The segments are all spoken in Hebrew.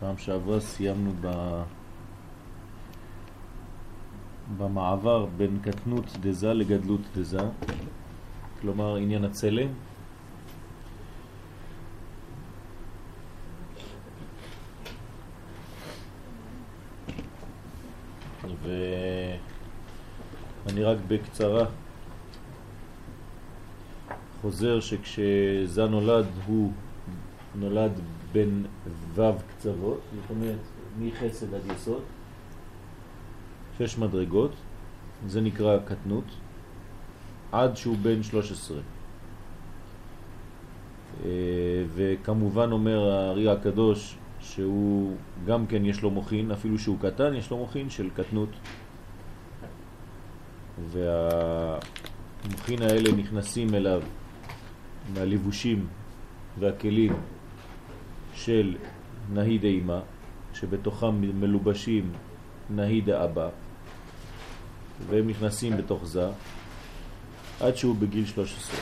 פעם שעברה סיימנו ב... במעבר בין קטנות דזה לגדלות דזה, כלומר עניין הצלם. ואני רק בקצרה חוזר שכשזה נולד הוא נולד בין ו' קצוות, זאת אומרת מחסד עד יסוד, שש מדרגות, זה נקרא קטנות, עד שהוא בן 13. אה, וכמובן אומר הארי הקדוש שהוא גם כן יש לו מוכין, אפילו שהוא קטן יש לו מוכין של קטנות. והמוכין האלה נכנסים אליו מהלבושים והכלים של נהיד אימה, שבתוכם מלובשים נהיד האבא, והם נכנסים בתוך זה עד שהוא בגיל 13.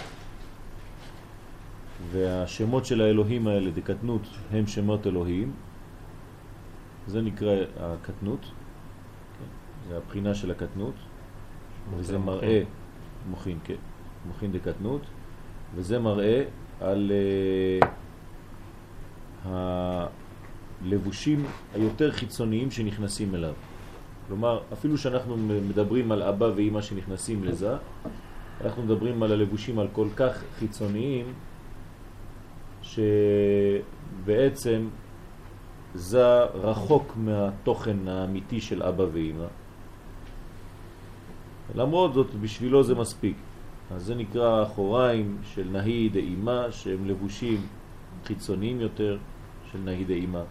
והשמות של האלוהים האלה, דקטנות, הם שמות אלוהים. זה נקרא הקטנות, כן, זה הבחינה של הקטנות, וזה מראה, מוכין, כן, מוכין דקטנות, וזה מראה על uh, הלבושים היותר חיצוניים שנכנסים אליו. כלומר, אפילו שאנחנו מדברים על אבא ואימא שנכנסים לזה, אנחנו מדברים על הלבושים על כל כך חיצוניים, שבעצם זה רחוק מהתוכן האמיתי של אבא ואימא. למרות זאת, בשבילו זה מספיק. אז זה נקרא אחוריים של נהי דאימה, שהם לבושים חיצוניים יותר של נהי דאימה.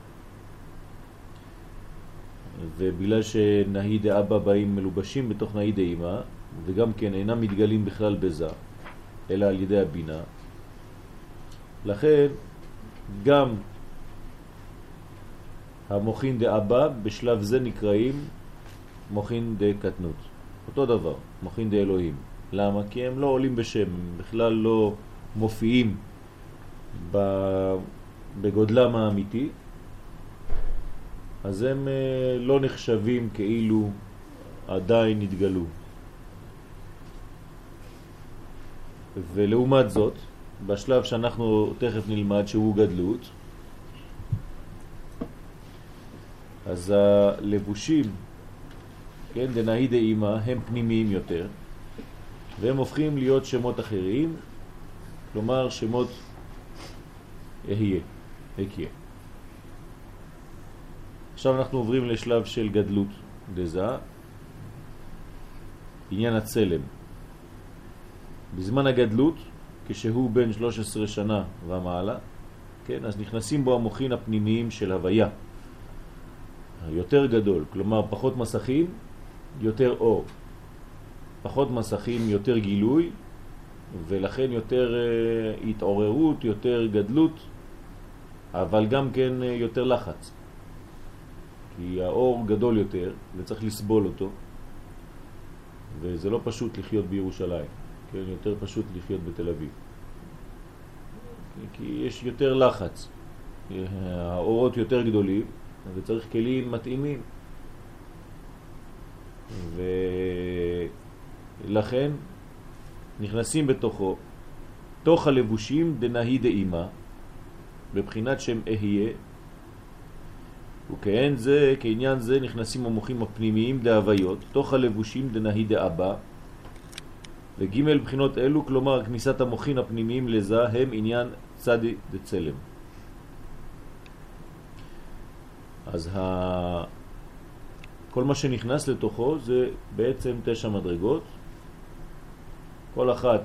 ובגלל שנהי דאבא באים מלובשים בתוך נהי דאימה, וגם כן אינם מתגלים בכלל בזה, אלא על ידי הבינה, לכן גם המוכין דאבא בשלב זה נקראים מוכין דקטנות. אותו דבר, מוכין דאלוהים. למה? כי הם לא עולים בשם, הם בכלל לא מופיעים בגודלם האמיתי, אז הם אה, לא נחשבים כאילו עדיין נתגלו. ולעומת זאת, בשלב שאנחנו תכף נלמד שהוא גדלות, אז הלבושים, כן, דנאי דאימא, הם פנימיים יותר, והם הופכים להיות שמות אחרים, כלומר שמות אהיה, אקיה. עכשיו אנחנו עוברים לשלב של גדלות דזה, עניין הצלם. בזמן הגדלות כשהוא בן 13 שנה ומעלה, כן, אז נכנסים בו המוחין הפנימיים של הוויה. יותר גדול, כלומר פחות מסכים, יותר אור. פחות מסכים, יותר גילוי, ולכן יותר uh, התעוררות, יותר גדלות, אבל גם כן uh, יותר לחץ. כי האור גדול יותר וצריך לסבול אותו, וזה לא פשוט לחיות בירושלים. כן, יותר פשוט לחיות בתל אביב. כי יש יותר לחץ, האורות יותר גדולים, וצריך כלים מתאימים. ולכן נכנסים בתוכו, תוך הלבושים דנהי דאימה, בבחינת שם אהיה, וכעין זה, כעניין זה נכנסים המוחים הפנימיים דהוויות, תוך הלבושים דנהי דאבא, וג' בחינות אלו, כלומר כניסת המוחין הפנימיים לזה, הם עניין צדי דצלם. אז ה... כל מה שנכנס לתוכו זה בעצם תשע מדרגות, כל אחת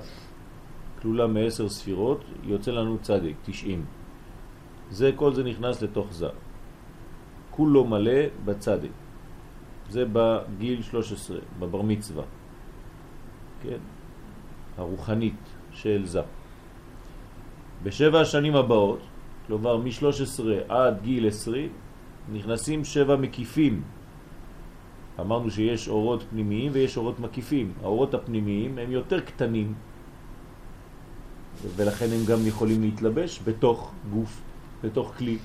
כלולה מעשר ספירות, יוצא לנו צדיק, תשעים. זה, כל זה נכנס לתוך זה. כולו מלא בצדיק. זה בגיל 13, בבר מצווה. כן? הרוחנית של זה. בשבע השנים הבאות, כלומר מ-13 עד גיל 20, נכנסים שבע מקיפים. אמרנו שיש אורות פנימיים ויש אורות מקיפים. האורות הפנימיים הם יותר קטנים, ולכן הם גם יכולים להתלבש בתוך גוף, בתוך כלי.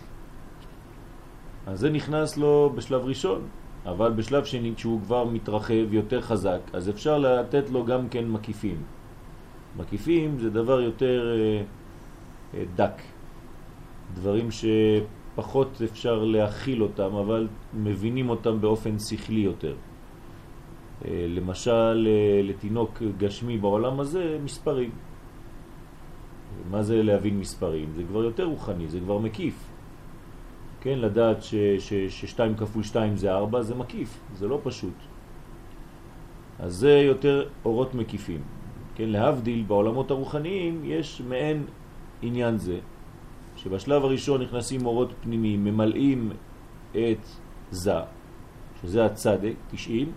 אז זה נכנס לו בשלב ראשון, אבל בשלב שני, כשהוא כבר מתרחב יותר חזק, אז אפשר לתת לו גם כן מקיפים. מקיפים זה דבר יותר אה, אה, דק, דברים שפחות אפשר להכיל אותם, אבל מבינים אותם באופן שכלי יותר. אה, למשל, אה, לתינוק גשמי בעולם הזה, מספרים. מה זה להבין מספרים? זה כבר יותר רוחני, זה כבר מקיף. כן, לדעת ש-2 כפול 2 זה 4 זה מקיף, זה לא פשוט. אז זה יותר אורות מקיפים. כן, להבדיל בעולמות הרוחניים יש מעין עניין זה, שבשלב הראשון נכנסים אורות פנימיים, ממלאים את זה, שזה הצדק, 90,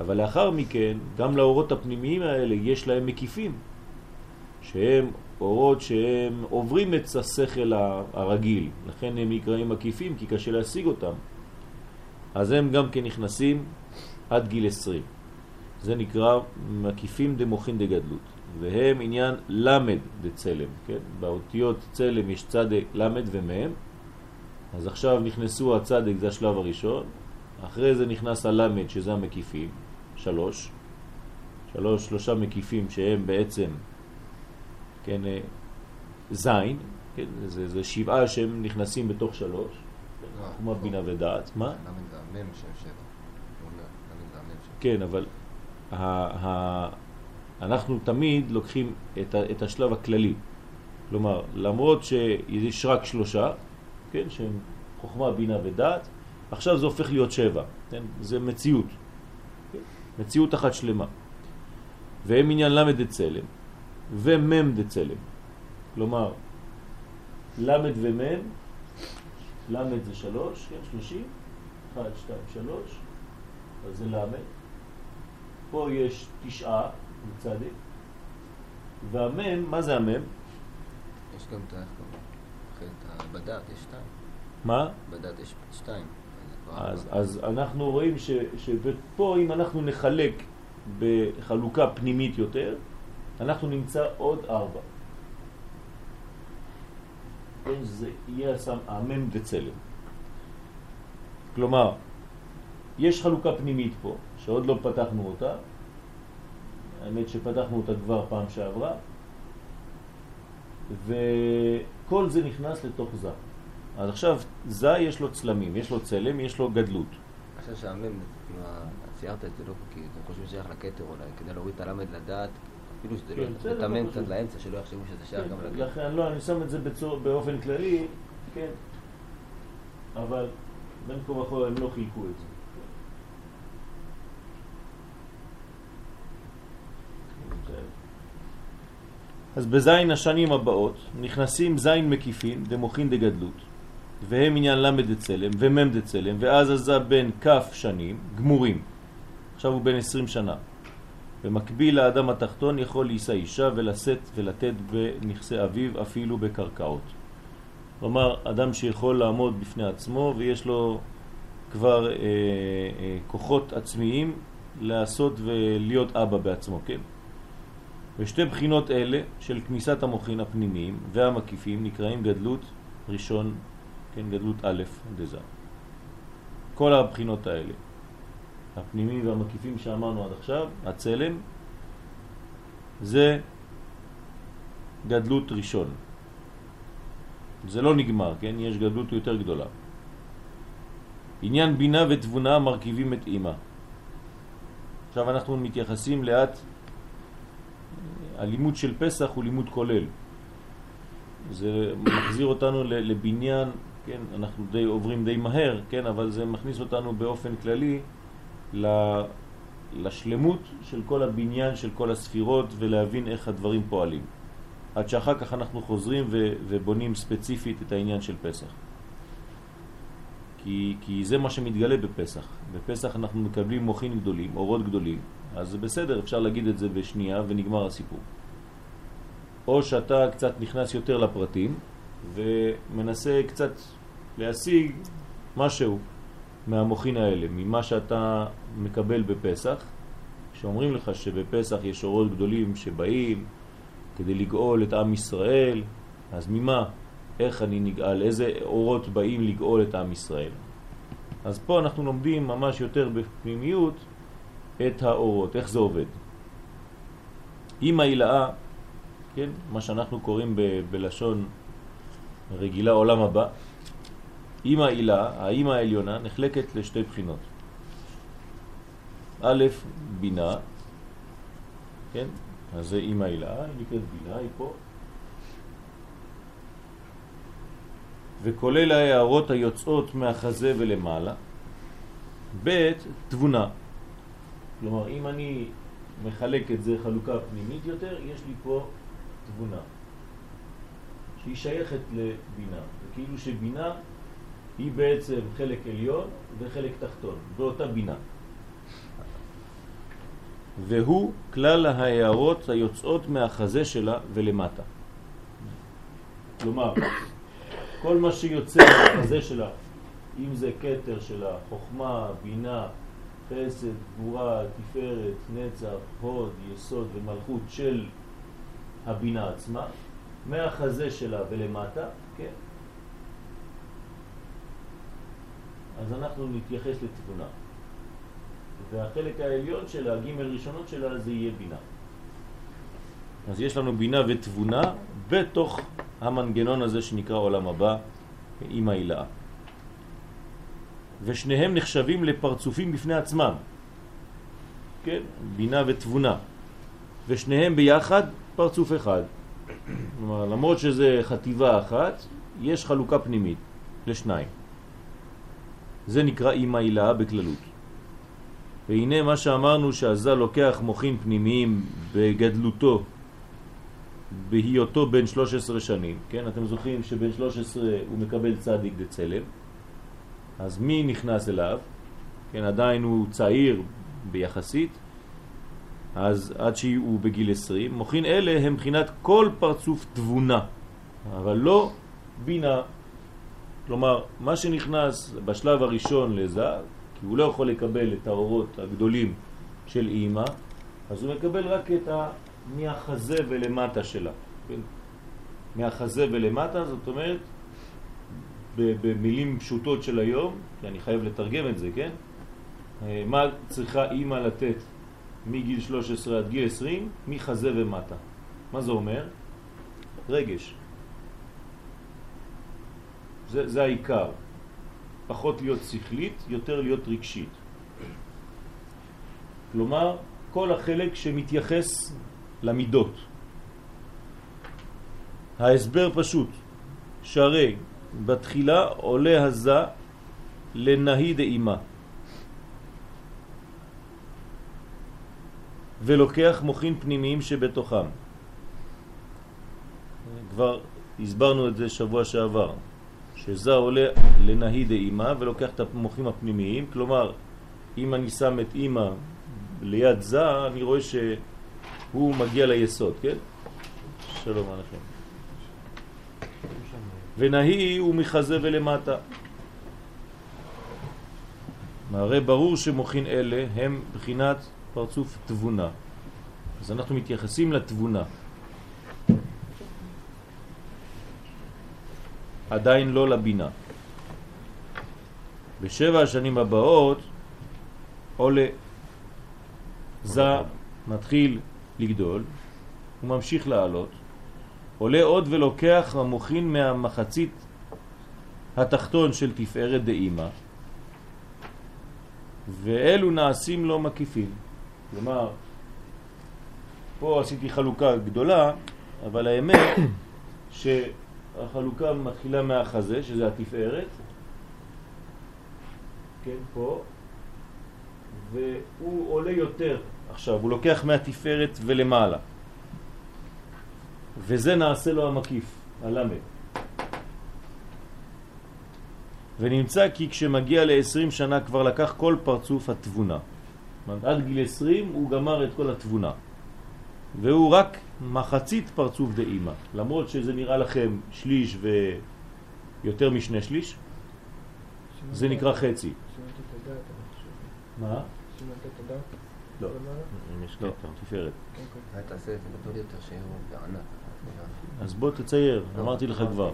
אבל לאחר מכן, גם לאורות הפנימיים האלה יש להם מקיפים, שהם אורות שהם עוברים את השכל הרגיל, לכן הם נקראים מקיפים, כי קשה להשיג אותם. אז הם גם כן נכנסים עד גיל 20. זה נקרא מקיפים דמוכין דגדלות, והם עניין למד דצלם, כן? באותיות צלם יש צדק למד ומהם, אז עכשיו נכנסו הצדק, זה השלב הראשון, אחרי זה נכנס הלמד, שזה המקיפים, שלוש, שלוש, שלושה מקיפים שהם בעצם כן, אה, זין, כן, זה, זה שבעה שהם נכנסים בתוך שלוש, חוכמה, לא. בינה ודעת, מה? כן, אבל אנחנו תמיד לוקחים את, את השלב הכללי. כלומר, למרות שיש רק שלושה, כן, שהם חוכמה, בינה ודעת, עכשיו זה הופך להיות שבע, כן? זה מציאות, כן? מציאות אחת שלמה. והם עניין למד דצלם, ומם דצלם. כלומר, למד ומם, למד זה שלוש, כן, שלושים, אחד, שתיים, שלוש, אז זה למד. פה יש תשעה מצדק, והמם, מה זה המם? יש גם את הבדד, יש שתיים. מה? בדד יש שתיים. אז, אז אנחנו רואים שפה אם אנחנו נחלק בחלוקה פנימית יותר, אנחנו נמצא עוד ארבע. כן, זה יהיה המם וצלם. כלומר, יש חלוקה פנימית פה, שעוד לא פתחנו אותה, האמת שפתחנו אותה כבר פעם שעברה, וכל זה נכנס לתוך זה. אז עכשיו, זה יש לו צלמים, יש לו צלם, יש לו גדלות. עכשיו שהמם, כאילו, ציירת את זה לא כי אתם חושבים שייך לכתר אולי, כדי להוריד את הלמד לדעת, אפילו שזה לא לתאמן לא קצת לאמצע, שלא יחשבו שזה שייך כן, גם לכתר. לכן, לא, אני שם את זה באופן כללי, כן, אבל בין כה וכה הם לא חילקו את זה. אז בזין השנים הבאות נכנסים זין מקיפים דמוכין דגדלות והם עניין למד דצלם ומם דצלם ואז עזה בין כף שנים גמורים עכשיו הוא בן 20 שנה במקביל לאדם התחתון יכול להישא אישה ולשאת ולתת בנכסי אביו אפילו בקרקעות כלומר אדם שיכול לעמוד בפני עצמו ויש לו כבר אה, אה, כוחות עצמיים לעשות ולהיות אבא בעצמו, כן? ושתי בחינות אלה של כניסת המוחין הפנימיים והמקיפים נקראים גדלות ראשון, כן, גדלות א' דזה. כל הבחינות האלה, הפנימיים והמקיפים שאמרנו עד עכשיו, הצלם, זה גדלות ראשון. זה לא נגמר, כן? יש גדלות יותר גדולה. עניין בינה ותבונה מרכיבים את אימא. עכשיו אנחנו מתייחסים לאט הלימוד של פסח הוא לימוד כולל. זה מחזיר אותנו לבניין, כן, אנחנו די עוברים די מהר, כן, אבל זה מכניס אותנו באופן כללי לשלמות של כל הבניין, של כל הספירות, ולהבין איך הדברים פועלים. עד שאחר כך אנחנו חוזרים ובונים ספציפית את העניין של פסח. כי, כי זה מה שמתגלה בפסח. בפסח אנחנו מקבלים מוחין גדולים, אורות גדולים, אז זה בסדר, אפשר להגיד את זה בשנייה ונגמר הסיפור. או שאתה קצת נכנס יותר לפרטים ומנסה קצת להשיג משהו מהמוחין האלה, ממה שאתה מקבל בפסח, שאומרים לך שבפסח יש אורות גדולים שבאים כדי לגאול את עם ישראל, אז ממה? איך אני נגאל, איזה אורות באים לגאול את עם ישראל. אז פה אנחנו לומדים ממש יותר בפנימיות את האורות, איך זה עובד. עם ההילאה, כן, מה שאנחנו קוראים בלשון רגילה עולם הבא, עם ההילאה, האימא העליונה, נחלקת לשתי בחינות. א', בינה, כן, אז זה עם ההילאה, היא נקראת בינה, היא פה. וכולל ההערות היוצאות מהחזה ולמעלה. ב', תבונה. כלומר, אם אני מחלק את זה חלוקה פנימית יותר, יש לי פה תבונה, שהיא שייכת לבינה. וכאילו שבינה היא בעצם חלק עליון וחלק תחתון, באותה בינה. והוא כלל ההערות היוצאות מהחזה שלה ולמטה. כלומר, כל מה שיוצא מהחזה שלה, אם זה קטר שלה, חוכמה, בינה, חסד, גבורה, תפארת, נצח, הוד, יסוד ומלכות של הבינה עצמה, מהחזה שלה ולמטה, כן? אז אנחנו נתייחס לתבונה. והחלק העליון שלה, הג' ראשונות שלה, זה יהיה בינה. אז יש לנו בינה ותבונה בתוך המנגנון הזה שנקרא עולם הבא עם ההילאה. ושניהם נחשבים לפרצופים בפני עצמם. כן, בינה ותבונה. ושניהם ביחד פרצוף אחד. כלומר, למרות שזה חטיבה אחת, יש חלוקה פנימית לשניים. זה נקרא עם ההילאה בכללות. והנה מה שאמרנו שהזה לוקח מוחין פנימיים בגדלותו, בהיותו בן 13 שנים, כן? אתם זוכרים שבן 13 הוא מקבל צדיק דצלם, אז מי נכנס אליו? כן, עדיין הוא צעיר ביחסית, אז עד שהוא בגיל 20, מוכין אלה הם בחינת כל פרצוף תבונה, אבל לא בינה. כלומר, מה שנכנס בשלב הראשון לזה, כי הוא לא יכול לקבל את האורות הגדולים של אימא, אז הוא מקבל רק את ה... מהחזה ולמטה שלה. כן? מהחזה ולמטה, זאת אומרת, במילים פשוטות של היום, כי אני חייב לתרגם את זה, כן? אה, מה צריכה אימא לתת מגיל 13 עד גיל 20? מחזה ומטה. מה זה אומר? רגש. זה, זה העיקר. פחות להיות שכלית, יותר להיות רגשית. כלומר, כל החלק שמתייחס למידות. ההסבר פשוט, שהרי בתחילה עולה הזה לנהי דאימה ולוקח מוחין פנימיים שבתוכם. כבר הסברנו את זה שבוע שעבר, שזה עולה לנהי דאימה ולוקח את המוחים הפנימיים, כלומר אם אני שם את אימא ליד זה, אני רואה שהוא מגיע ליסוד, כן? שלום עליכם. ונהי הוא מחזה ולמטה. הרי ברור שמוכין אלה הם בחינת פרצוף תבונה. אז אנחנו מתייחסים לתבונה. עדיין לא לבינה. בשבע השנים הבאות עולה זה מתחיל לגדול, הוא ממשיך לעלות, עולה עוד ולוקח המוכין מהמחצית התחתון של תפארת דאימה, ואלו נעשים לו מקיפים. כלומר, פה עשיתי חלוקה גדולה, אבל האמת שהחלוקה מתחילה מהחזה, שזה התפארת, כן, פה, והוא עולה יותר עכשיו, הוא לוקח מהתפארת ולמעלה. וזה נעשה לו המקיף, הלמד. ונמצא כי כשמגיע ל-20 שנה כבר לקח כל פרצוף התבונה. עד גיל 20 הוא גמר את כל התבונה. והוא רק מחצית פרצוף דאימא. למרות שזה נראה לכם שליש ויותר משני שליש, זה נקרא חצי. מה? לא. אם יש קטע, תפארת. גדול יותר שהוא בענק. אז בוא תצייר, אמרתי לך כבר.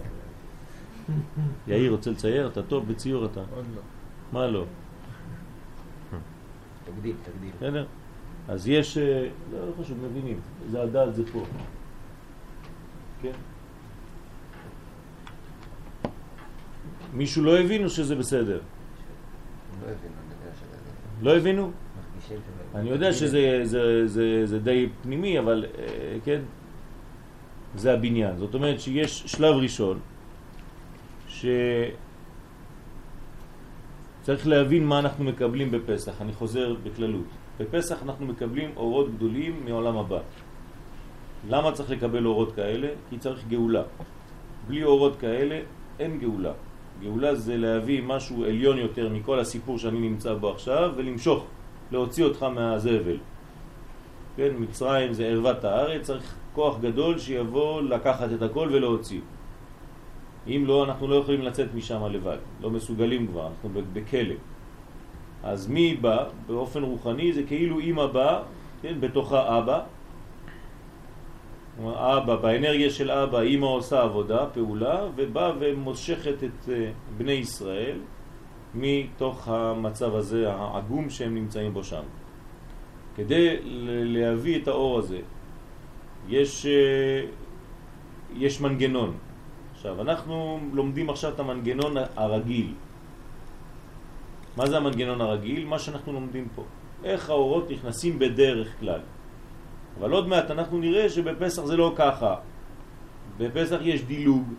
יאיר, רוצה לצייר? אתה טוב בציור אתה. עוד לא. מה לא? תגדיל, תגדיל. בסדר? אז יש, אה, לא, לא חשוב, מבינים, זה הדעת זה פה. כן? מישהו לא הבינו שזה בסדר? לא הבינו, אני יודע שזה... לא זה, זה, זה די פנימי, אבל אה, כן, זה הבניין. זאת אומרת שיש שלב ראשון שצריך להבין מה אנחנו מקבלים בפסח. אני חוזר בכללות. בפסח אנחנו מקבלים אורות גדולים מעולם הבא. למה צריך לקבל אורות כאלה? כי צריך גאולה. בלי אורות כאלה אין גאולה. גאולה זה להביא משהו עליון יותר מכל הסיפור שאני נמצא בו עכשיו ולמשוך, להוציא אותך מהזבל. כן, מצרים זה ערוות הארץ, צריך כוח גדול שיבוא לקחת את הכל ולהוציא. אם לא, אנחנו לא יכולים לצאת משם לבד, לא מסוגלים כבר, אנחנו בכלא. אז מי בא? באופן רוחני זה כאילו אמא בא, כן, בתוכה אבא. אבא, באנרגיה של אבא, אמא עושה עבודה, פעולה, ובא ומושכת את אה, בני ישראל מתוך המצב הזה העגום שהם נמצאים בו שם. כדי להביא את האור הזה, יש, אה, יש מנגנון. עכשיו, אנחנו לומדים עכשיו את המנגנון הרגיל. מה זה המנגנון הרגיל? מה שאנחנו לומדים פה. איך האורות נכנסים בדרך כלל. אבל עוד מעט אנחנו נראה שבפסח זה לא ככה. בפסח יש דילוג.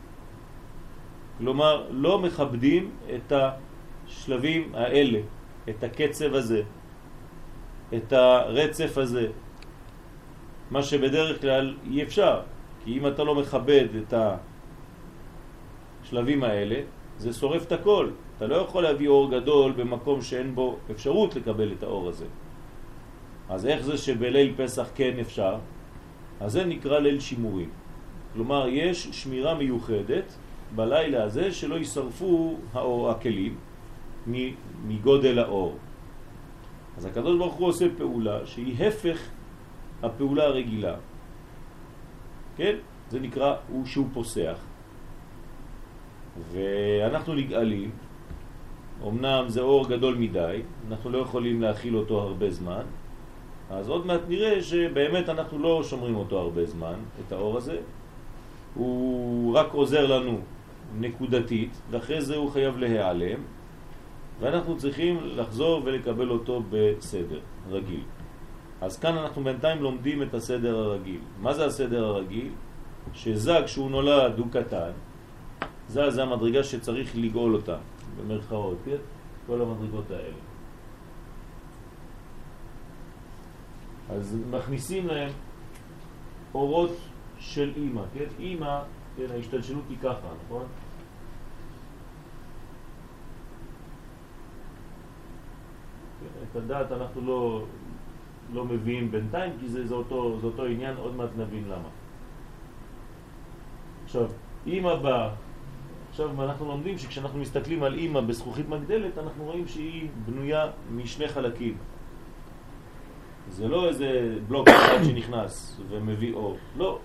כלומר, לא מכבדים את השלבים האלה, את הקצב הזה, את הרצף הזה. מה שבדרך כלל אי אפשר, כי אם אתה לא מכבד את השלבים האלה, זה שורף את הכל. אתה לא יכול להביא אור גדול במקום שאין בו אפשרות לקבל את האור הזה. אז איך זה שבליל פסח כן אפשר? אז זה נקרא ליל שימורים. כלומר, יש שמירה מיוחדת בלילה הזה שלא יישרפו האור, הכלים מגודל האור. אז הקדוש ברוך הוא עושה פעולה שהיא הפך הפעולה הרגילה. כן? זה נקרא הוא שהוא פוסח. ואנחנו נגאלים, אמנם זה אור גדול מדי, אנחנו לא יכולים להכיל אותו הרבה זמן, אז עוד מעט נראה שבאמת אנחנו לא שומרים אותו הרבה זמן, את האור הזה. הוא רק עוזר לנו נקודתית, ואחרי זה הוא חייב להיעלם, ואנחנו צריכים לחזור ולקבל אותו בסדר, רגיל. אז כאן אנחנו בינתיים לומדים את הסדר הרגיל. מה זה הסדר הרגיל? שזג שהוא נולד הוא קטן, זה, זה המדרגה שצריך לגאול אותה, במרכאות, כן? כל המדרגות האלה. אז מכניסים להם אורות של אימא, כן? אימא, כן, ההשתלשלות היא ככה, נכון? את הדעת אנחנו לא, לא מביאים בינתיים, כי זה, זה, אותו, זה אותו עניין, עוד מעט נבין למה. עכשיו, אימא באה, עכשיו אנחנו לומדים שכשאנחנו מסתכלים על אימא בזכוכית מגדלת, אנחנו רואים שהיא בנויה משני חלקים. זה לא איזה בלוק אחד שנכנס ומביא אור. לא,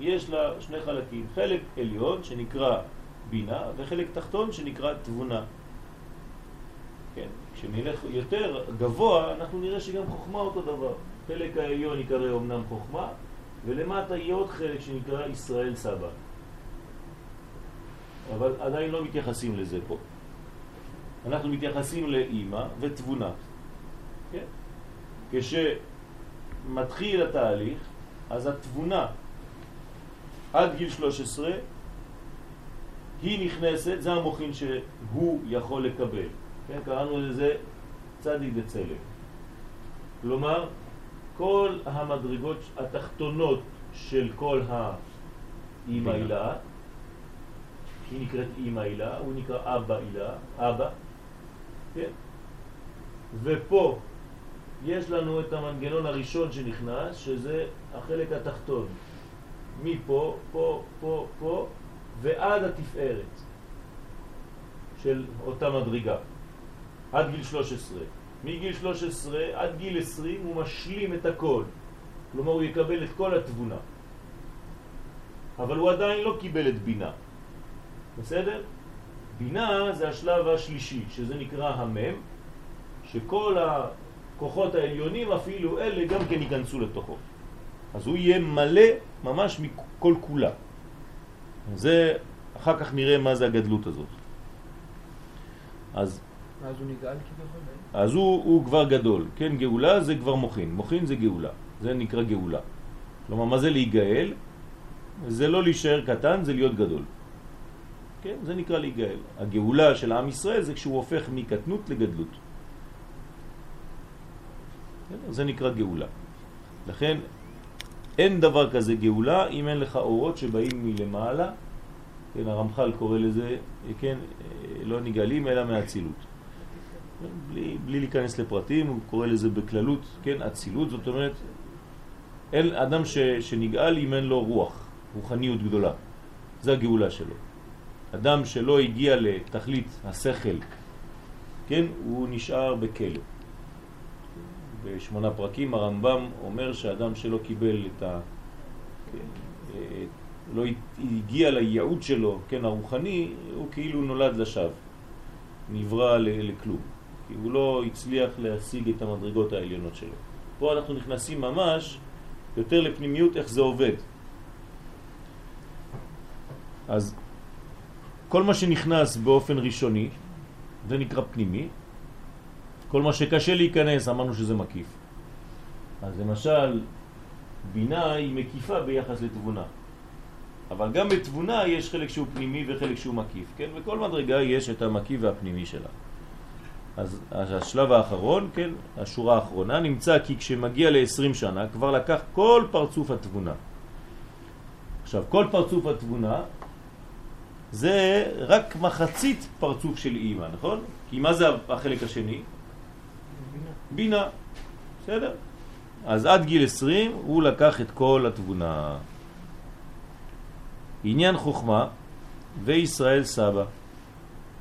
יש לה שני חלקים. חלק עליון שנקרא בינה וחלק תחתון שנקרא תבונה. כן, כשנלך יותר גבוה אנחנו נראה שגם חוכמה אותו דבר. חלק העליון יקרא אומנם חוכמה ולמטה יהיה עוד חלק שנקרא ישראל סבא. אבל עדיין לא מתייחסים לזה פה. אנחנו מתייחסים לאימא ותבונה. כן? כשמתחיל התהליך, אז התבונה עד גיל 13 היא נכנסת, זה המוכין שהוא יכול לקבל. כן, קראנו לזה צדי דצלם. כלומר, כל המדרגות התחתונות של כל האימא הילה, היא נקראת אימא הילה, הוא נקרא אבא הילה, אבא, כן? ופה יש לנו את המנגנון הראשון שנכנס, שזה החלק התחתון. מפה, פה, פה, פה, ועד התפארת של אותה מדרגה, עד גיל 13. מגיל 13 עד גיל 20 הוא משלים את הכל. כלומר, הוא יקבל את כל התבונה. אבל הוא עדיין לא קיבל את בינה. בסדר? בינה זה השלב השלישי, שזה נקרא המם, שכל הכוחות העליונים אפילו אלה גם כן ייכנסו לתוכו. אז הוא יהיה מלא ממש מכל כולה. זה, אחר כך נראה מה זה הגדלות הזאת. אז... אז הוא נגאל כביכול? אז הוא, הוא כבר גדול, כן? גאולה זה כבר מוכין, מוכין זה גאולה, זה נקרא גאולה. כלומר, מה זה להיגאל? זה לא להישאר קטן, זה להיות גדול. כן? זה נקרא להיגאל. הגאולה של עם ישראל זה כשהוא הופך מקטנות לגדלות. זה נקרא גאולה. לכן אין דבר כזה גאולה אם אין לך אורות שבאים מלמעלה, כן, הרמח"ל קורא לזה, כן, לא נגאלים אלא מהצילות. בלי, בלי להיכנס לפרטים, הוא קורא לזה בכללות, כן, אצילות, זאת אומרת, אין אדם ש, שנגאל אם אין לו רוח, רוחניות גדולה. זה הגאולה שלו. אדם שלא הגיע לתכלית השכל, כן, הוא נשאר בכלא. בשמונה פרקים הרמב"ם אומר שאדם שלא קיבל את ה... כן, אה, לא הגיע לייעוד שלו, כן, הרוחני, הוא כאילו נולד לשווא, נברא לכלום, כי הוא לא הצליח להשיג את המדרגות העליונות שלו. פה אנחנו נכנסים ממש יותר לפנימיות איך זה עובד. אז כל מה שנכנס באופן ראשוני, זה נקרא פנימי, כל מה שקשה להיכנס, אמרנו שזה מקיף. אז למשל, בינה היא מקיפה ביחס לתבונה. אבל גם בתבונה יש חלק שהוא פנימי וחלק שהוא מקיף, כן? וכל מדרגה יש את המקיף והפנימי שלה. אז השלב האחרון, כן, השורה האחרונה, נמצא כי כשמגיע ל-20 שנה כבר לקח כל פרצוף התבונה. עכשיו, כל פרצוף התבונה זה רק מחצית פרצוף של אימא, נכון? כי מה זה החלק השני? בינה. בסדר? אז עד גיל 20 הוא לקח את כל התבונה. עניין חוכמה וישראל סבא,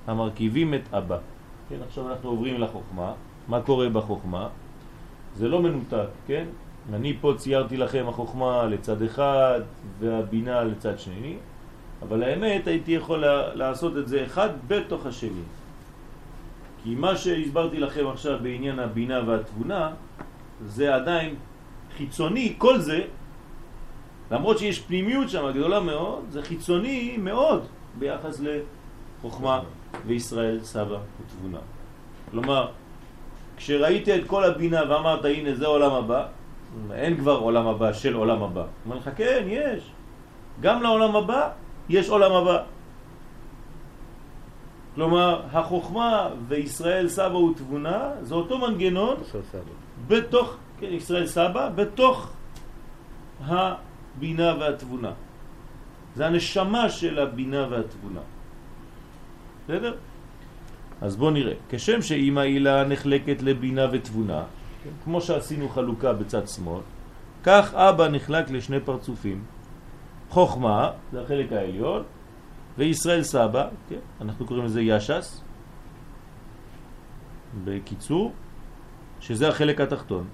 המרכיבים את אבא. כן, עכשיו אנחנו עוברים לחוכמה. מה קורה בחוכמה? זה לא מנותק, כן? אני פה ציירתי לכם החוכמה לצד אחד והבינה לצד שני, אבל האמת הייתי יכול לעשות את זה אחד בתוך השני. כי מה שהסברתי לכם עכשיו בעניין הבינה והתבונה זה עדיין חיצוני, כל זה, למרות שיש פנימיות שם גדולה מאוד, זה חיצוני מאוד ביחס לחוכמה וישראל סבא ותבונה. כלומר, כשראית את כל הבינה ואמרת הנה זה עולם הבא, אין כבר עולם הבא של עולם הבא. אומר לך כן, יש. גם לעולם הבא יש עולם הבא. כלומר, החוכמה וישראל סבא ותבונה זה אותו מנגנון בתוך, כן, ישראל סבא, בתוך הבינה והתבונה. זה הנשמה של הבינה והתבונה. בסדר? אז בואו נראה. כשם שאימא הילה נחלקת לבינה ותבונה, כן, כמו שעשינו חלוקה בצד שמאל, כך אבא נחלק לשני פרצופים. חוכמה, זה החלק העליון, וישראל סבא, כן? אנחנו קוראים לזה ישס, בקיצור, שזה החלק התחתון.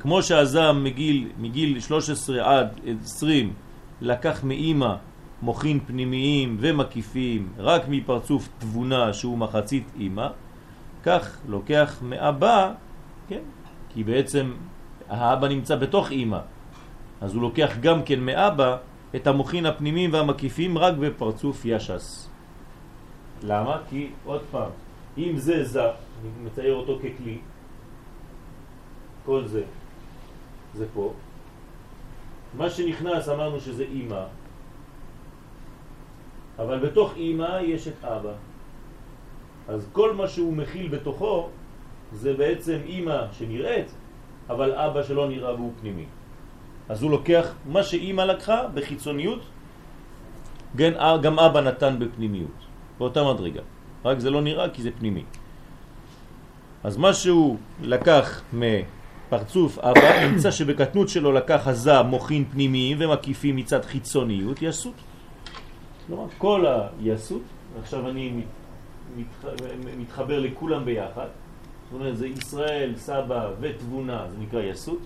כמו שהזם מגיל, מגיל 13 עד 20 לקח מאימא מוחין פנימיים ומקיפים רק מפרצוף תבונה שהוא מחצית אימא, כך לוקח מאבא, כן? כי בעצם האבא נמצא בתוך אימא, אז הוא לוקח גם כן מאבא את המוחין הפנימיים והמקיפים רק בפרצוף ישס. למה? כי עוד פעם, אם זה זה, אני מצייר אותו ככלי, כל זה, זה פה, מה שנכנס אמרנו שזה אימא, אבל בתוך אימא יש את אבא. אז כל מה שהוא מכיל בתוכו זה בעצם אימא שנראית, אבל אבא שלא נראה והוא פנימי. אז הוא לוקח מה שאימא לקחה בחיצוניות, גם, גם אבא נתן בפנימיות, באותה מדרגה. רק זה לא נראה כי זה פנימי. אז מה שהוא לקח מפרצוף אבא, נמצא שבקטנות שלו לקח הזה מוכין פנימיים ומקיפים מצד חיצוניות יסות. כלומר, כל היסות, עכשיו אני מתחבר לכולם ביחד, זאת אומרת זה ישראל, סבא ותבונה, זה נקרא יסות.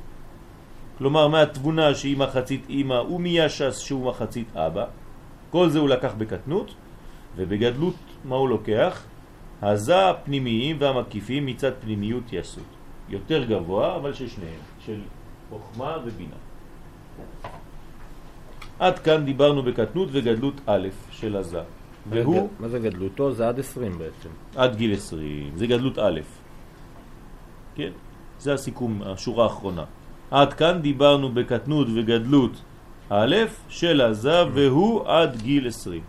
כלומר מהתבונה שהיא מחצית אימא ומישס שהוא מחצית אבא, כל זה הוא לקח בקטנות, ובגדלות מה הוא לוקח? הזה הפנימיים והמקיפים מצד פנימיות יסוד. יותר גבוה, אבל של שניהם, של חוכמה ובינה. עד כאן דיברנו בקטנות וגדלות א' של הזה. והוא... מה זה גדלותו? זה עד 20 בעצם. עד גיל 20, זה גדלות א'. כן, זה הסיכום, השורה האחרונה. עד כאן דיברנו בקטנות וגדלות א' של הזה והוא עד גיל 20.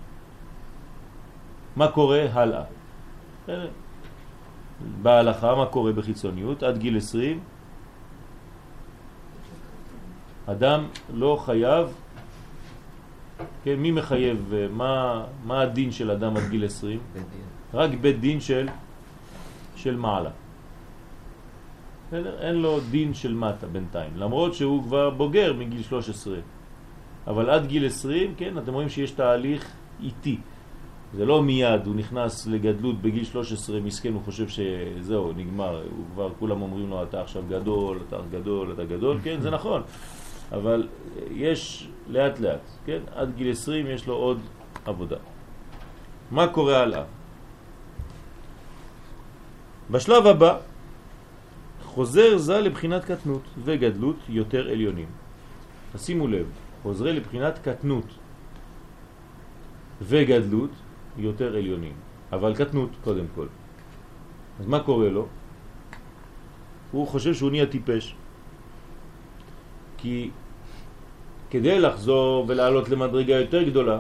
מה קורה הלאה? בהלכה, מה קורה בחיצוניות? עד גיל 20 אדם לא חייב, כן, מי מחייב, מה, מה הדין של אדם עד גיל 20? בית דין. רק בית דין של, של מעלה. בסדר? אין לו דין של מטה בינתיים, למרות שהוא כבר בוגר מגיל 13. אבל עד גיל 20, כן, אתם רואים שיש תהליך איטי. זה לא מיד, הוא נכנס לגדלות בגיל 13, מסכן, הוא חושב שזהו, נגמר, הוא כבר, כולם אומרים לו, אתה עכשיו גדול, אתה גדול, אתה גדול, כן, זה נכון, אבל יש לאט לאט, כן, עד גיל 20 יש לו עוד עבודה. מה קורה הלאה? בשלב הבא חוזר זה לבחינת קטנות וגדלות יותר עליונים. שימו לב, חוזרי לבחינת קטנות וגדלות יותר עליונים, אבל קטנות קודם כל. אז מה קורה לו? הוא חושב שהוא נהיה טיפש. כי כדי לחזור ולעלות למדרגה יותר גדולה,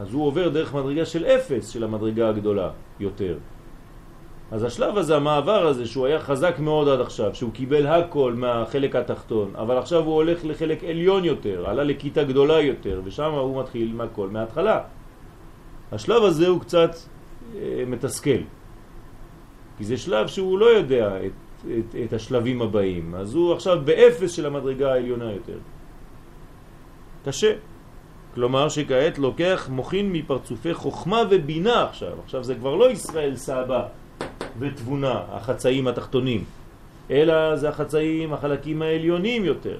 אז הוא עובר דרך מדרגה של אפס של המדרגה הגדולה יותר. אז השלב הזה, המעבר הזה, שהוא היה חזק מאוד עד עכשיו, שהוא קיבל הכל מהחלק התחתון, אבל עכשיו הוא הולך לחלק עליון יותר, עלה לכיתה גדולה יותר, ושם הוא מתחיל מהכל מההתחלה. השלב הזה הוא קצת אה, מתסכל, כי זה שלב שהוא לא יודע את, את, את השלבים הבאים, אז הוא עכשיו באפס של המדרגה העליונה יותר. קשה. כלומר שכעת לוקח מוכין מפרצופי חוכמה ובינה עכשיו. עכשיו זה כבר לא ישראל סבא ותבונה, החצאים התחתונים, אלא זה החצאים, החלקים העליונים יותר.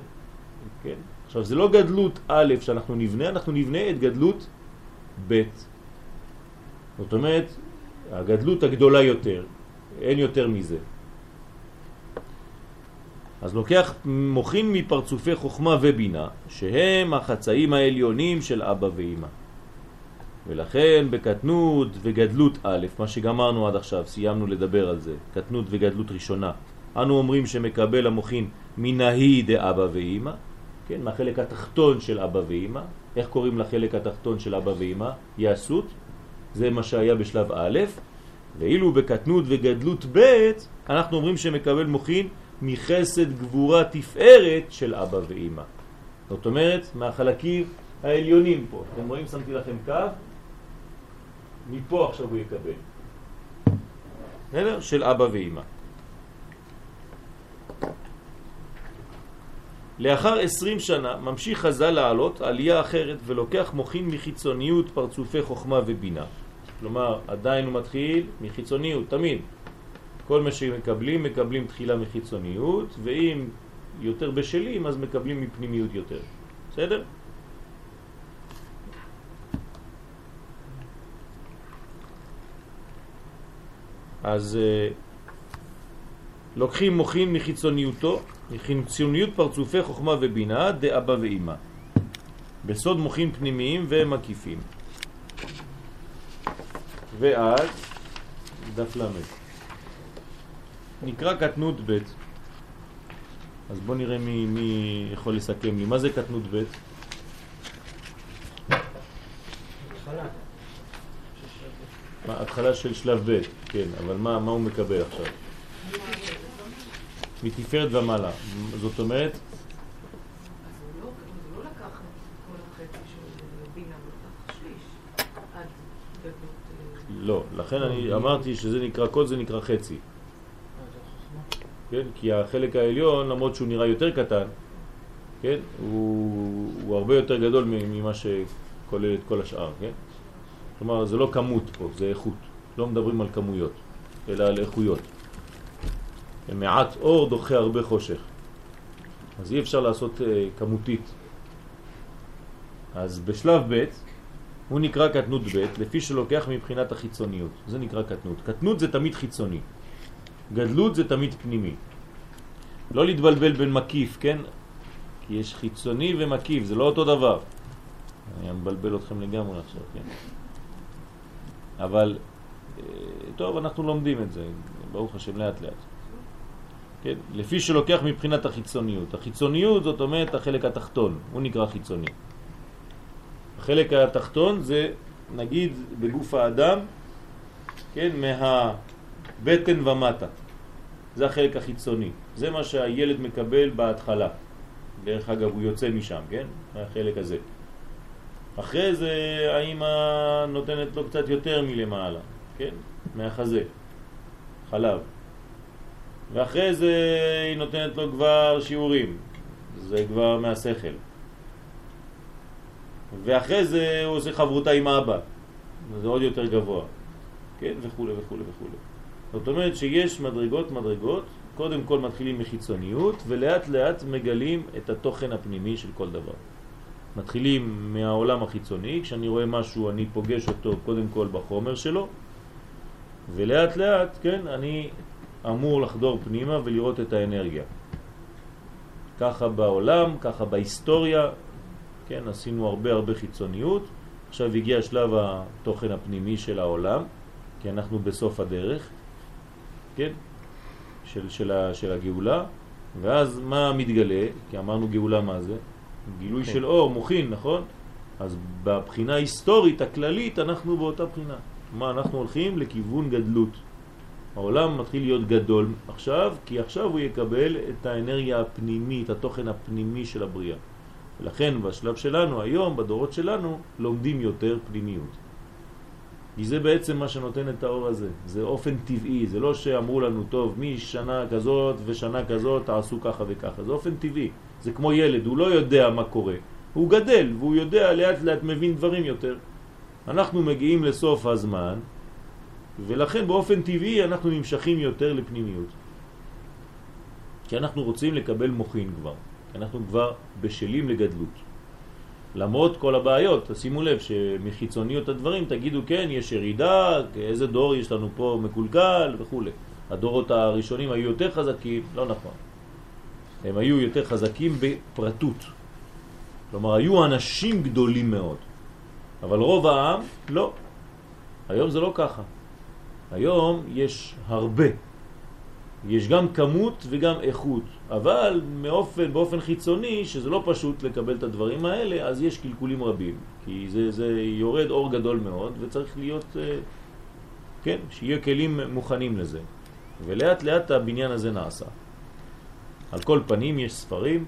כן? עכשיו זה לא גדלות א' שאנחנו נבנה, אנחנו נבנה את גדלות ב'. זאת אומרת, הגדלות הגדולה יותר, אין יותר מזה. אז לוקח מוכין מפרצופי חוכמה ובינה, שהם החצאים העליונים של אבא ואמא. ולכן בקטנות וגדלות א', מה שגמרנו עד עכשיו, סיימנו לדבר על זה, קטנות וגדלות ראשונה, אנו אומרים שמקבל המוכין מנהי דאבא ואמא, כן, מהחלק התחתון של אבא ואמא, איך קוראים לחלק התחתון של אבא ואמא? יעשות, זה מה שהיה בשלב א', ואילו בקטנות וגדלות ב', אנחנו אומרים שמקבל מוכין מחסד גבורה תפארת של אבא ואמא. זאת אומרת, מהחלקים העליונים פה. אתם רואים, שמתי לכם קו, מפה עכשיו הוא יקבל. בסדר? של אבא ואמא. לאחר עשרים שנה ממשיך חז"ל לעלות עלייה אחרת ולוקח מוכין מחיצוניות פרצופי חוכמה ובינה. כלומר, עדיין הוא מתחיל מחיצוניות, תמיד. כל מה שמקבלים, מקבלים תחילה מחיצוניות, ואם יותר בשלים, אז מקבלים מפנימיות יותר. בסדר? אז uh, לוקחים מוכין מחיצוניותו, מחיצוניות פרצופי חוכמה ובינה, דאבא ואימא. בסוד מוכין פנימיים ומקיפים. ואז דף למד. נקרא קטנות ב' אז בוא נראה מי, מי יכול לסכם לי. מה זה קטנות ב'? התחלה של שלב ב', כן, אבל מה, מה הוא מקבל עכשיו? מתפארת ומעלה. זאת אומרת, לא- לא. אה, לא. לכן אני אמרתי שזה נקרא, כל זה נקרא חצי. כן? כי החלק העליון, למרות שהוא נראה יותר קטן, כן? הוא, הוא הרבה יותר גדול ממה שכולל את כל השאר, כן? כלומר, זה לא כמות פה, זה איכות. לא מדברים על כמויות, אלא על איכויות. מעט אור דוחה הרבה חושך. אז אי אפשר לעשות uh, כמותית. אז בשלב ב' הוא נקרא קטנות ב', לפי שלוקח מבחינת החיצוניות. זה נקרא קטנות. קטנות זה תמיד חיצוני. גדלות זה תמיד פנימי. לא להתבלבל בין מקיף, כן? כי יש חיצוני ומקיף, זה לא אותו דבר. אני מבלבל אתכם לגמרי עכשיו, כן? אבל, אה, טוב, אנחנו לומדים את זה, ברוך השם, לאט לאט. כן? לפי שלוקח מבחינת החיצוניות. החיצוניות זאת אומרת החלק התחתון, הוא נקרא חיצוני. החלק התחתון זה נגיד בגוף האדם, כן, מהבטן ומטה. זה החלק החיצוני. זה מה שהילד מקבל בהתחלה. דרך אגב, הוא יוצא משם, כן? החלק הזה. אחרי זה האמא נותנת לו קצת יותר מלמעלה, כן? מהחזה, חלב. ואחרי זה היא נותנת לו כבר שיעורים, זה כבר מהשכל. ואחרי זה הוא עושה חברותה עם אבא, זה עוד יותר גבוה, כן? וכו' וכו' וכו'. זאת אומרת שיש מדרגות מדרגות, קודם כל מתחילים מחיצוניות ולאט לאט מגלים את התוכן הפנימי של כל דבר. מתחילים מהעולם החיצוני, כשאני רואה משהו אני פוגש אותו קודם כל בחומר שלו ולאט לאט, כן, אני אמור לחדור פנימה ולראות את האנרגיה. ככה בעולם, ככה בהיסטוריה, כן, עשינו הרבה הרבה חיצוניות, עכשיו הגיע שלב התוכן הפנימי של העולם, כי אנחנו בסוף הדרך, כן, של, של, של הגאולה, ואז מה מתגלה? כי אמרנו גאולה מה זה? גילוי כן. של אור, מוכין, נכון? אז בבחינה ההיסטורית הכללית אנחנו באותה בחינה. מה אנחנו הולכים? לכיוון גדלות. העולם מתחיל להיות גדול עכשיו, כי עכשיו הוא יקבל את האנרגיה הפנימית, התוכן הפנימי של הבריאה. ולכן בשלב שלנו, היום, בדורות שלנו, לומדים יותר פנימיות. כי זה בעצם מה שנותן את האור הזה. זה אופן טבעי, זה לא שאמרו לנו, טוב, משנה כזאת ושנה כזאת תעשו ככה וככה. זה אופן טבעי. זה כמו ילד, הוא לא יודע מה קורה. הוא גדל, והוא יודע לאט לאט מבין דברים יותר. אנחנו מגיעים לסוף הזמן, ולכן באופן טבעי אנחנו נמשכים יותר לפנימיות. כי אנחנו רוצים לקבל מוכין כבר, כי אנחנו כבר בשלים לגדלות. למרות כל הבעיות, שימו לב שמחיצוניות הדברים תגידו כן, יש ירידה, איזה דור יש לנו פה מקולקל וכו'. הדורות הראשונים היו יותר חזקים, לא נכון. הם היו יותר חזקים בפרטות. כלומר, היו אנשים גדולים מאוד, אבל רוב העם לא. היום זה לא ככה. היום יש הרבה. יש גם כמות וגם איכות, אבל מאופן, באופן חיצוני, שזה לא פשוט לקבל את הדברים האלה, אז יש קלקולים רבים. כי זה, זה יורד אור גדול מאוד, וצריך להיות, אה, כן, שיהיה כלים מוכנים לזה. ולאט לאט הבניין הזה נעשה. על כל פנים יש ספרים,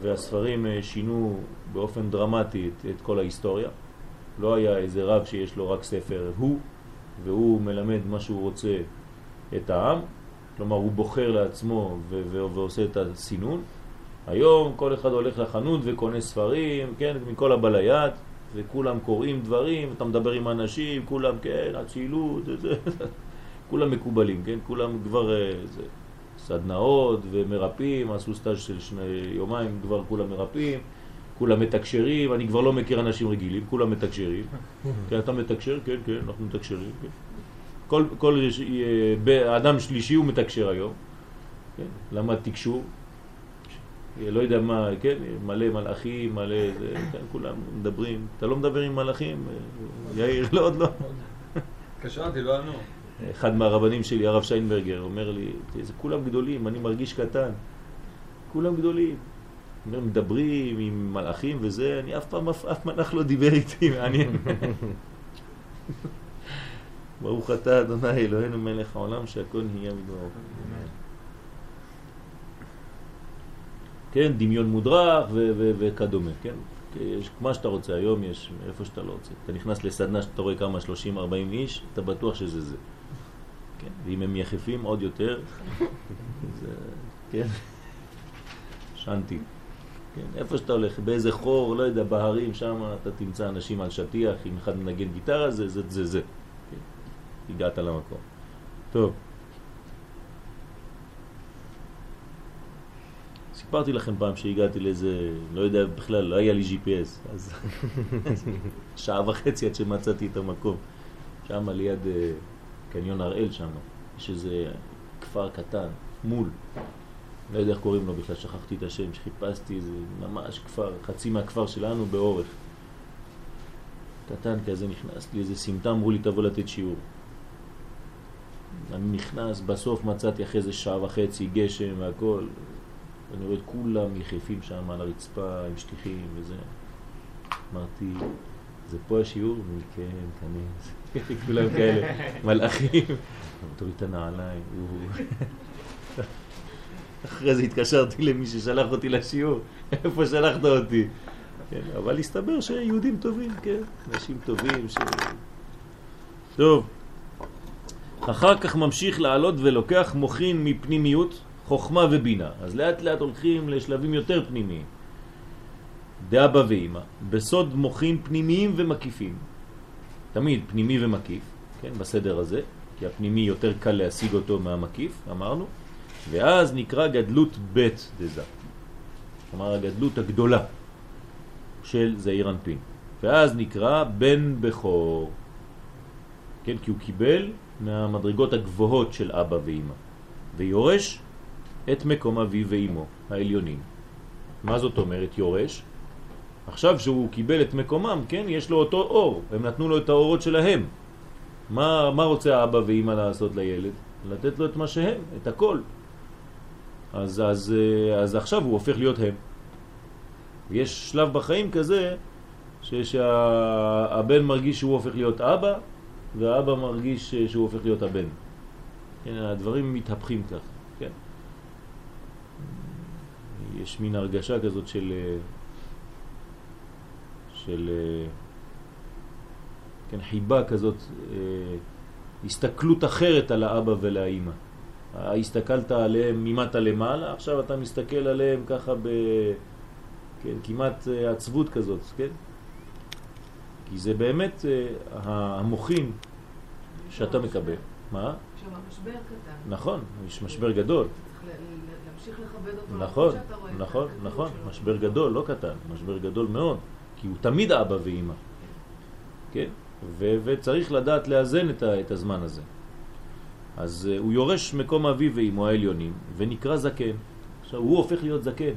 והספרים אה, שינו באופן דרמטי את, את כל ההיסטוריה. לא היה איזה רב שיש לו רק ספר הוא, והוא מלמד מה שהוא רוצה את העם, כלומר הוא בוחר לעצמו ועושה את הסינון. היום כל אחד הולך לחנות וקונה ספרים, כן, מכל הבליית, וכולם קוראים דברים, אתה מדבר עם אנשים, כולם, כן, אצילות, כולם מקובלים, כן, כולם כבר אה, זה, סדנאות ומרפאים, עשו סטאז' של שני יומיים, כבר כולם מרפאים. כולם מתקשרים, אני כבר לא מכיר אנשים רגילים, כולם מתקשרים. כן, אתה מתקשר? כן, כן, אנחנו מתקשרים. כן. כל, כל אה, אדם שלישי הוא מתקשר היום. כן, למד תקשור. לא יודע מה, כן, מלא מלאכים, מלא זה, כן, כולם מדברים. אתה לא מדבר עם מלאכים? יאיר, לא, עוד לא. התקשרתי, לא ענו. אחד מהרבנים שלי, הרב שיינברגר, אומר לי, זה כולם גדולים, אני מרגיש קטן. כולם גדולים. מדברים עם מלאכים וזה, אני אף פעם, אף, אף מלאך לא דיבר איתי, מעניין. ברוך אתה אדוני אלוהינו מלך העולם שהכל נהיה מדברו. כן, דמיון מודרך וכדומה, כן? יש מה שאתה רוצה, היום יש איפה שאתה לא רוצה. אתה נכנס לסדנה שאתה רואה כמה 30-40 איש, אתה בטוח שזה זה. כן? ואם הם יחפים עוד יותר, זה, כן? שנתי. כן, איפה שאתה הולך, באיזה חור, לא יודע, בהרים, שם אתה תמצא אנשים על שטיח, אם אחד מנגן גיטרה, זה זה זה. זה. כן, הגעת למקום. טוב. סיפרתי לכם פעם שהגעתי לאיזה, לא יודע בכלל, לא היה לי GPS, אז שעה וחצי עד שמצאתי את המקום. שם ליד אה, קניון הראל שם, יש איזה כפר קטן, מול. לא יודע איך קוראים לו בכלל, שכחתי את השם, שחיפשתי, זה ממש כפר, חצי מהכפר שלנו באורך. קטן כזה, נכנס לי איזה סמטה, אמרו לי תבוא לתת שיעור. אני נכנס, בסוף מצאתי אחרי איזה שעה וחצי גשם והכל, אני רואה את כולם יחפים שם על הרצפה עם שטיחים וזה. אמרתי, זה פה השיעור? כן, כנס. כולם כאלה, מלאכים. תוריד את הנעליים. אחרי זה התקשרתי למי ששלח אותי לשיעור, איפה שלחת אותי? כן, אבל הסתבר שיהודים טובים, כן, אנשים טובים ש... טוב, אחר כך ממשיך לעלות ולוקח מוכין מפנימיות, חוכמה ובינה. אז לאט לאט הולכים לשלבים יותר פנימיים. דאבא ואימא, בסוד מוכין פנימיים ומקיפים. תמיד פנימי ומקיף, כן, בסדר הזה, כי הפנימי יותר קל להשיג אותו מהמקיף, אמרנו, ואז נקרא גדלות בית דזה. כלומר הגדלות הגדולה של זעיר אנפין. ואז נקרא בן בכור. כן, כי הוא קיבל מהמדרגות הגבוהות של אבא ואימא, ויורש את מקום אביו ואימו, העליונים. מה זאת אומרת יורש? עכשיו שהוא קיבל את מקומם, כן, יש לו אותו אור, הם נתנו לו את האורות שלהם. מה, מה רוצה האבא ואימא לעשות לילד? לתת לו את מה שהם, את הכל. אז, אז, אה, אז עכשיו הוא הופך להיות הם. יש שלב בחיים כזה שהבן מרגיש שהוא הופך להיות אבא והאבא מרגיש שהוא הופך להיות הבן. כן, הדברים מתהפכים כך, כן. יש מין הרגשה כזאת של אה, של אה, כן, חיבה כזאת, הסתכלות אחרת על האבא ולאימא. הסתכלת עליהם ממטה למעלה, עכשיו אתה מסתכל עליהם ככה ב... כן, כמעט אה, עצבות כזאת, כן? כי זה באמת אה, המוחים שאתה מקבל. מה? שם משבר קטן. נכון, יש משבר גדול. להמשיך לכבד אותו. נכון, נכון, נכון, משבר גדול, לא קטן, משבר גדול מאוד, כי הוא תמיד אבא ואימא, כן? וצריך לדעת לאזן את הזמן הזה. אז uh, הוא יורש מקום אביו ואמו העליונים ונקרא זקן. עכשיו הוא הופך להיות זקן.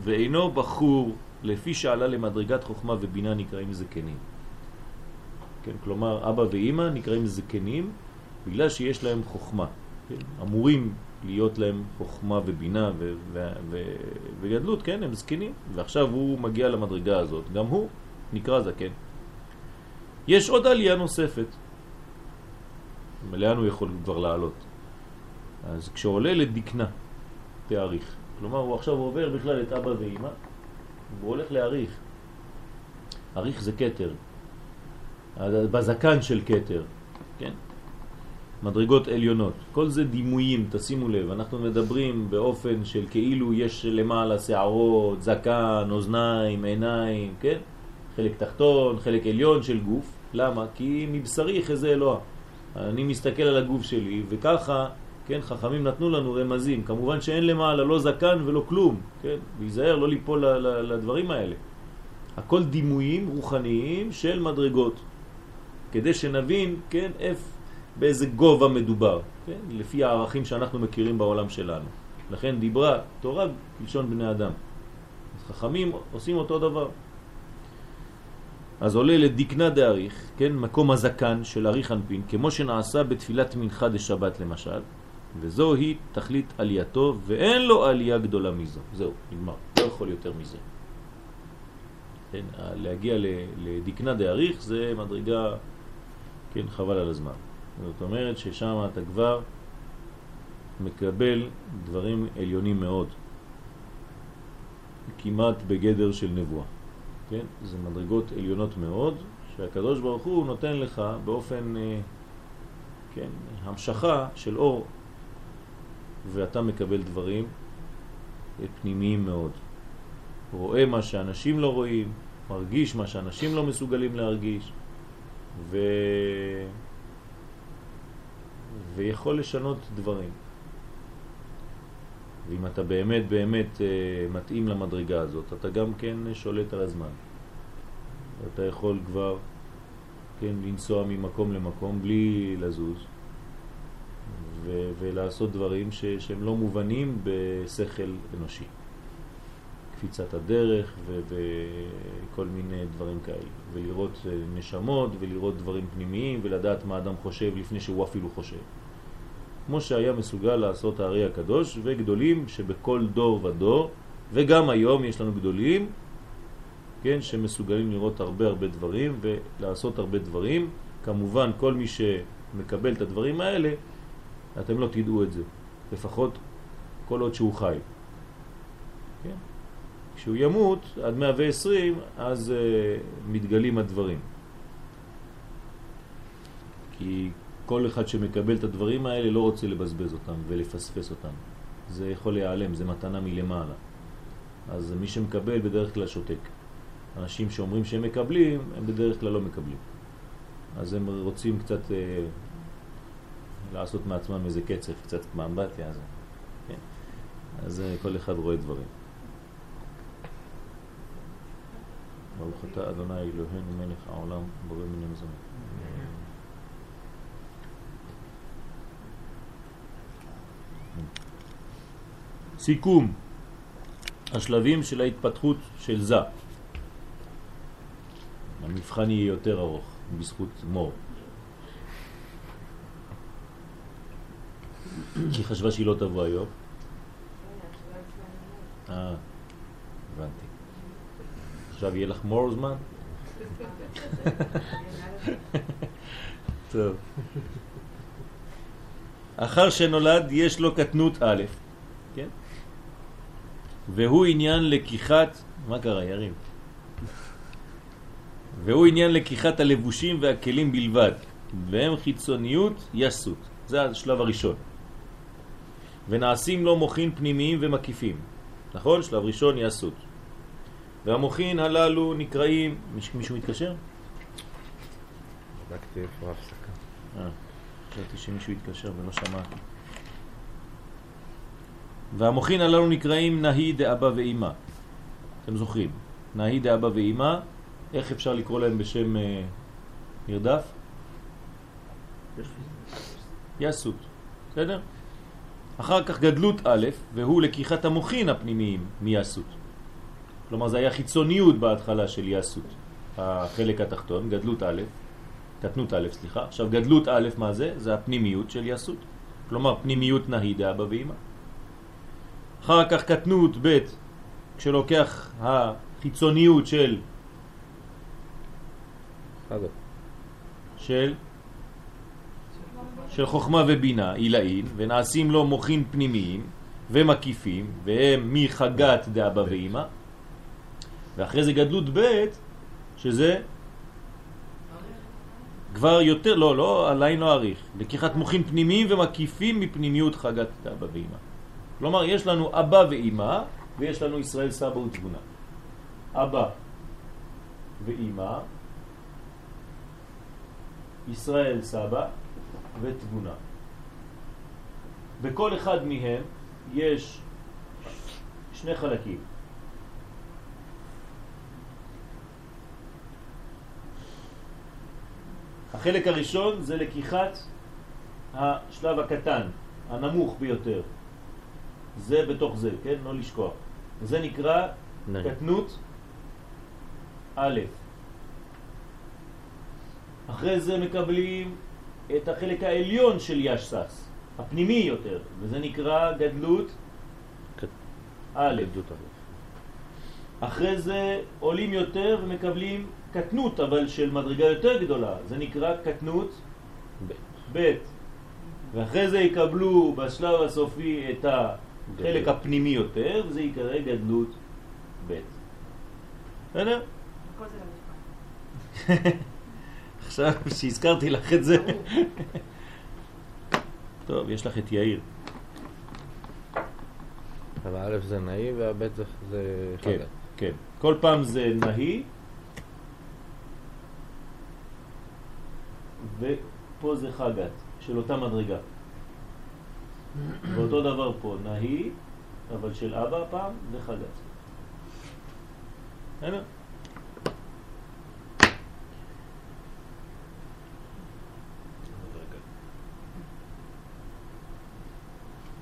ואינו בחור לפי שעלה למדרגת חוכמה ובינה נקראים זקנים. כן, כלומר אבא ואימא נקראים זקנים בגלל שיש להם חוכמה. כן? אמורים להיות להם חוכמה ובינה ו- ו- ו- וגדלות, כן, הם זקנים. ועכשיו הוא מגיע למדרגה הזאת, גם הוא נקרא זקן. יש עוד עלייה נוספת. לאן הוא יכול כבר לעלות? אז כשעולה לדקנה, תאריך. כלומר, הוא עכשיו עובר בכלל את אבא ואמא, והוא הולך להאריך. אריך זה קטר, בזקן של קטר, כן? מדרגות עליונות. כל זה דימויים, תשימו לב, אנחנו מדברים באופן של כאילו יש למעלה שערות, זקן, אוזניים, עיניים, כן? חלק תחתון, חלק עליון של גוף. למה? כי מבשרי חזה אלוה. אני מסתכל על הגוף שלי, וככה, כן, חכמים נתנו לנו רמזים. כמובן שאין למעלה לא זקן ולא כלום, כן? להיזהר, לא ליפול לדברים האלה. הכל דימויים רוחניים של מדרגות, כדי שנבין, כן, איפה, באיזה גובה מדובר, כן? לפי הערכים שאנחנו מכירים בעולם שלנו. לכן דיברה תורה כלשון בני אדם. אז חכמים עושים אותו דבר. אז עולה לדקנה דאריך, כן, מקום הזקן של אריך אנפין, כמו שנעשה בתפילת מנחה דשבת למשל, וזוהי תכלית עלייתו, ואין לו עלייה גדולה מזו. זהו, נגמר, לא יכול יותר מזה. כן, להגיע לדקנה דאריך זה מדרגה, כן, חבל על הזמן. זאת אומרת ששם אתה כבר מקבל דברים עליונים מאוד, כמעט בגדר של נבואה. כן? זה מדרגות עליונות מאוד, שהקדוש ברוך הוא נותן לך באופן, אה, כן, המשכה של אור, ואתה מקבל דברים פנימיים מאוד. רואה מה שאנשים לא רואים, מרגיש מה שאנשים לא מסוגלים להרגיש, ו... ויכול לשנות דברים. ואם אתה באמת באמת אה, מתאים למדרגה הזאת, אתה גם כן שולט על הזמן. אתה יכול כבר, כן, לנסוע ממקום למקום בלי לזוז, ו- ולעשות דברים ש- שהם לא מובנים בשכל אנושי. קפיצת הדרך ו- וכל מיני דברים כאלה, ולראות אה, נשמות ולראות דברים פנימיים ולדעת מה אדם חושב לפני שהוא אפילו חושב. כמו שהיה מסוגל לעשות הארי הקדוש וגדולים שבכל דור ודור, וגם היום יש לנו גדולים, כן, שמסוגלים לראות הרבה הרבה דברים ולעשות הרבה דברים. כמובן כל מי שמקבל את הדברים האלה, אתם לא תדעו את זה, לפחות כל עוד שהוא חי. כן? כשהוא ימות עד 120 אז uh, מתגלים הדברים. כי כל אחד שמקבל את הדברים האלה לא רוצה לבזבז אותם ולפספס אותם. זה יכול להיעלם, זה מתנה מלמעלה. אז מי שמקבל בדרך כלל שותק. אנשים שאומרים שהם מקבלים, הם בדרך כלל לא מקבלים. אז הם רוצים קצת אה, לעשות מעצמם איזה קצף, קצת מאמבטיה. אז, כן. אז אה, כל אחד רואה דברים. ברוך אתה אדוני אלוהינו מלך העולם בורא מיני מזונות. סיכום השלבים של ההתפתחות של זה. המבחן יהיה יותר ארוך בזכות מור. כי חשבה שהיא לא תבוא היום. אה, הבנתי. עכשיו יהיה לך מור זמן? טוב. אחר שנולד יש לו קטנות א'? והוא עניין לקיחת, מה קרה ירים? והוא עניין לקיחת הלבושים והכלים בלבד, והם חיצוניות יסות. זה השלב הראשון. ונעשים לו מוכין פנימיים ומקיפים. נכון? שלב ראשון יסות. והמוכין הללו נקראים... מישהו מתקשר? בדקתי איפה ההפסקה. אה, חשבתי שמישהו התקשר ולא שמעתי. והמוכין הללו נקראים נהי דאבא ואימא. אתם זוכרים? נהי דאבא ואימא, איך אפשר לקרוא להם בשם אה, נרדף? יסות, בסדר? אחר כך גדלות א', והוא לקיחת המוכין הפנימיים מיסות. כלומר זה היה חיצוניות בהתחלה של יסות, החלק התחתון, גדלות א', קטנות א', סליחה. עכשיו גדלות א', מה זה? זה הפנימיות של יסות. כלומר פנימיות נהי דאבא ואימא. אחר כך קטנות ב', כשלוקח החיצוניות של. של של חוכמה ובינה, עילאין, ונעשים לו מוחין פנימיים ומקיפים, והם מחגת דאבא ואימא, ואחרי זה גדלות ב', שזה כבר יותר, לא, לא, עליין לא אריך, לקיחת מוחין פנימיים ומקיפים מפנימיות חגת דאבא ואימא. כלומר, יש לנו אבא ואימא, ויש לנו ישראל סבא ותבונה. אבא ואימא, ישראל סבא ותבונה. בכל אחד מהם יש שני חלקים. החלק הראשון זה לקיחת השלב הקטן, הנמוך ביותר. זה בתוך זה, כן? לא לשכוח. זה נקרא. קטנות א'. אחרי זה מקבלים את החלק העליון של ישסס, הפנימי יותר, וזה נקרא גדלות א'. אחרי זה עולים יותר ומקבלים קטנות, אבל של מדרגה יותר גדולה, זה נקרא קטנות ב'. ב'. ואחרי זה יקבלו בשלב הסופי את גדלות. הפנימי יותר, וזה יקרא גדלות ב'. בסדר? זה. עכשיו שהזכרתי לך את זה. טוב, יש לך את יאיר. אבל א' זה נאי והב' זה- זה כן. כן. כל פעם זה נהי, ופה זה חגת, של אותה מדרגה. ואותו דבר פה, נהי אבל של אבא הפעם וחגת. בסדר?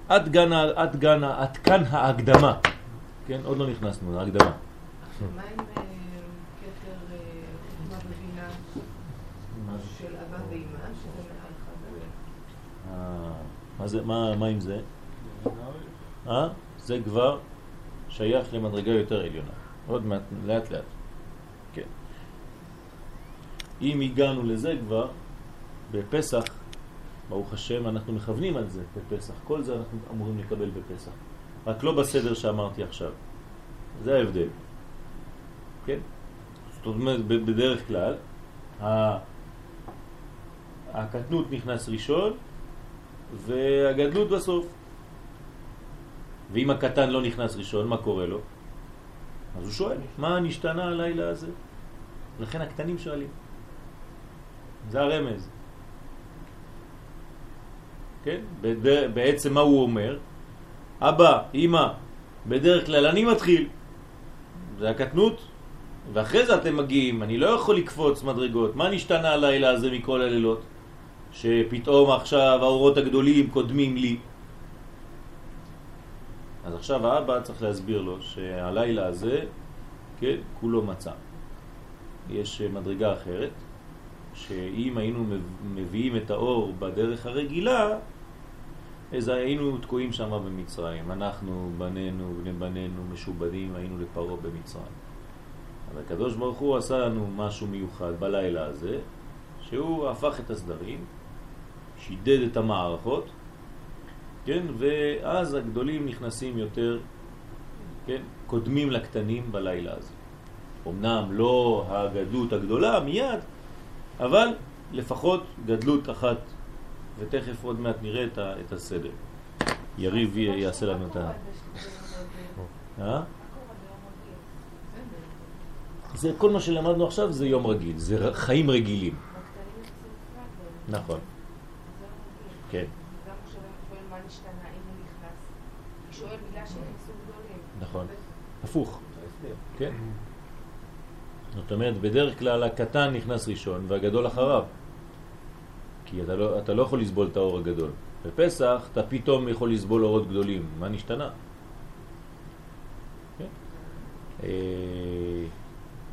עד גן, עד גן, עד כאן ההקדמה. כן, עוד לא נכנסנו. עכשיו, מה עם אה, כתר אה, חוכמה ובינה של אבא ואמא, שזה מעל חגה? מה זה, מה, מה עם זה? אה? זה כבר שייך למדרגה יותר עליונה. עוד מעט, לאט לאט. כן. אם הגענו לזה כבר, בפסח, ברוך השם, אנחנו מכוונים על זה בפסח. כל זה אנחנו אמורים לקבל בפסח. רק לא בסדר שאמרתי עכשיו. זה ההבדל. כן? זאת אומרת, בדרך כלל, הקטנות נכנס ראשון, והגדלות בסוף. ואם הקטן לא נכנס ראשון, מה קורה לו? אז הוא שואל, מה נשתנה הלילה הזה? לכן הקטנים שואלים. זה הרמז. כן? בעצם מה הוא אומר? אבא, אמא, בדרך כלל אני מתחיל. זה הקטנות, ואחרי זה אתם מגיעים. אני לא יכול לקפוץ מדרגות. מה נשתנה הלילה הזה מכל הלילות? שפתאום עכשיו האורות הגדולים קודמים לי. אז עכשיו האבא צריך להסביר לו שהלילה הזה, כן, כולו מצא. יש מדרגה אחרת, שאם היינו מביאים את האור בדרך הרגילה, אז היינו תקועים שם במצרים. אנחנו, בנינו, בני בנינו, משובדים, היינו לפרעה במצרים. אבל הקדוש ברוך הוא עשה לנו משהו מיוחד בלילה הזה, שהוא הפך את הסדרים, שידד את המערכות, כן, ואז הגדולים נכנסים יותר, כן, קודמים לקטנים בלילה הזה. אמנם לא הגדלות הגדולה מיד, אבל לפחות גדלות אחת, ותכף עוד מעט נראה את, הסדר. יריב יעשה לנו את ה... אה? זה כל מה שלמדנו עכשיו זה יום רגיל, זה חיים רגילים. נכון, כן. נכון. הפוך. כן. זאת אומרת, בדרך כלל הקטן נכנס ראשון והגדול אחריו. כי אתה לא, אתה לא יכול לסבול את האור הגדול. בפסח אתה פתאום יכול לסבול אורות גדולים. מה נשתנה? כן. אה,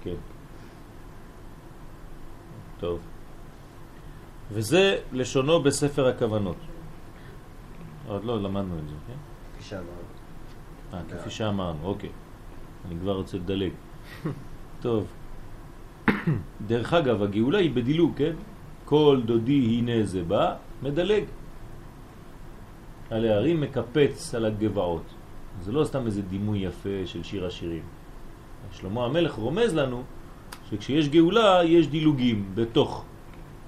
כן. טוב. וזה לשונו בספר הכוונות. עוד לא למדנו את זה, כן? כפי שאמרנו. אה, כפי שאמרנו, אוקיי. אני כבר רוצה לדלג. טוב. דרך אגב, הגאולה היא בדילוג, כן? כל דודי הנה זה בא, מדלג. על הערים מקפץ על הגבעות. זה לא סתם איזה דימוי יפה של שיר השירים. שלמה המלך רומז לנו שכשיש גאולה יש דילוגים בתוך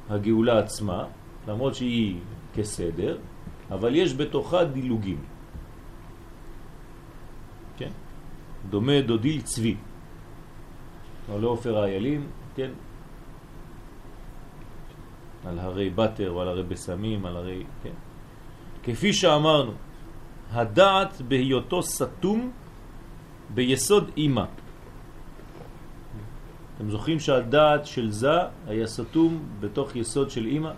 הגאולה עצמה, למרות שהיא כסדר, אבל יש בתוכה דילוגים. כן? דומה דודיל צבי. או לעופר האיילים, כן? על הרי בטר או על הרי בסמים, על הרי, כן? כפי שאמרנו, הדעת בהיותו סתום ביסוד אימא. אתם זוכרים שהדעת של זה היה סתום בתוך יסוד של אימא?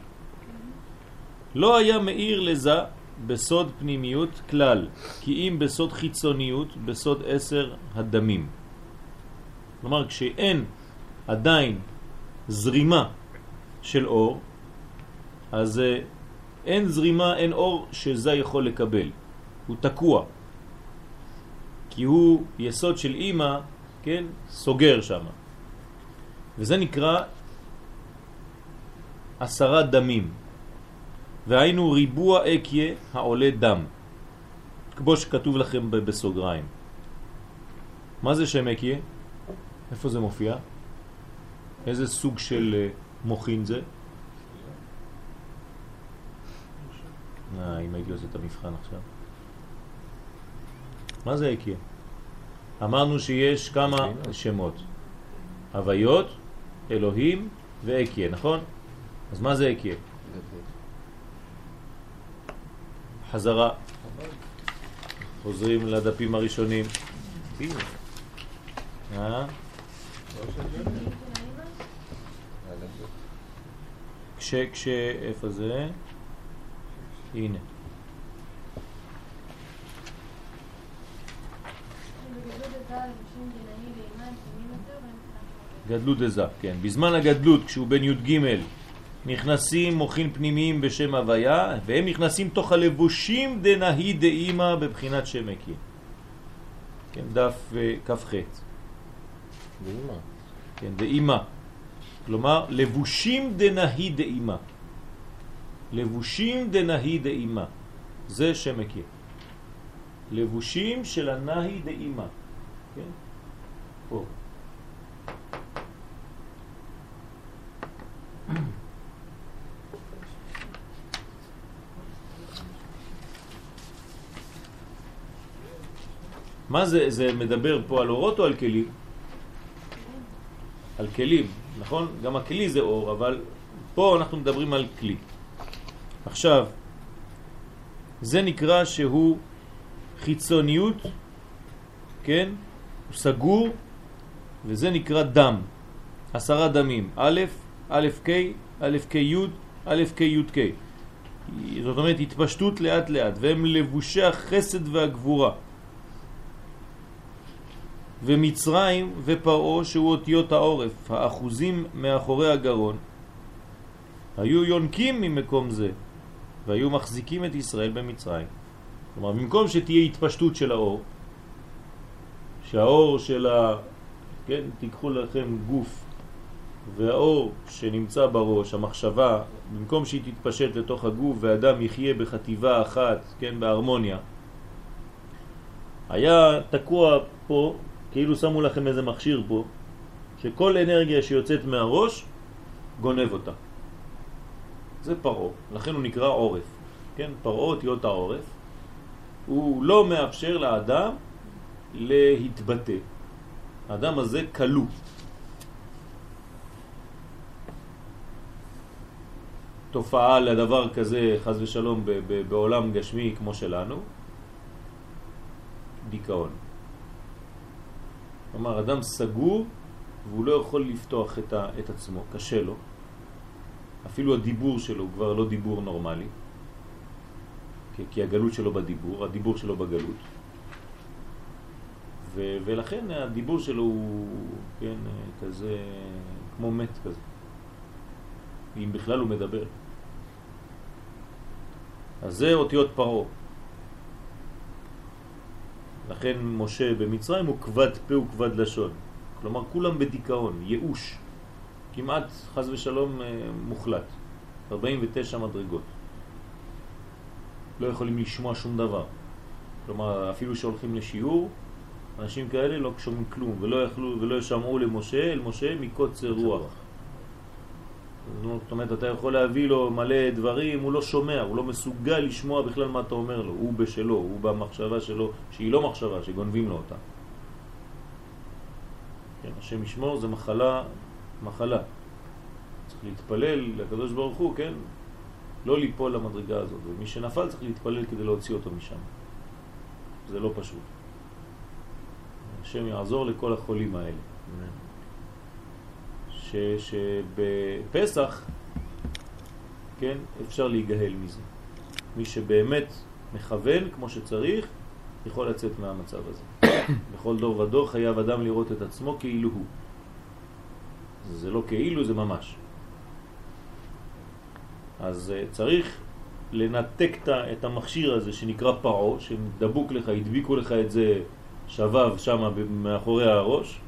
לא היה מאיר לזה בסוד פנימיות כלל, כי אם בסוד חיצוניות, בסוד עשר הדמים. כלומר, כשאין עדיין זרימה של אור, אז אה, אין זרימה, אין אור שזה יכול לקבל. הוא תקוע. כי הוא יסוד של אימא, כן, סוגר שם. וזה נקרא עשרה דמים. והיינו ריבוע אקיה העולה דם. כמו שכתוב לכם בסוגריים. מה זה שם אקיה? איפה זה מופיע? איזה סוג של אה, מוכין זה? אה, אם הייתי עושה את המבחן עכשיו. מה זה אקיה? אמרנו שיש כמה שמות. הוויות, אלוהים ואקיה, נכון? אז מה זה אקיה? חזרה. חוזרים לדפים הראשונים. אה? כש, כש, איפה זה? הנה. גדלות דזה, כן. בזמן הגדלות, כשהוא בן י"ג, נכנסים מוחין פנימיים בשם הוויה, והם נכנסים תוך הלבושים דנהי דאימא בבחינת שם מקי. כן, דף אה, כ"ח. דאימא. כן, דאימא. כלומר, לבושים דנהי דאימא. לבושים דנהי דאימא. זה שם מקי. לבושים של הנהי דאימא. כן? פה. מה זה, זה מדבר פה על אורות או על כלים? על כלים, נכון? גם הכלי זה אור, אבל פה אנחנו מדברים על כלי. עכשיו, זה נקרא שהוא חיצוניות, כן? הוא סגור, וזה נקרא דם. עשרה דמים, א', א', ק', א', ק', י', א', ק', י', ק'. זאת אומרת התפשטות לאט לאט, והם לבושי החסד והגבורה. ומצרים ופרעו שהוא אותיות העורף, האחוזים מאחורי הגרון, היו יונקים ממקום זה, והיו מחזיקים את ישראל במצרים. כלומר, במקום שתהיה התפשטות של האור, שהאור של ה... כן, תיקחו לכם גוף, והאור שנמצא בראש, המחשבה, במקום שהיא תתפשט לתוך הגוף ואדם יחיה בחטיבה אחת, כן, בהרמוניה, היה תקוע פה כאילו שמו לכם איזה מכשיר פה, שכל אנרגיה שיוצאת מהראש גונב אותה. זה פרעו, לכן הוא נקרא עורף. כן, פרעו אותיות העורף. הוא לא מאפשר לאדם להתבטא. האדם הזה קלו. תופעה לדבר כזה, חז ושלום, בעולם גשמי כמו שלנו, דיכאון. כלומר, אדם סגור והוא לא יכול לפתוח את, ה, את עצמו, קשה לו. אפילו הדיבור שלו הוא כבר לא דיבור נורמלי, כי, כי הגלות שלו בדיבור, הדיבור שלו בגלות. ו, ולכן הדיבור שלו הוא, כן, כזה, כמו מת כזה. אם בכלל הוא מדבר. אז זה אותיות פרעה. לכן משה במצרים הוא כבד פה וכבד לשון. כלומר, כולם בדיכאון, ייאוש. כמעט, חז ושלום, אה, מוחלט. 49 מדרגות. לא יכולים לשמוע שום דבר. כלומר, אפילו שהולכים לשיעור, אנשים כאלה לא שומעים כלום, ולא יכלו ולא ישמעו למשה, אל משה מקוצר רוח. זאת אומרת, אתה יכול להביא לו מלא דברים, הוא לא שומע, הוא לא מסוגל לשמוע בכלל מה אתה אומר לו, הוא בשלו, הוא במחשבה שלו, שהיא לא מחשבה, שגונבים לו אותה. כן, השם ישמור זה מחלה, מחלה. צריך להתפלל לקדוש ברוך הוא, כן? לא ליפול למדרגה הזאת, ומי שנפל צריך להתפלל כדי להוציא אותו משם. זה לא פשוט. השם יעזור לכל החולים האלה. שבפסח, כן, אפשר להיגהל מזה. מי שבאמת מכוון כמו שצריך, יכול לצאת מהמצב הזה. בכל דור ודור חייב אדם לראות את עצמו כאילו הוא. זה לא כאילו, זה ממש. אז uh, צריך לנתק את המכשיר הזה שנקרא פרעו, שדבוק לך, הדביקו לך את זה שבב שם מאחורי הראש,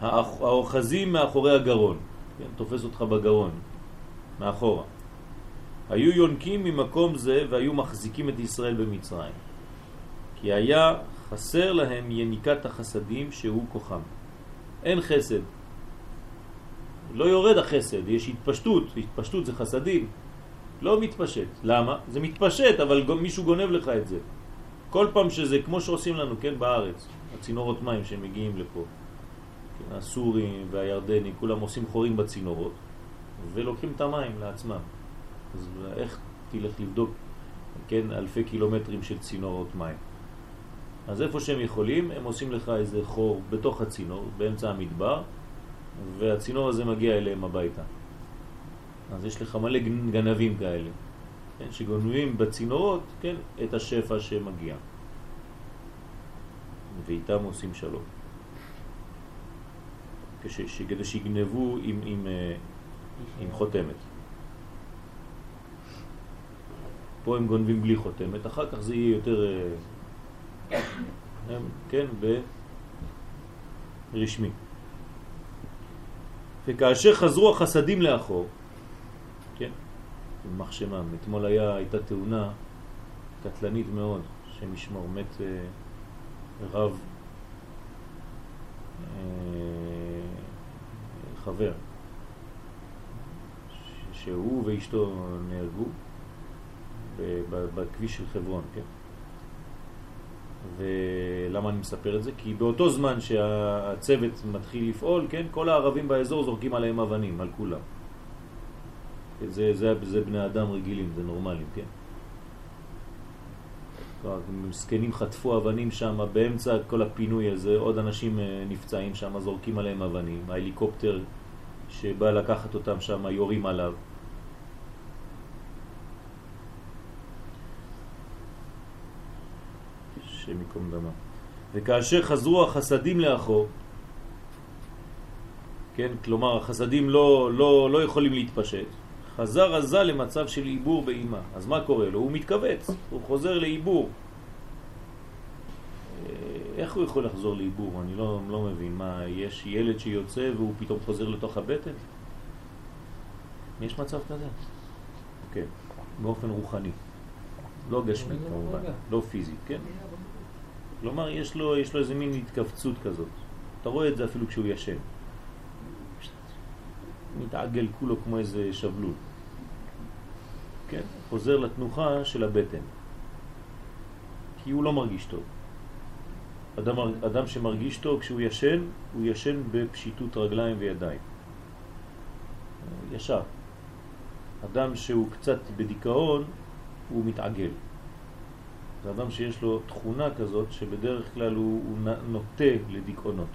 האוחזים מאחורי הגרון, כן, תופס אותך בגרון, מאחורה. היו יונקים ממקום זה והיו מחזיקים את ישראל במצרים. כי היה חסר להם יניקת החסדים שהוא כוחם. אין חסד. לא יורד החסד, יש התפשטות, התפשטות זה חסדים. לא מתפשט. למה? זה מתפשט, אבל מישהו גונב לך את זה. כל פעם שזה, כמו שעושים לנו, כן, בארץ, הצינורות מים שמגיעים לפה. כן, הסורים והירדנים, כולם עושים חורים בצינורות ולוקחים את המים לעצמם. אז איך תלך לבדוק כן, אלפי קילומטרים של צינורות מים. אז איפה שהם יכולים, הם עושים לך איזה חור בתוך הצינור, באמצע המדבר, והצינור הזה מגיע אליהם הביתה. אז יש לך מלא גנבים כאלה, כן, שגונבים בצינורות כן, את השפע שמגיע. ואיתם עושים שלום. כדי שיגנבו עם, עם, אה, עם חותמת. פה הם גונבים בלי חותמת, אחר כך זה יהיה יותר, אה, כן, ברשמי. וכאשר חזרו החסדים לאחור, כן, מחשמם, אתמול היה, הייתה תאונה קטלנית מאוד, שם ישמור, מת אה, רב חבר, שהוא ואשתו נהרגו בכביש של חברון, כן? ולמה אני מספר את זה? כי באותו זמן שהצוות מתחיל לפעול, כן, כל הערבים באזור זורקים עליהם אבנים, על כולם. זה, זה, זה בני אדם רגילים, זה נורמלים, כן? מסכנים חטפו אבנים שם באמצע כל הפינוי הזה, עוד אנשים אה, נפצעים שם, זורקים עליהם אבנים, ההליקופטר שבא לקחת אותם שם יורים עליו. השם יקום דמה. וכאשר חזרו החסדים לאחור, כן, כלומר החסדים לא, לא, לא יכולים להתפשט, חזר עזה למצב של עיבור באימה. אז מה קורה לו? הוא מתכווץ, הוא חוזר לעיבור. אה, איך הוא יכול לחזור לעיבור? אני לא, לא מבין. מה, יש ילד שיוצא והוא פתאום חוזר לתוך הבטן? יש מצב כזה? כן, באופן רוחני. לא גשמי כמובן, לא פיזית, כן? כלומר, יש לו, יש לו איזה מין התכווצות כזאת. אתה רואה את זה אפילו כשהוא ישן. מתעגל כולו כמו איזה שבלול. כן? חוזר לתנוחה של הבטן. כי הוא לא מרגיש טוב. אדם, אדם שמרגיש טוב כשהוא ישן, הוא ישן בפשיטות רגליים וידיים. ישר. אדם שהוא קצת בדיכאון, הוא מתעגל. זה אדם שיש לו תכונה כזאת שבדרך כלל הוא, הוא נוטה לדיכאונות.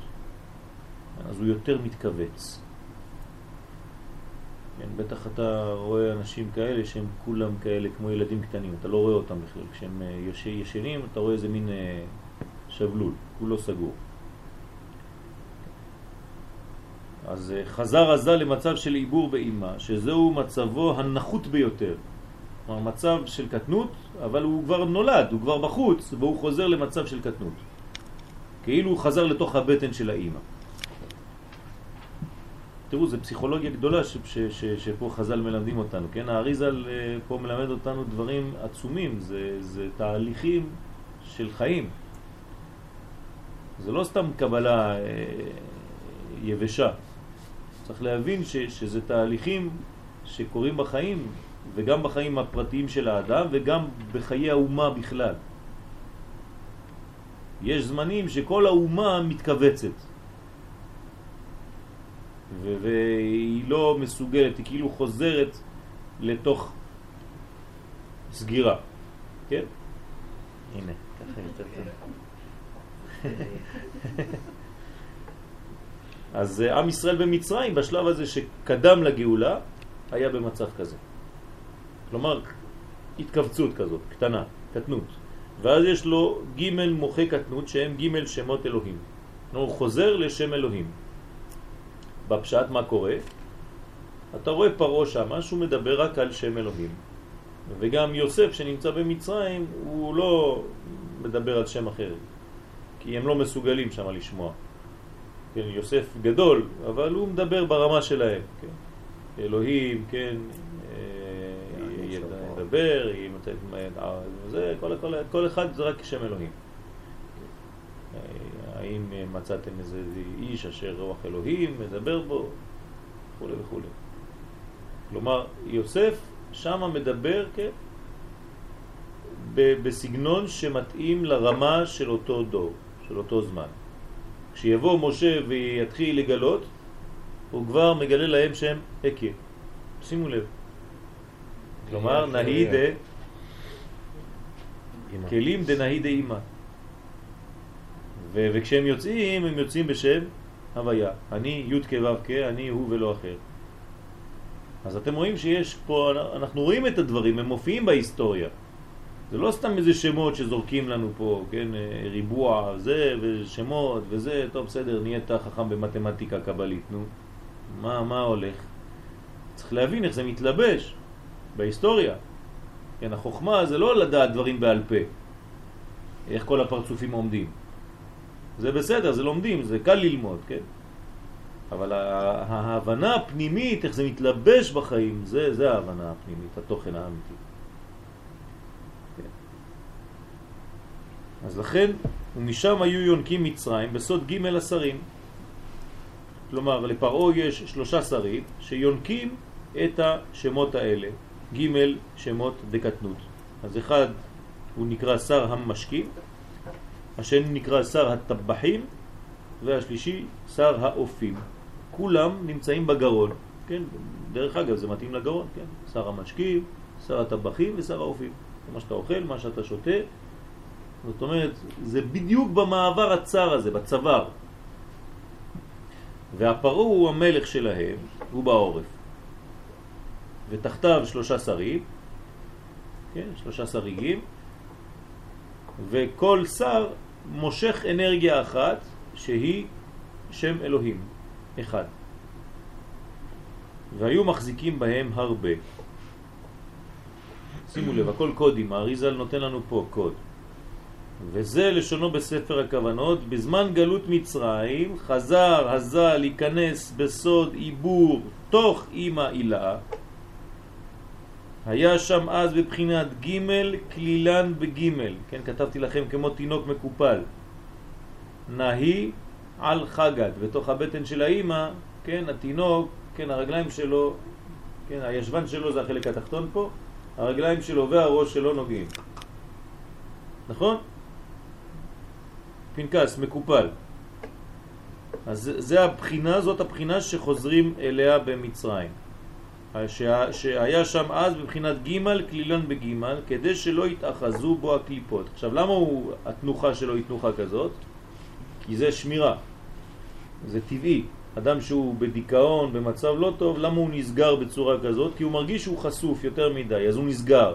אז הוא יותר מתכווץ. כן, בטח אתה רואה אנשים כאלה שהם כולם כאלה כמו ילדים קטנים, אתה לא רואה אותם בכלל. כשהם אה, ישנים אתה רואה איזה מין אה, שבלול, כולו סגור. אז אה, חזר עזה למצב של עיבור באימה, שזהו מצבו הנחות ביותר. כלומר מצב של קטנות, אבל הוא כבר נולד, הוא כבר בחוץ, והוא חוזר למצב של קטנות. כאילו הוא חזר לתוך הבטן של האימא. תראו, זו פסיכולוגיה גדולה ש, ש, ש, שפה חז"ל מלמדים אותנו, כן? האריזל אה, פה מלמד אותנו דברים עצומים, זה, זה תהליכים של חיים. זה לא סתם קבלה אה, יבשה. צריך להבין ש, שזה תהליכים שקורים בחיים, וגם בחיים הפרטיים של האדם, וגם בחיי האומה בכלל. יש זמנים שכל האומה מתכווצת. והיא לא מסוגלת, היא כאילו חוזרת לתוך סגירה, כן? הנה, ככה יותר טוב. אז אה, עם ישראל במצרים בשלב הזה שקדם לגאולה היה במצב כזה. כלומר, התכווצות כזאת, קטנה, קטנות. ואז יש לו ג' מוחה קטנות שהם ג' שמות אלוהים. הוא חוזר לשם אלוהים. בפשט מה קורה? אתה רואה פרו שם, שהוא מדבר רק על שם אלוהים. וגם יוסף שנמצא במצרים, הוא לא מדבר על שם אחר, כי הם לא מסוגלים שם לשמוע. כן, יוסף גדול, אבל הוא מדבר ברמה שלהם. כן. אלוהים, כן, אה, ידבר, זה, כל, כל, כל אחד זה רק שם אלוהים. האם מצאתם איזה איש אשר רוח אלוהים מדבר בו, וכו' וכו'. כלומר, יוסף שם מדבר כן, בסגנון שמתאים לרמה של אותו דור, של אותו זמן. כשיבוא משה ויתחיל לגלות, הוא כבר מגלה להם שהם אקי. שימו לב. כלומר, נהידה אמא. כלים דנאי דאימא. ו- וכשהם יוצאים, הם יוצאים בשם הוויה. אני י' כו' כ', אני הוא ולא אחר. אז אתם רואים שיש פה, אנחנו רואים את הדברים, הם מופיעים בהיסטוריה. זה לא סתם איזה שמות שזורקים לנו פה, כן, אה, ריבוע, זה, ושמות, וזה, טוב, בסדר, נהיית חכם במתמטיקה קבלית, נו. מה, מה הולך? צריך להבין איך זה מתלבש בהיסטוריה. כן, החוכמה זה לא לדעת דברים בעל פה, איך כל הפרצופים עומדים. זה בסדר, זה לומדים, זה קל ללמוד, כן? אבל ההבנה הפנימית, איך זה מתלבש בחיים, זה, זה ההבנה הפנימית, התוכן האמיתי. כן. אז לכן, ומשם היו יונקים מצרים בסוד ג' השרים. כלומר, לפרעה יש שלושה שרים שיונקים את השמות האלה, ג' שמות דקטנות. אז אחד הוא נקרא שר המשקים, השני נקרא שר הטבחים, והשלישי שר האופים. כולם נמצאים בגרון, כן? דרך אגב זה מתאים לגרון, כן? שר המשקים, שר הטבחים ושר האופים. מה שאתה אוכל, מה שאתה שותה. זאת אומרת, זה בדיוק במעבר הצר הזה, בצוואר. והפרעה הוא המלך שלהם, הוא בעורף. ותחתיו שלושה שרים, כן, שלושה שריגים, וכל שר מושך אנרגיה אחת שהיא שם אלוהים, אחד. והיו מחזיקים בהם הרבה. שימו לב, הכל קודים, האריזל נותן לנו פה קוד. וזה לשונו בספר הכוונות, בזמן גלות מצרים חזר הזל להיכנס בסוד עיבור תוך אימא אילאה. היה שם אז בבחינת ג' כלילן בג', כן, כתבתי לכם כמו תינוק מקופל. נהי על חגת, בתוך הבטן של האימא, כן, התינוק, כן, הרגליים שלו, כן, הישבן שלו זה החלק התחתון פה, הרגליים שלו והראש שלו נוגעים. נכון? פנקס, מקופל. אז זה- הבחינה, זאת הבחינה שחוזרים אליה במצרים. שה- שהיה שם אז בבחינת ג' כלילן בג' כדי שלא יתאחזו בו הקליפות. עכשיו למה הוא, התנוחה שלו היא תנוחה כזאת? כי זה שמירה, זה טבעי. אדם שהוא בדיכאון, במצב לא טוב, למה הוא נסגר בצורה כזאת? כי הוא מרגיש שהוא חשוף יותר מדי, אז הוא נסגר.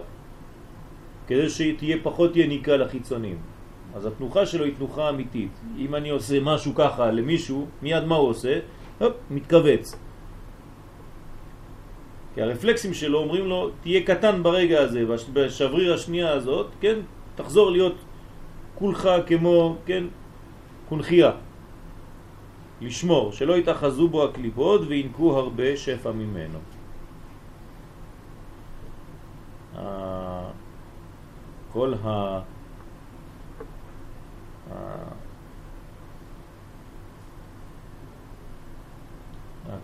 כדי שתהיה פחות יניקה לחיצונים. אז התנוחה שלו היא תנוחה אמיתית. אם אני עושה משהו ככה למישהו, מיד מה הוא עושה? הופ, מתכווץ. כי הרפלקסים שלו אומרים לו, תהיה קטן ברגע הזה, בש- בשבריר השנייה הזאת, כן, תחזור להיות כולך כמו, כן, קונחייה. לשמור, שלא יתאחזו בו הקליפות וינקו הרבה שפע ממנו. כל ה...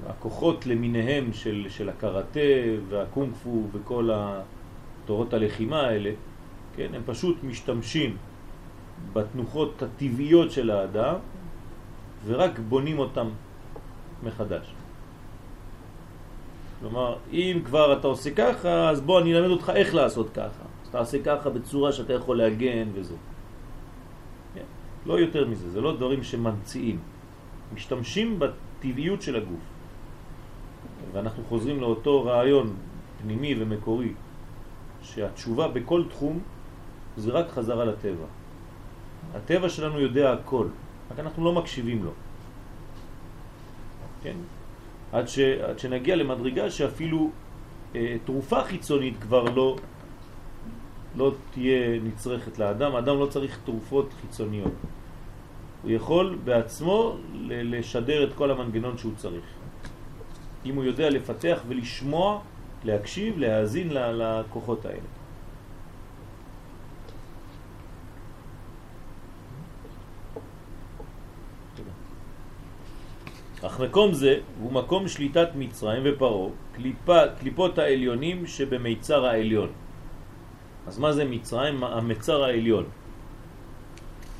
הכוחות למיניהם של, של הקראטה והקונג פו וכל תורות הלחימה האלה, כן, הם פשוט משתמשים בתנוחות הטבעיות של האדם ורק בונים אותם מחדש. כלומר, אם כבר אתה עושה ככה, אז בוא אני אלמד אותך איך לעשות ככה. אז תעשה ככה בצורה שאתה יכול להגן וזה. כן, לא יותר מזה, זה לא דברים שממציאים. משתמשים בטבעיות של הגוף. ואנחנו חוזרים לאותו רעיון פנימי ומקורי, שהתשובה בכל תחום זה רק חזרה לטבע. הטבע שלנו יודע הכל, רק אנחנו לא מקשיבים לו. כן? עד, ש, עד שנגיע למדרגה שאפילו אה, תרופה חיצונית כבר לא, לא תהיה נצרכת לאדם, האדם לא צריך תרופות חיצוניות. הוא יכול בעצמו לשדר את כל המנגנון שהוא צריך. אם הוא יודע לפתח ולשמוע, להקשיב, להאזין לכוחות האלה. אך מקום זה הוא מקום שליטת מצרים ופרו, קליפה, קליפות העליונים שבמיצר העליון. אז מה זה מצרים? המצר העליון.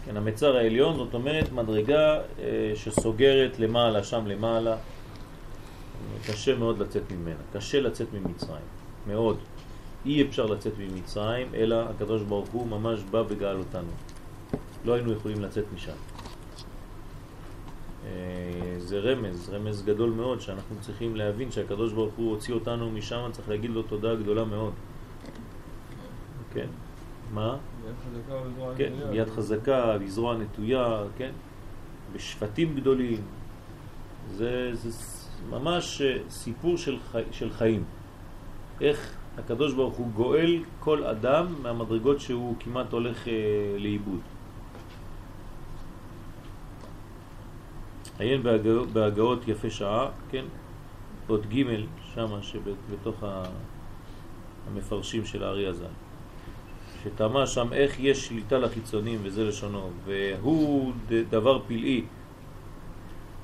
כן, המצר העליון זאת אומרת מדרגה אה, שסוגרת למעלה, שם למעלה. קשה מאוד לצאת ממנה, קשה לצאת ממצרים, מאוד. אי אפשר לצאת ממצרים, אלא הקדוש ברוך הוא ממש בא וגאל אותנו. לא היינו יכולים לצאת משם. אה, זה רמז, רמז גדול מאוד, שאנחנו צריכים להבין שהקדוש ברוך הוא הוציא אותנו משם, צריך להגיד לו תודה גדולה מאוד. כן, מה? יד חזקה וזרוע כן, נטויה. ביד חזקה, בזרוע נטויה, כן, בשבטים גדולים. זה, זה ממש אה, סיפור של, חי, של חיים. איך הקדוש ברוך הוא גואל כל אדם מהמדרגות שהוא כמעט הולך אה, לאיבוד. עיין בהגאות, בהגאות יפה שעה, כן, עוד ג' שמה שבתוך המפרשים של הארי הז"ל. שתמה שם איך יש שליטה לחיצונים וזה לשונו והוא דבר פלאי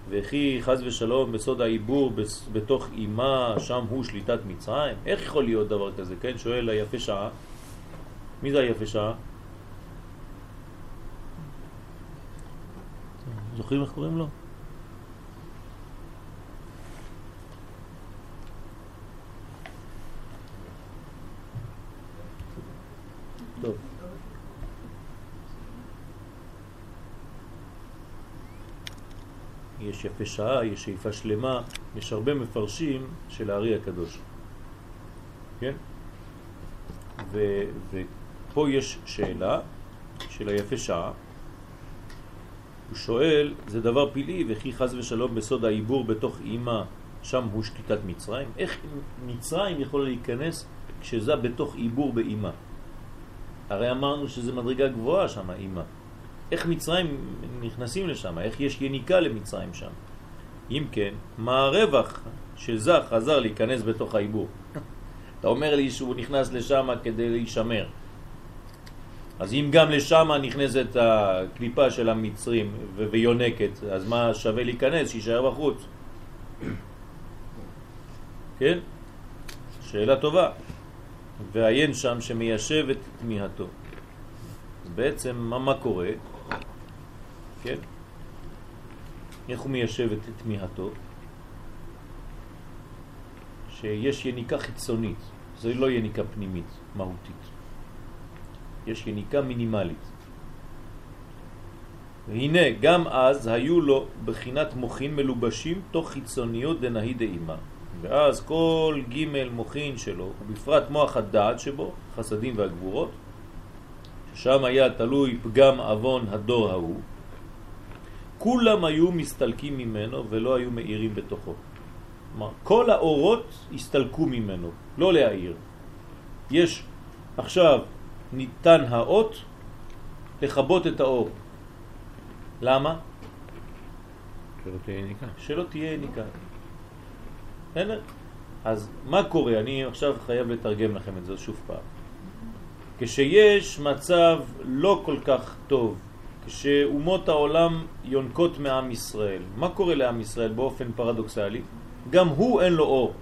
וכי חז ושלום בסוד העיבור בתוך אימה שם הוא שליטת מצרים? איך יכול להיות דבר כזה כן? שואל היפה שעה. מי זה היפה שעה? זוכרים איך קוראים לו? טוב יש יפה שעה, יש שאיפה שלמה, יש הרבה מפרשים של הארי הקדוש. כן? ו, ופה יש שאלה של היפה שעה. הוא שואל, זה דבר פלאי, וכי חז ושלום בסוד העיבור בתוך אימא, שם הוא שליטת מצרים? איך מצרים יכולה להיכנס כשזה בתוך עיבור באימא? הרי אמרנו שזה מדרגה גבוהה שם, אימא. איך מצרים נכנסים לשם? איך יש יניקה למצרים שם? אם כן, מה הרווח של זה חזר להיכנס בתוך העיבור? אתה אומר לי שהוא נכנס לשם כדי להישמר. אז אם גם לשם נכנסת הקליפה של המצרים ויונקת, אז מה שווה להיכנס? שישאר בחוץ. כן? שאלה טובה. ועיין שם שמיישב את תמיהתו. בעצם מה, מה קורה? כן? איך הוא מיישב את תמיהתו? שיש יניקה חיצונית, זה לא יניקה פנימית, מהותית. יש יניקה מינימלית. והנה, גם אז היו לו בחינת מוחין מלובשים תוך חיצוניות דנהי דאימה. ואז כל ג' מוחין שלו, ובפרט מוח הדעת שבו, חסדים והגבורות, שם היה תלוי פגם אבון הדור ההוא, כולם היו מסתלקים ממנו ולא היו מאירים בתוכו. כלומר, כל האורות הסתלקו ממנו, לא להאיר. יש עכשיו ניתן האות לכבות את האור. למה? שלא תהיה יניקה. שלא תהיה יניקה. בסדר? אז מה קורה? אני עכשיו חייב לתרגם לכם את זה שוב פעם. כשיש מצב לא כל כך טוב, כשאומות העולם יונקות מעם ישראל, מה קורה לעם ישראל באופן פרדוקסלי? גם הוא אין לו אור.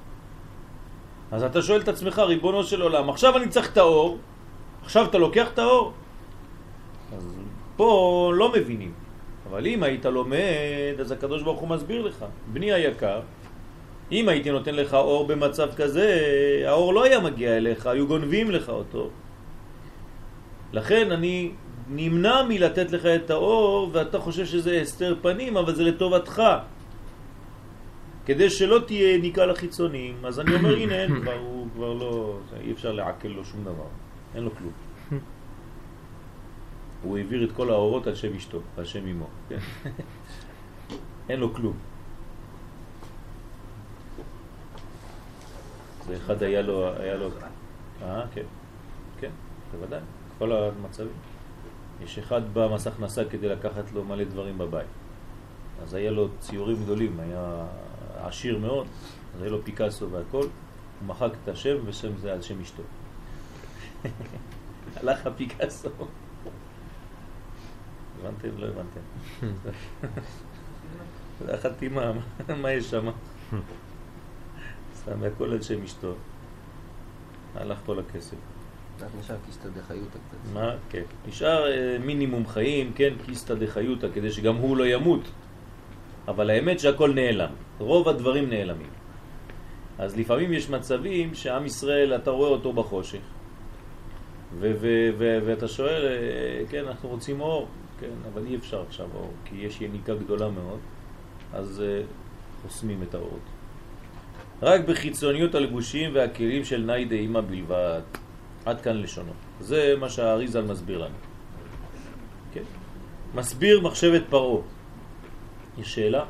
אז אתה שואל את עצמך, ריבונו של עולם, עכשיו אני צריך את האור, עכשיו אתה לוקח את האור? אז פה לא מבינים. אבל אם היית לומד, אז הקדוש ברוך הוא מסביר לך. בני היקר, אם הייתי נותן לך אור במצב כזה, האור לא היה מגיע אליך, היו גונבים לך אותו. לכן אני נמנע מלתת לך את האור, ואתה חושב שזה הסתר פנים, אבל זה לטובתך. כדי שלא תהיה יניקה לחיצונים, אז אני אומר, הנה, אין כבר, הוא כבר לא, אי אפשר לעכל לו שום דבר, אין לו כלום. הוא העביר את כל האורות על שם אשתו, על שם אמו, כן? אין לו כלום. ואחד היה לו, היה לו, אה, כן, כן, בוודאי, כל המצבים. יש אחד במס הכנסה כדי לקחת לו מלא דברים בבית. אז היה לו ציורים גדולים, היה עשיר מאוד, אז היה לו פיקאסו והכל, הוא מחק את השם ושם זה על שם אשתו. הלך הפיקאסו. הבנתם? לא הבנתם. זה החתימה, מה- יש שם? שם הכל על שם אשתו. הלך כל הכסף. רק נשאר כיסתא דחיותא קצת. מה? כן. נשאר אה, מינימום חיים, כן, כיסתא דחיותא, כדי שגם הוא לא ימות. אבל האמת שהכל נעלם. רוב הדברים נעלמים. אז לפעמים יש מצבים שעם ישראל, אתה רואה אותו בחושך, ואתה שואל, אה, כן, אנחנו רוצים אור, כן, אבל אי אפשר עכשיו אור, כי יש יניקה גדולה מאוד, אז אה, חוסמים את האורות. רק בחיצוניות הלבושים והכלים של נאי דאימה בלבד. עד כאן לשונו. זה מה שהאריזל מסביר לנו. כן? מסביר מחשבת פרעה. יש שאלה?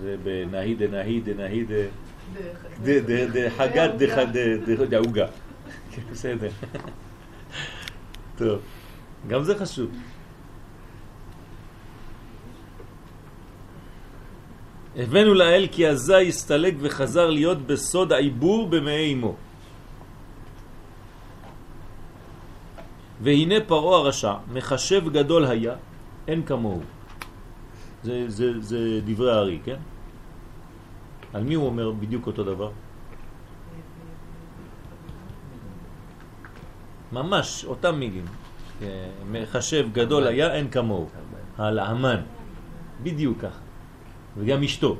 זה בנהי דנהי דנהי דחגת דעוגה. כן, בסדר. טוב, גם זה חשוב. הבאנו לאל כי עזה הסתלק וחזר להיות בסוד העיבור במעי אמו. והנה פרעה הרשע, מחשב גדול היה, אין כמוהו. זה, זה, זה דברי הארי, כן? על מי הוא אומר בדיוק אותו דבר? ממש, אותם מילים. מחשב גדול היה, אין כמוהו. על האמן. בדיוק ככה. וגם אשתו.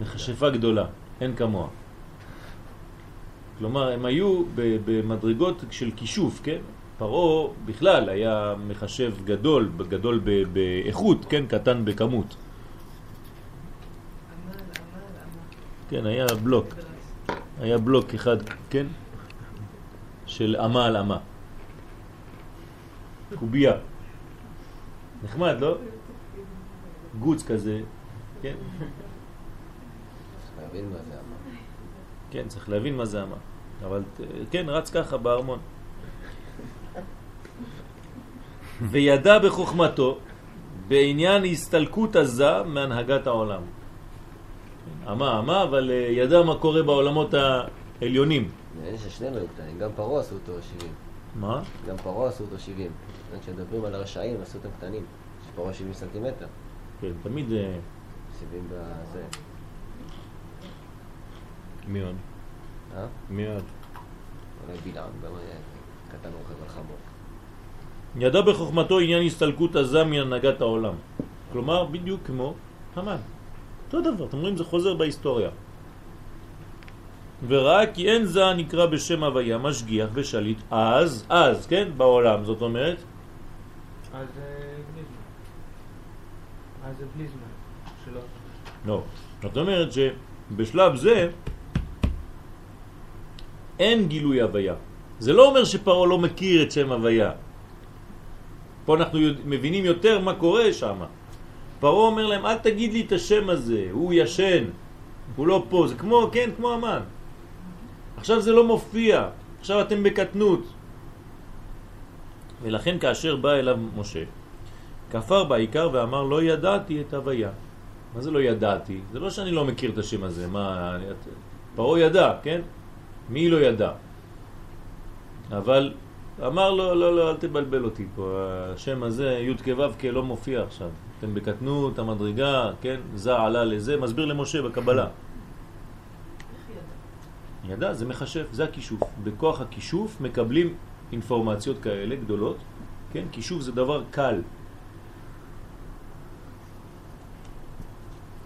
מכשפה גדולה, אין כמוה. כלומר, הם היו במדרגות של כישוף, כן? פרעה בכלל היה מחשב גדול, גדול באיכות, כן? קטן בכמות. כן, היה בלוק. היה בלוק אחד, כן? של אמה על אמה. קובייה. נחמד, לא? גוץ כזה, כן? צריך להבין מה זה אמר. כן, צריך להבין מה זה אמה. אבל אה, כן, רץ ככה בארמון. וידע בחוכמתו בעניין הסתלקות עזה מהנהגת העולם. אמה, אמה, אבל אה, ידע מה קורה בעולמות העליונים. נראה לי ששנינו היו קטנים, גם פרעה עשו אותו 70. מה? גם פרעה עשו אותו 70. כשמדברים על הרשעים, עשו אותם קטנים. שפרעה 70 סנטימטר. כן, תמיד... אה, 70 בזה. מי עוד? אה? מי עוד? אולי בלעם, גם היה קטן רוכב על חמור. ידע בחוכמתו עניין הסתלקות עזה מהנהגת העולם. כלומר, בדיוק כמו המן. אותו דבר, אתם רואים, זה חוזר בהיסטוריה. וראה כי אין זה נקרא בשם הוויה, משגיח ושליט, אז, אז, כן, בעולם, זאת אומרת, אז זה בלי זמן. אז זה בלי זמן. שלא... לא. זאת אומרת שבשלב זה אין גילוי הוויה. זה לא אומר שפרעה לא מכיר את שם הוויה. פה אנחנו מבינים יותר מה קורה שם. פרעה אומר להם, אל תגיד לי את השם הזה, הוא ישן, הוא לא פה, זה כמו, כן, כמו המן. עכשיו זה לא מופיע, עכשיו אתם בקטנות. ולכן כאשר בא אליו משה, כפר בעיקר ואמר, לא ידעתי את הוויה. מה זה לא ידעתי? זה לא שאני לא מכיר את השם הזה, מה... פרעה ידע, כן? מי לא ידע? אבל אמר לו, לא, לא, אל תבלבל אותי פה, השם הזה, י' כו' לא מופיע עכשיו. אתם בקטנות, המדרגה, כן? זה עלה לזה, מסביר למשה בקבלה. איך ידע? ידע, זה מחשב, זה הכישוף. בכוח הכישוף מקבלים אינפורמציות כאלה גדולות, כן? כישוף זה דבר קל.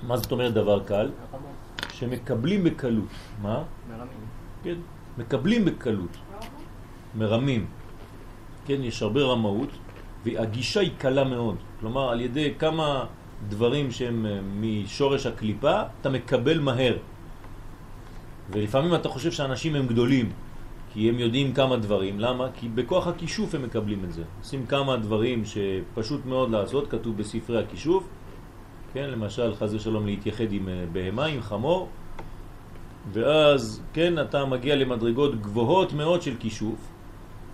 מה זאת אומרת דבר קל? שמקבלים בקלות. מה? מרמים. כן, מקבלים בקלות, מרמים. כן, יש הרבה רמאות, והגישה היא קלה מאוד. כלומר, על ידי כמה דברים שהם אה, משורש הקליפה, אתה מקבל מהר. ולפעמים אתה חושב שאנשים הם גדולים, כי הם יודעים כמה דברים. למה? כי בכוח הכישוף הם מקבלים את זה. עושים כמה דברים שפשוט מאוד לעשות, כתוב בספרי הכישוף. כן, למשל, חז ושלום להתייחד עם אה, בהמה, עם חמור, ואז, כן, אתה מגיע למדרגות גבוהות מאוד של כישוף,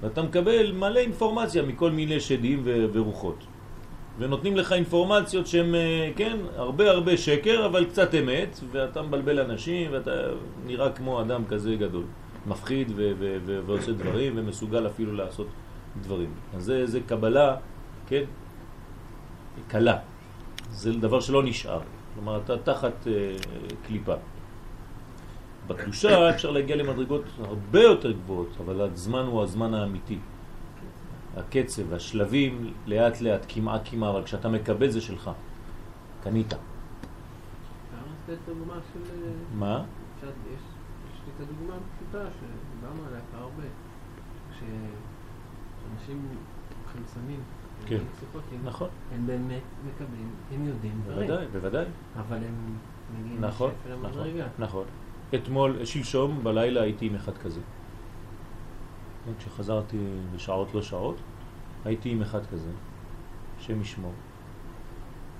ואתה מקבל מלא אינפורמציה מכל מיני שדים ורוחות. ונותנים לך אינפורמציות שהן, אה, כן, הרבה הרבה שקר, אבל קצת אמת, ואתה מבלבל אנשים, ואתה נראה כמו אדם כזה גדול. מפחיד ועושה דברים, ומסוגל אפילו לעשות דברים. אז זה, זה קבלה, כן, קלה. זה דבר שלא נשאר. כלומר, אתה תחת אה, קליפה. בקדושה אפשר להגיע למדרגות הרבה יותר גבוהות, אבל הזמן הוא הזמן האמיתי. הקצב, השלבים, לאט לאט, כמעה כמעה, אבל כשאתה מקבל זה שלך. קנית. אה, מה? יש לי את הדוגמה הפשוטה שדיברנו עליה כבר הרבה. כשאנשים סמים, כן. נכון, הם באמת מקבלים, הם יודעים בוודאי, בוודאי. אבל הם מגיעים נכון, נכון. נכון. אתמול, שלשום, בלילה הייתי עם אחד כזה. כשחזרתי בשעות לא שעות, הייתי עם אחד כזה, השם ישמור.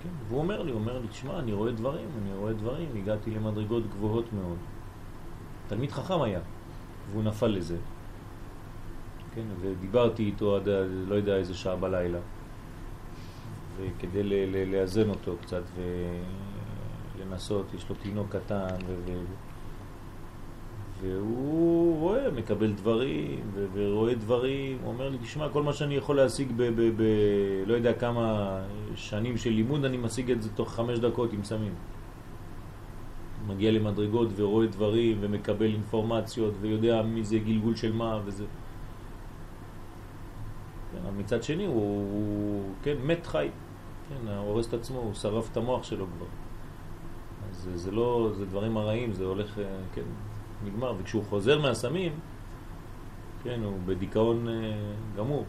כן, והוא אומר לי, אומר לי, תשמע, אני רואה דברים, אני רואה דברים, הגעתי למדרגות גבוהות מאוד. תלמיד חכם היה, והוא נפל לזה. כן, ודיברתי איתו עד לא יודע איזה שעה בלילה, וכדי לאזן אותו קצת ולנסות, יש לו תינוק קטן, ו- והוא רואה, מקבל דברים, ורואה דברים, הוא אומר לי, תשמע, כל מה שאני יכול להשיג ב... ב-, ב- לא יודע כמה שנים של לימוד, אני משיג את זה תוך חמש דקות עם סמים. מגיע למדרגות ורואה דברים ומקבל אינפורמציות ויודע מי זה גלגול של מה וזה. כן, אבל מצד שני הוא, הוא כן, מת חי, כן, הורס את עצמו, הוא שרף את המוח שלו כבר. אז זה, זה לא, זה דברים הרעים, זה הולך, אה, כן, נגמר. וכשהוא חוזר מהסמים, כן, הוא בדיכאון אה, גמור.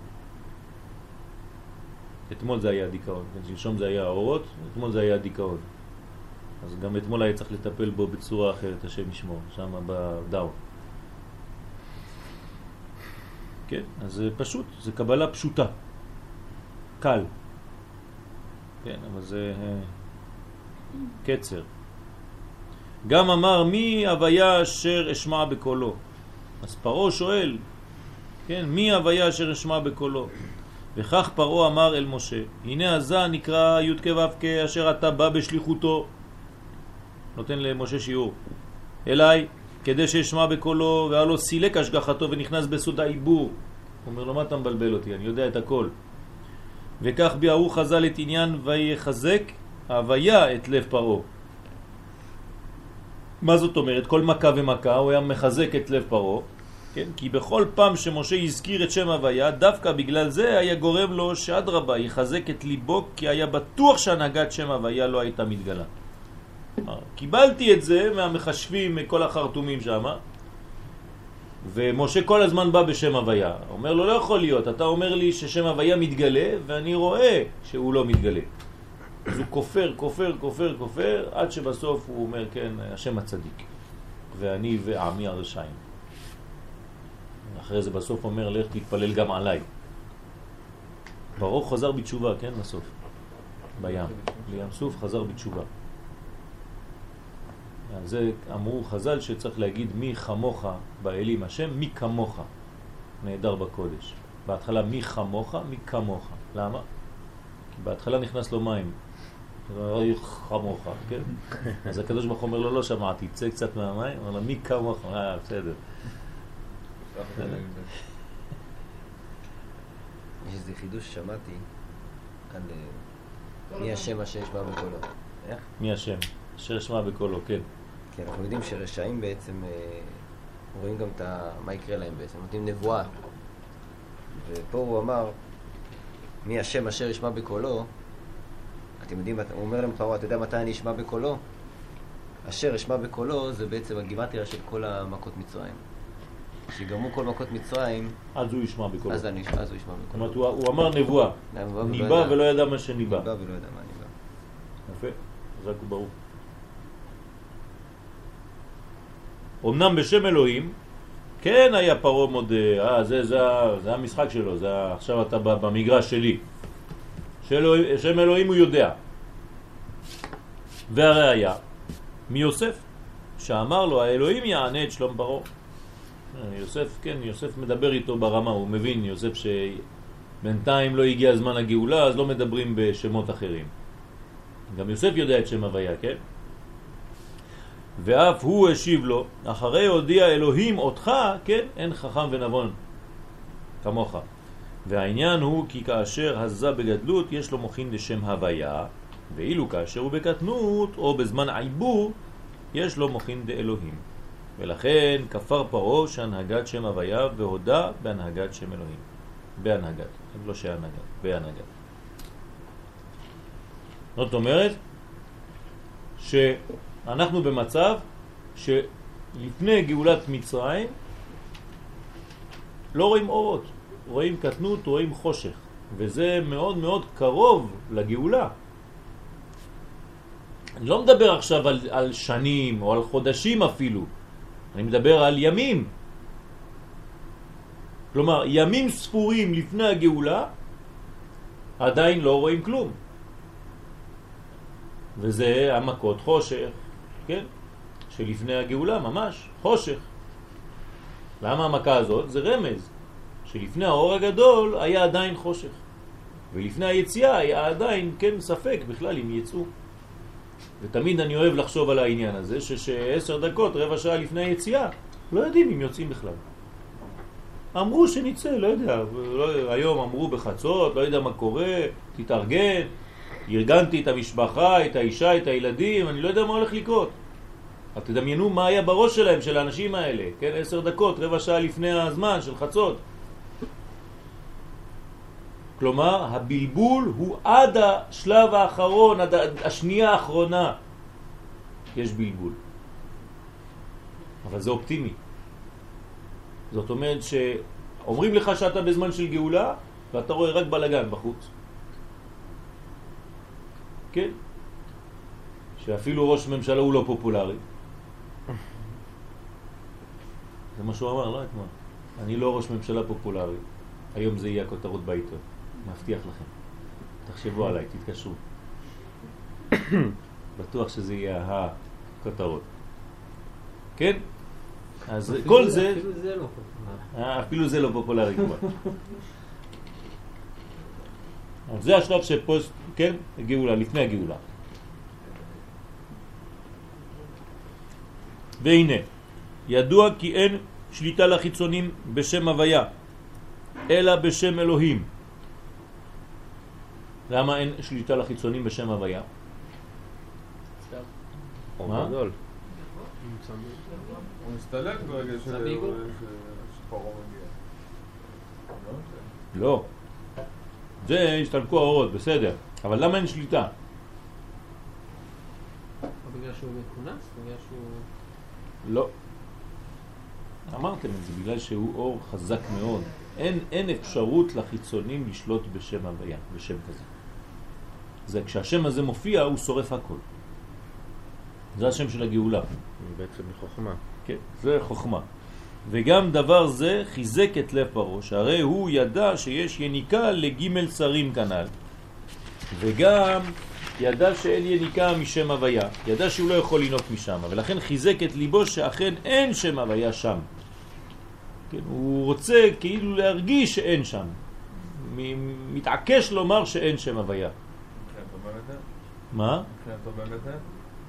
אתמול זה היה דיכאון, כן, שלשום זה היה האורות, אתמול זה היה דיכאון. אז גם אתמול היה צריך לטפל בו בצורה אחרת, השם ישמור, שם בדאון. כן, אז זה פשוט, זה קבלה פשוטה, קל. כן, אבל זה אה, קצר. גם אמר מי הוויה אשר אשמע בקולו. אז פרעה שואל, כן, מי הוויה אשר אשמע בקולו? וכך פרעה אמר אל משה, הנה הזה נקרא י' כ' ו' כ' אשר אתה בא בשליחותו. נותן למשה שיעור. אליי, כדי שאשמע בקולו, והלא סילק השגחתו ונכנס בסוד העיבור. אומר לו, מה אתה מבלבל אותי? אני יודע את הכל. וכך ביארו חז"ל את עניין ויחזק הוויה את לב פרעה. מה זאת אומרת? כל מכה ומכה הוא היה מחזק את לב פרעה, כן? כי בכל פעם שמשה הזכיר את שם הוויה, דווקא בגלל זה היה גורם לו שאדרבה יחזק את ליבו, כי היה בטוח שהנהגת שם הוויה לא הייתה מתגלה. קיבלתי את זה מהמחשבים, מכל החרטומים שם, ומשה כל הזמן בא בשם הוויה. אומר לו, לא יכול להיות, אתה אומר לי ששם הוויה מתגלה, ואני רואה שהוא לא מתגלה. אז הוא כופר, כופר, כופר, כופר, עד שבסוף הוא אומר, כן, השם הצדיק, ואני ועמי הרשעים. אחרי זה בסוף אומר, לך תתפלל גם עליי. ברוך חזר בתשובה, כן, בסוף, בים. בים סוף חזר בתשובה. על זה אמרו חז"ל שצריך להגיד מי חמוך באלים השם, מי כמוך נהדר בקודש. בהתחלה מי חמוך, מי כמוך. למה? כי בהתחלה נכנס לו מים. אוי חמוך, כן? אז הקדוש ברוך הוא אומר לו, לא שמעתי, צא קצת מהמים, אומר לו, מי כמוך? אה, בסדר. יש איזה חידוש ששמעתי על אה, מי השם אשר ישמע בקולו. איך? מי השם? אשר שמע בקולו, כן. כי אנחנו יודעים שרשעים בעצם אה, רואים גם את. מה יקרה להם בעצם, נותנים נבואה. ופה הוא אמר, מי השם אשר ישמע בקולו, אתם יודעים, הוא אומר להם פרעה, אתה יודע מתי אני אשמע בקולו? אשר אשמע בקולו זה בעצם הגימטריה של כל המכות מצרים. כשיגמרו כל מכות מצרים, אז הוא ישמע בקולו. אז, אני, אז הוא ישמע זאת בקולו. אומרת, הוא הוא אמר נבואה. ניבא. ולא ידע מה שניבא. ניבא ולא ידע מה ניבא. יפה, חזק וברוך. אמנם בשם אלוהים, כן היה פרעה מודה, אה, זה, זה, ה- זה המשחק שלו, זה, עכשיו אתה במגרש שלי. שם אלוהים הוא יודע. והראיה, מיוסף, שאמר לו, האלוהים יענה את שלום פרעה. אה, יוסף, כן, יוסף מדבר איתו ברמה, הוא מבין, יוסף שבינתיים לא הגיע זמן הגאולה, אז לא מדברים בשמות אחרים. גם יוסף יודע את שם הוויה, כן? ואף הוא השיב לו, אחרי הודיע אלוהים אותך, כן, אין חכם ונבון כמוך. והעניין הוא כי כאשר הזה בגדלות יש לו מוכין לשם הוויה, ואילו כאשר הוא בקטנות או בזמן עיבור יש לו מוכין דאלוהים. ולכן כפר פרעה שהנהגת שם הוויה והודה בהנהגת שם אלוהים. בהנהגת, לא שהנהגת, בהנהגת. זאת אומרת שאנחנו במצב לפני גאולת מצרים לא רואים אורות, רואים קטנות, רואים חושך, וזה מאוד מאוד קרוב לגאולה. אני לא מדבר עכשיו על, על שנים או על חודשים אפילו, אני מדבר על ימים. כלומר, ימים ספורים לפני הגאולה עדיין לא רואים כלום. וזה המכות חושך, כן? שלפני הגאולה ממש, חושך. למה המכה הזאת? זה רמז, שלפני האור הגדול היה עדיין חושך. ולפני היציאה היה עדיין, כן, ספק בכלל אם יצאו. ותמיד אני אוהב לחשוב על העניין הזה, שעשר דקות, רבע שעה לפני היציאה, לא יודעים אם יוצאים בכלל. אמרו שנצא, לא יודע, לא, היום אמרו בחצות, לא יודע מה קורה, תתארגן, ארגנתי את המשפחה, את האישה, את הילדים, אני לא יודע מה הולך לקרות. אז תדמיינו מה היה בראש שלהם, של האנשים האלה, כן, עשר דקות, רבע שעה לפני הזמן של חצות. כלומר, הבלבול הוא עד השלב האחרון, עד השנייה האחרונה יש בלבול. אבל זה אופטימי. זאת אומרת שאומרים לך שאתה בזמן של גאולה, ואתה רואה רק בלגן בחוץ. כן? שאפילו ראש ממשלה הוא לא פופולרי. זה מה שהוא אמר, לא אתמול. אני לא ראש ממשלה פופולרי. היום זה יהיה הכותרות בעיתון. מבטיח לכם. תחשבו עליי, תתקשרו. בטוח שזה יהיה הכותרות. כן? אז כל זה... אפילו זה לא פופולרי. אה, אפילו זה לא פופולרי כבר. אז זה השלב שפוסט, כן, גאולה, לפני הגאולה. והנה, ידוע כי אין שליטה לחיצונים בשם הוויה, אלא בשם אלוהים. למה אין שליטה לחיצונים בשם הוויה? מה? גדול. הוא מסתלק ברגע ש- זה ביגו? שפרעה מגיע. לא? לא. זה השתלקו האורות, בסדר. אבל למה אין שליטה? בגלל שהוא מכונס? בגלל שהוא... לא. אמרתם את זה, בגלל שהוא אור חזק מאוד. אין, אין אפשרות לחיצונים לשלוט בשם הוויה, בשם כזה. זה כשהשם הזה מופיע, הוא שורף הכל. זה השם של הגאולה. בעצם חוכמה. כן, זה חוכמה. וגם דבר זה חיזק את לב פרעה, שהרי הוא ידע שיש יניקה לג' שרים כנ"ל, וגם ידע שאין יניקה משם הוויה, ידע שהוא לא יכול לנוק משם, ולכן חיזק את ליבו שאכן אין שם הוויה שם. כן, הוא רוצה כאילו להרגיש שאין שם, מתעקש לומר שאין שם הוויה. מה?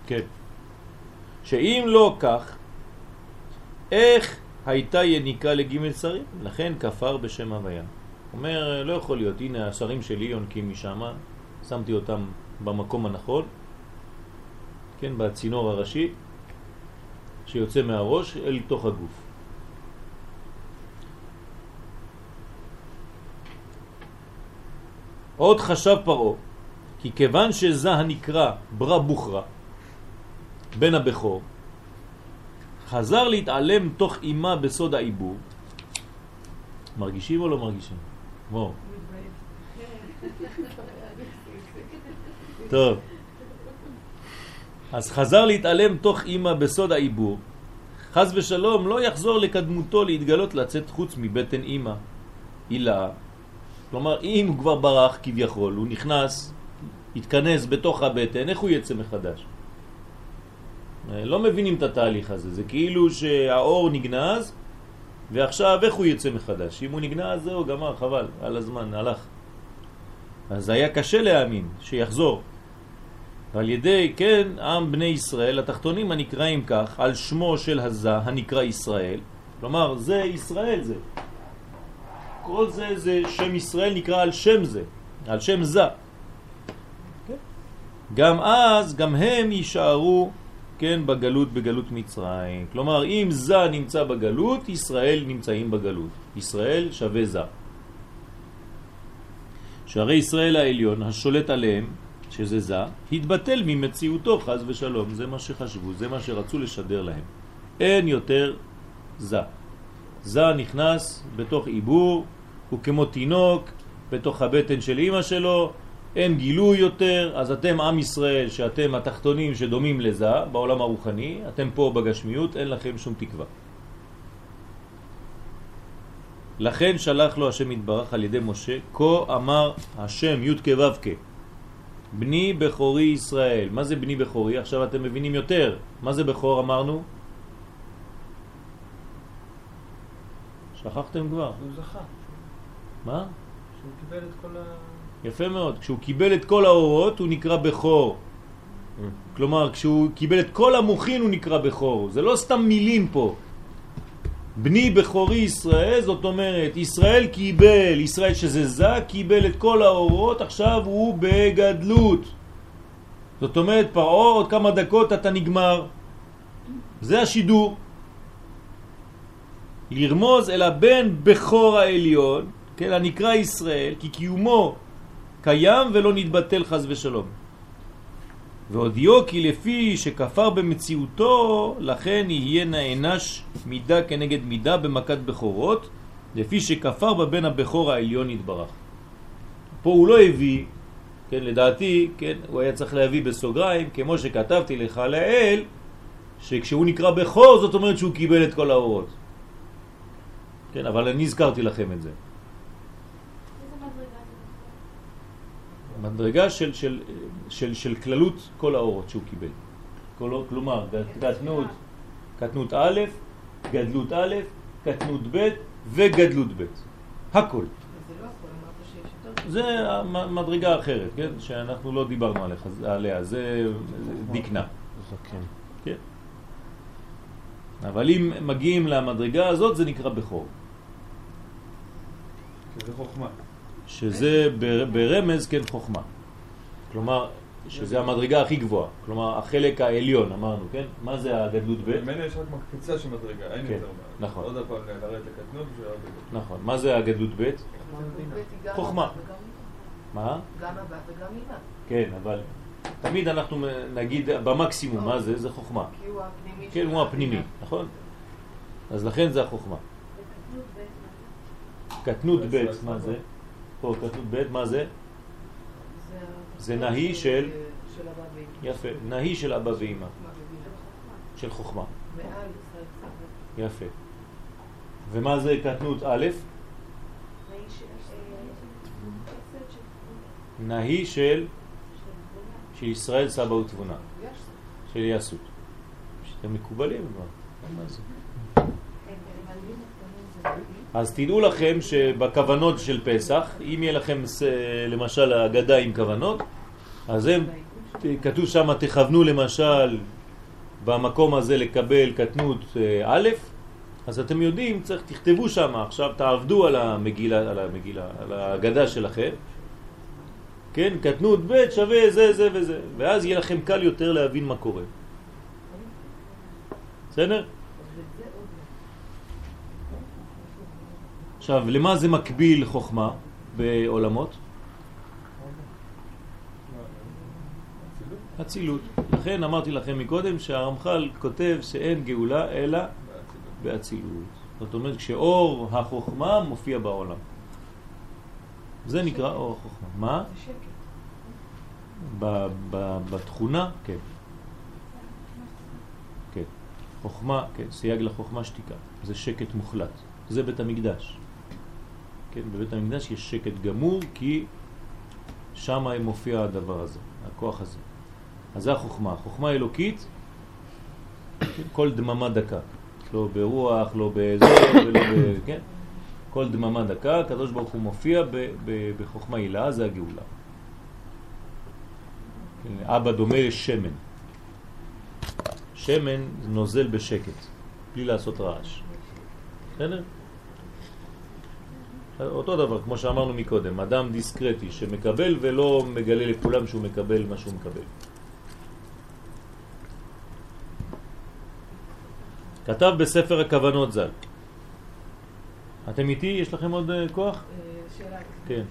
כן. שאם לא כך, איך הייתה יניקה לג' שרים? לכן כפר בשם הוויה. אומר, לא יכול להיות, הנה השרים שלי יונקים משם, שמתי אותם במקום הנכון, כן, בצינור הראשי, שיוצא מהראש אל תוך הגוף. עוד חשב פרעה, כי כיוון שזה הנקרא ברא בוכרה, בן הבכור, חזר להתעלם תוך אימה בסוד העיבור. מרגישים או לא מרגישים? בואו. טוב. אז חזר להתעלם תוך אימה בסוד העיבור. חז ושלום לא יחזור לקדמותו להתגלות לצאת חוץ מבטן אימא. הילה. כלומר, אם הוא כבר ברח כביכול, הוא נכנס, התכנס בתוך הבטן, איך הוא יצא מחדש? לא מבינים את התהליך הזה, זה כאילו שהאור נגנז ועכשיו איך הוא יצא מחדש? אם הוא נגנז זהו גמר, חבל, על הזמן, הלך. אז היה קשה להאמין שיחזור. ועל ידי, כן, עם בני ישראל, התחתונים הנקראים כך, על שמו של הזה הנקרא ישראל, כלומר זה ישראל זה. כל זה זה שם ישראל נקרא על שם זה, על שם זה. גם אז, גם הם יישארו כן, בגלות, בגלות מצרים. כלומר, אם זה נמצא בגלות, ישראל נמצאים בגלות. ישראל שווה זה. שהרי ישראל העליון, השולט עליהם, שזה זה, התבטל ממציאותו חז ושלום. זה מה שחשבו, זה מה שרצו לשדר להם. אין יותר זה. זה נכנס בתוך עיבור, הוא כמו תינוק בתוך הבטן של אמא שלו, אין גילוי יותר, אז אתם עם ישראל, שאתם התחתונים שדומים לזה בעולם הרוחני, אתם פה בגשמיות, אין לכם שום תקווה. לכן שלח לו השם יתברך על ידי משה, כה אמר השם י' כו' בני בכורי ישראל. מה זה בני בכורי? עכשיו אתם מבינים יותר. מה זה בכור אמרנו? שכחתם כבר. הוא זכה, מה? שהוא קיבל את כל ה... יפה מאוד. כשהוא קיבל את כל האורות הוא נקרא בכור. כלומר, כשהוא קיבל את כל המוחין הוא נקרא בכור. זה לא סתם מילים פה. בני בכורי ישראל, זאת אומרת, ישראל קיבל, ישראל שזה זה, קיבל את כל האורות, עכשיו הוא בגדלות. זאת אומרת, פרעה עוד כמה דקות אתה נגמר. זה השידור. לרמוז אל הבן בכור העליון, כן, הנקרא ישראל, כי קיומו קיים ולא נתבטל חז ושלום. והודיעו כי לפי שכפר במציאותו, לכן יהיה נענש מידה כנגד מידה במכת בכורות, לפי שכפר בבן הבכור העליון יתברך. פה הוא לא הביא, כן, לדעתי, כן, הוא היה צריך להביא בסוגריים, כמו שכתבתי לך לאל, שכשהוא נקרא בכור, זאת אומרת שהוא קיבל את כל האורות. כן, אבל אני הזכרתי לכם את זה. מדרגה של, של, של, של כללות כל האורות שהוא קיבל. כל, כלומר, קטנות, קטנות א', גדלות א', קטנות ב' וגדלות ב'. הכל. זה לא הכל, אמרת שיש יותר. זה מדרגה אחרת, כן? שאנחנו לא דיברנו עליה, עליה. זה דקנה. זקן. כן. אבל אם מגיעים למדרגה הזאת, זה נקרא בכור. כי זה חוכמה. שזה בר- ברמז כן חוכמה. כלומר, שזה המדרגה הכי גבוהה. כלומר, החלק העליון, אמרנו, כן? מה זה הגדלות ב'? ממנו יש רק מקפיצה של מדרגה, אין כן, יותר מה. נכון. עוד פעם לרדת לקטנות. נכון. מה זה הגדלות ב'? חוכמה. מה? גם אבא וגם אמא. כן, אבל תמיד אנחנו נגיד במקסימום, מה זה? זה חוכמה. כי הוא הפנימי כן, הוא הפנימי. נכון? אז לכן זה החוכמה. קטנות ב', מה זה? פה קטנות ב', מה זה? זה נהי של-. יפה. נהי של אבא ובינה. של חוכמה. יפה. ומה זה קטנות א'? נהי של, של ישראל סבא ותבונה. של יסות. שאתם מקובלים כבר. מה זה? אז תדעו לכם שבכוונות של פסח, אם יהיה לכם למשל הגדה עם כוונות, אז הם, כתוב שם תכוונו למשל במקום הזה לקבל קטנות אה, א', אז אתם יודעים, צריך, תכתבו שם, עכשיו תעבדו על המגילה, על המגילה, על הגדה שלכם, כן, קטנות ב' שווה זה זה וזה, ואז יהיה לכם קל יותר להבין מה קורה. בסדר? עכשיו, למה זה מקביל חוכמה בעולמות? אצילות. לכן אמרתי לכם מקודם שהרמח"ל כותב שאין גאולה אלא באצילות. זאת אומרת, כשאור החוכמה מופיע בעולם. זה נקרא אור החוכמה. מה? בתכונה, כן. כן. חוכמה, כן, סייג לחוכמה שתיקה. זה שקט מוחלט. זה בית המקדש. כן, בבית המקדש יש שקט גמור כי שם מופיע הדבר הזה, הכוח הזה. אז זה החוכמה. חוכמה אלוקית, כן, כל דממה דקה. לא ברוח, לא בזה, ולא ב... כן? כל דממה דקה, הקדוש ברוך הוא מופיע ב- ב- בחוכמה הילה, זה הגאולה. כן, אבא דומה לשמן. שמן נוזל בשקט, בלי לעשות רעש. בסדר? אותו דבר, כמו שאמרנו מקודם, אדם דיסקרטי שמקבל ולא מגלה לכולם שהוא מקבל מה שהוא מקבל. כתב בספר הכוונות ז"ל. אתם איתי? יש לכם עוד אה, כוח? אה, שאלה. כן.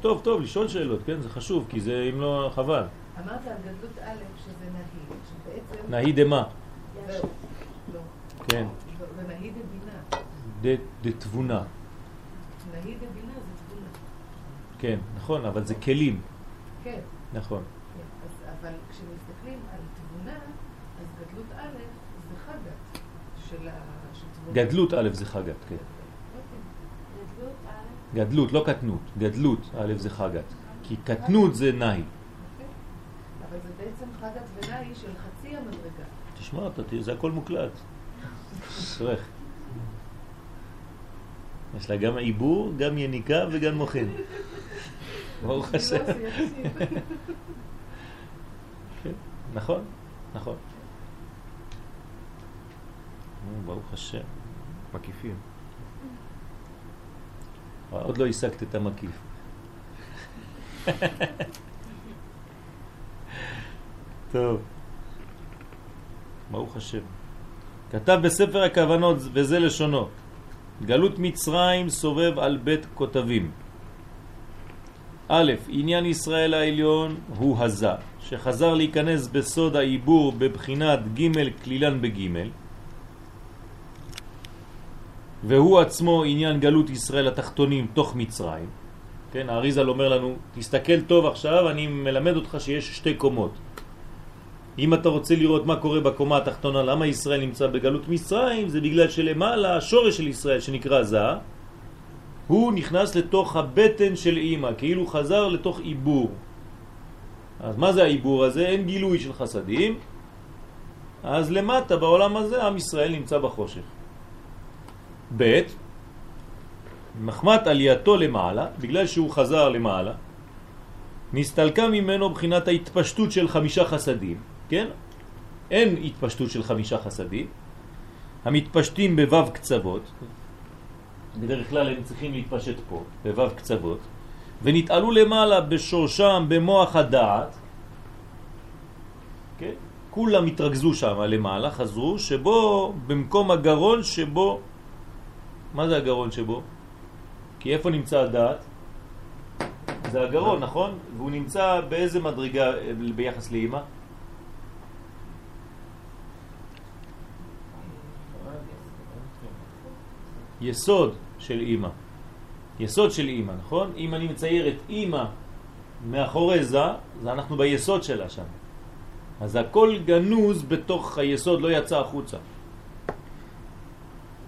טוב, טוב, לשאול שאלות, כן? זה חשוב, כי זה, אם לא, חבל. אמרת על גדלות א' שזה נהי, שבעצם... נהי דמה. לא. כן, ונהי דבינה. ד- דתבונה. נהי דבינה זה תבונה. כן, נכון, אבל זה כלים. כן, נכון. כן. אז, אבל כשמסתכלים על תבונה, אז גדלות א' זה חגת של. של תבונה. גדלות א' זה חגת, כן. אוקיי. גדלות א', גדלות, לא קטנות. גדלות א' זה חגת. כי קטנות זה נאי. אוקיי. אבל זה בעצם חגת ונאי של חצי המדרגה. תשמע, זה הכל מוקלט. יש לה גם עיבור, גם יניקה וגם מוחין. ברוך השם. לא, יקשיב. כן, נכון, נכון. ברוך השם. מקיפים. עוד לא השגת את המקיף. טוב, ברוך השם. כתב בספר הכוונות, וזה לשונו, גלות מצרים סובב על בית כותבים. א', עניין ישראל העליון הוא הזה, שחזר להיכנס בסוד העיבור בבחינת ג' כלילן בג', והוא עצמו עניין גלות ישראל התחתונים תוך מצרים. כן, האריזל אומר לנו, תסתכל טוב עכשיו, אני מלמד אותך שיש שתי קומות. אם אתה רוצה לראות מה קורה בקומה התחתונה, למה ישראל נמצא בגלות מצרים, זה בגלל שלמעלה השורש של ישראל שנקרא זה, הוא נכנס לתוך הבטן של אימא, כאילו חזר לתוך עיבור. אז מה זה העיבור הזה? אין גילוי של חסדים. אז למטה בעולם הזה עם ישראל נמצא בחושך. ב' מחמת עלייתו למעלה, בגלל שהוא חזר למעלה, נסתלקה ממנו בחינת ההתפשטות של חמישה חסדים, כן? אין התפשטות של חמישה חסדים, המתפשטים בוו קצוות, בדרך כלל הם צריכים להתפשט פה, בוו קצוות, ונתעלו למעלה בשורשם במוח הדעת, כן? כולם התרכזו שם למעלה, חזרו, שבו במקום הגרון שבו, מה זה הגרון שבו? כי איפה נמצא הדעת? זה הגרון, נכון? והוא נמצא באיזה מדרגה אה, ביחס לאמא? יסוד של אימא. יסוד של אימא, נכון? אם אני מצייר את אימא מאחורי זה, זה אנחנו ביסוד שלה שם. אז הכל גנוז בתוך היסוד, לא יצא החוצה.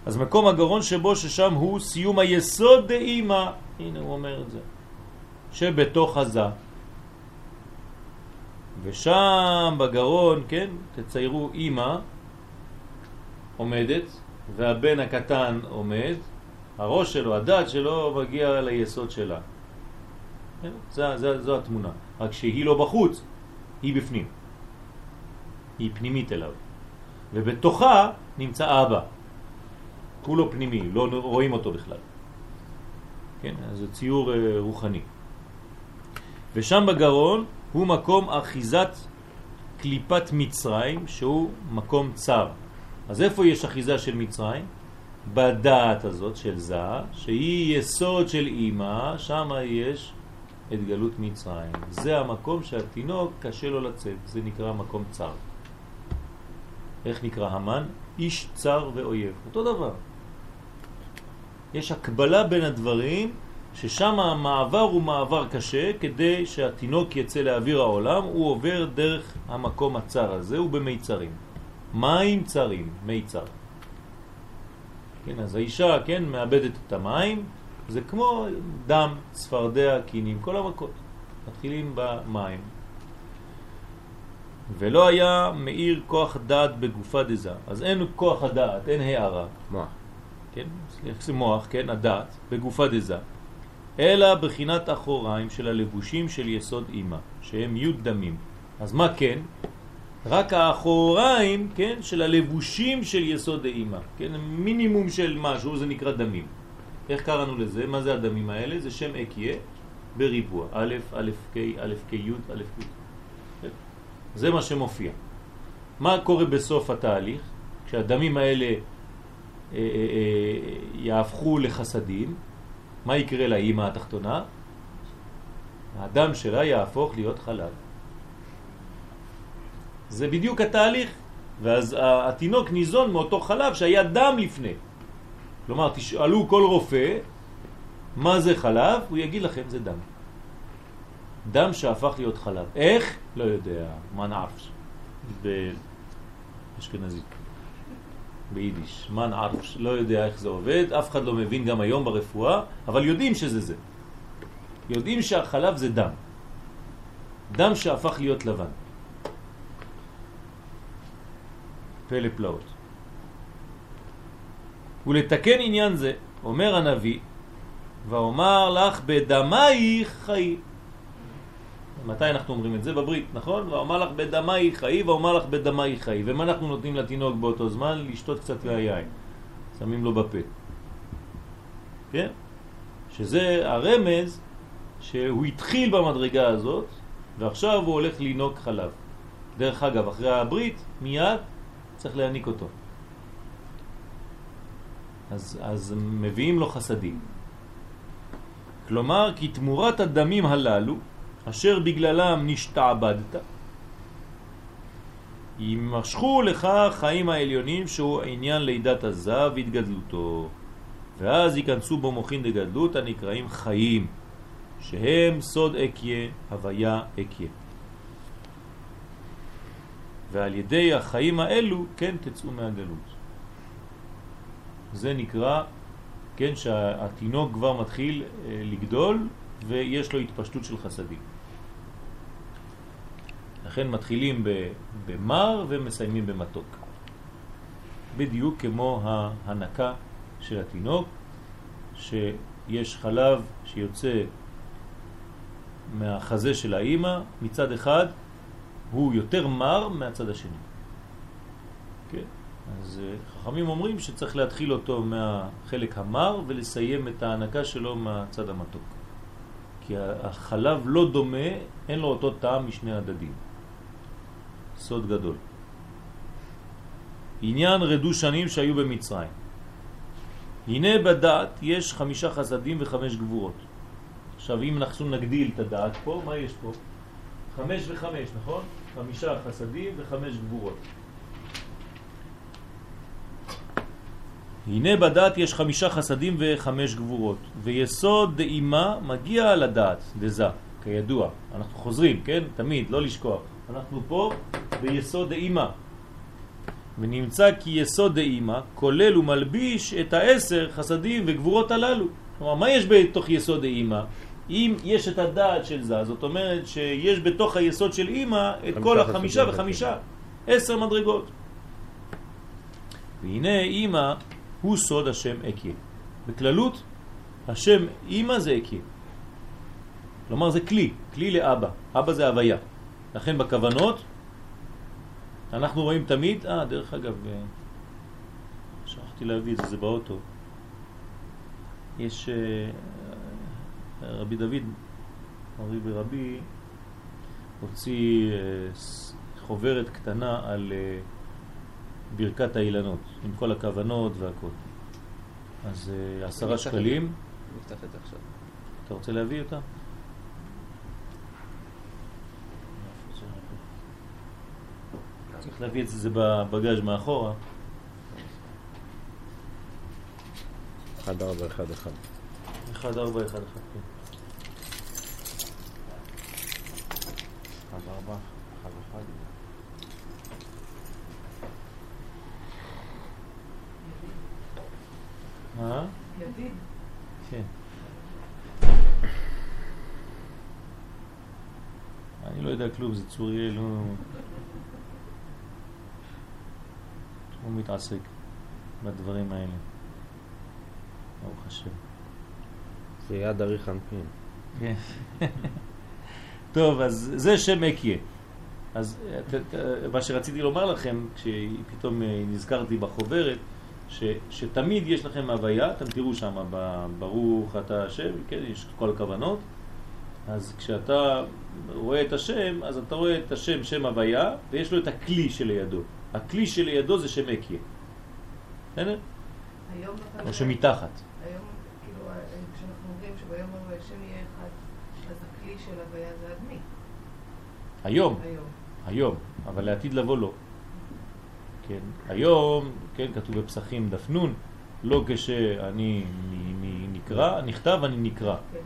אז מקום הגרון שבו ששם הוא סיום היסוד דאימא, הנה הוא אומר את זה, שבתוך הזה. ושם בגרון, כן, תציירו אימא עומדת, והבן הקטן עומד, הראש שלו, הדעת שלו מגיע ליסוד שלה. כן? זה, זה, זו התמונה. רק שהיא לא בחוץ, היא בפנים. היא פנימית אליו. ובתוכה נמצא אבא. כולו פנימי, לא רואים אותו בכלל. כן, אז זה ציור אה, רוחני. ושם בגרון הוא מקום אחיזת קליפת מצרים, שהוא מקום צר. אז איפה יש אחיזה של מצרים? בדעת הזאת של זה, שהיא יסוד של אימא, שם יש את גלות מצרים. זה המקום שהתינוק קשה לו לצאת, זה נקרא מקום צר. איך נקרא המן? איש צר ואויב. אותו דבר. יש הקבלה בין הדברים ששם המעבר הוא מעבר קשה כדי שהתינוק יצא לאוויר העולם, הוא עובר דרך המקום הצר הזה, הוא במיצרים. מים צרים, מיצר. כן, אז האישה, כן, מאבדת את המים, זה כמו דם, צפרדע, קינים, כל המכות. מתחילים במים. ולא היה מאיר כוח דעת בגופה דזה. אז אין כוח הדעת, אין הערה. מוח. כן, זה מוח, כן, הדעת, בגופה דזה. אלא בחינת אחוריים של הלבושים של יסוד אימא, שהם י' דמים. אז מה כן? רק האחוריים, כן, של הלבושים של יסוד האימא, כן, מינימום של משהו, זה נקרא דמים. איך קראנו לזה? מה זה הדמים האלה? זה שם אקיה בריבוע, א', א', ק', א', ק', י', א', ק'. זה מה שמופיע. מה קורה בסוף התהליך? כשהדמים האלה אה, אה, אה, יהפכו לחסדים, מה יקרה לאימא התחתונה? האדם שלה יהפוך להיות חלב. זה בדיוק התהליך ואז התינוק ניזון מאותו חלב שהיה דם לפני. כלומר, תשאלו כל רופא מה זה חלב, הוא יגיד לכם זה דם. דם שהפך להיות חלב. איך? לא יודע, מה נערפש. באשכנזית. ביידיש, מן ערפש, לא יודע איך זה עובד, אף אחד לא מבין גם היום ברפואה, אבל יודעים שזה זה. יודעים שהחלב זה דם. דם שהפך להיות לבן. פלא פלאות. ולתקן עניין זה, אומר הנביא, ואומר לך בדמייך חיי. מתי אנחנו אומרים את זה? בברית, נכון? ואומר לך בדמייך חיי, ואומר לך בדמייך חיי. ומה אנחנו נותנים לתינוק באותו זמן? לשתות קצת מהיין. שמים לו בפה. כן? שזה הרמז שהוא התחיל במדרגה הזאת, ועכשיו הוא הולך לינוק חלב. דרך אגב, אחרי הברית, מיד צריך להעניק אותו. אז, אז מביאים לו חסדים. כלומר, כי תמורת הדמים הללו, אשר בגללם נשתעבדת, יימשכו לך חיים העליונים שהוא עניין לידת הזב והתגדלותו. ואז ייכנסו בו מוכין דגדלות הנקראים חיים, שהם סוד אקיה, הוויה אקיה. ועל ידי החיים האלו כן תצאו מהגלות. זה נקרא, כן, שהתינוק כבר מתחיל אה, לגדול ויש לו התפשטות של חסדים. לכן מתחילים במר ומסיימים במתוק. בדיוק כמו ההנקה של התינוק, שיש חלב שיוצא מהחזה של האימא, מצד אחד הוא יותר מר מהצד השני. כן? אז אה, חכמים אומרים שצריך להתחיל אותו מהחלק המר ולסיים את ההנקה שלו מהצד המתוק. כי החלב לא דומה, אין לו אותו טעם משני הדדים. סוד גדול. עניין רדו שנים שהיו במצרים. הנה בדעת יש חמישה חסדים וחמש גבורות. עכשיו אם אנחנו נגדיל את הדעת פה, מה יש פה? חמש וחמש, נכון? חמישה חסדים וחמש גבורות. הנה בדעת יש חמישה חסדים וחמש גבורות, ויסוד דאימה מגיע לדעת, דזה, כידוע. אנחנו חוזרים, כן? תמיד, לא לשכוח. אנחנו פה ביסוד דאימה. ונמצא כי יסוד דאימה כולל ומלביש את העשר חסדים וגבורות הללו. כלומר, מה יש בתוך יסוד דאימה? אם יש את הדעת של זה, זאת אומרת שיש בתוך היסוד של אימא את כל החמישה וחמישה, עשר מדרגות. והנה אימא הוא סוד השם אקיה. בכללות, השם אימא זה אקיה. כלומר זה כלי, כלי לאבא. אבא זה הוויה. לכן בכוונות אנחנו רואים תמיד, אה, דרך אגב, אה, שכחתי להביא את זה, זה באוטו. יש אה, רבי דוד, רבי ורבי, הוציא אה, חוברת קטנה על ברכת האילנות, עם כל הכוונות והכל. אז עשרה שקלים. נפתח את זה עכשיו. אתה רוצה להביא אותה? צריך להביא את זה בבגאז' מאחורה. 1411. 1411, כן. מה? ידיד. כן. אני לא יודע כלום, זה צוריאל, הוא... הוא מתעסק בדברים האלה. ברוך השם. זה יד אריך אנפין. כן. טוב, אז זה שם אקיה. אז מה שרציתי לומר לכם, כשפתאום אה, נזכרתי בחוברת, ש, שתמיד יש לכם הוויה, אתם תראו שם, ברוך אתה השם, כן, יש כל הכוונות, אז כשאתה רואה את השם, אז אתה רואה את השם, שם הוויה, ויש לו את הכלי שלידו. הכלי שלידו זה שם אקיה. בסדר? או שמתחת. היום, כאילו, כשאנחנו אומרים שביום השם יהיה אחד, אז הכלי של הוויה זה אדמי. היום. היום. היום, אבל לעתיד לבוא לא. כן, היום, כן, כתוב בפסחים דף נון, לא כשאני נקרא, נכתב אני נקרא. כן.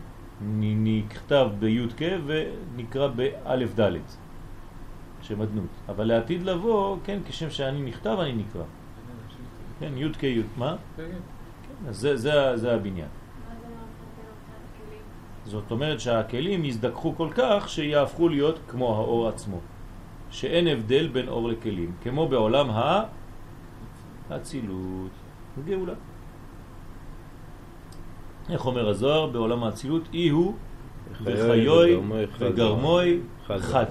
נכתב בי' כ' ונקרא באלף ד', שם אדנות. אבל לעתיד לבוא, כן, כשם שאני נכתב אני נקרא. כן, י' כ' י', מה? כן, כן. כן, אז זה, זה, זה הבניין. זאת אומרת שהכלים יזדכחו כל כך שיהפכו להיות כמו האור עצמו. שאין הבדל בין אור לכלים, כמו בעולם האצילות. גאולה. איך אומר הזוהר? בעולם האצילות אי הוא וחיוי וגרמוי אחד.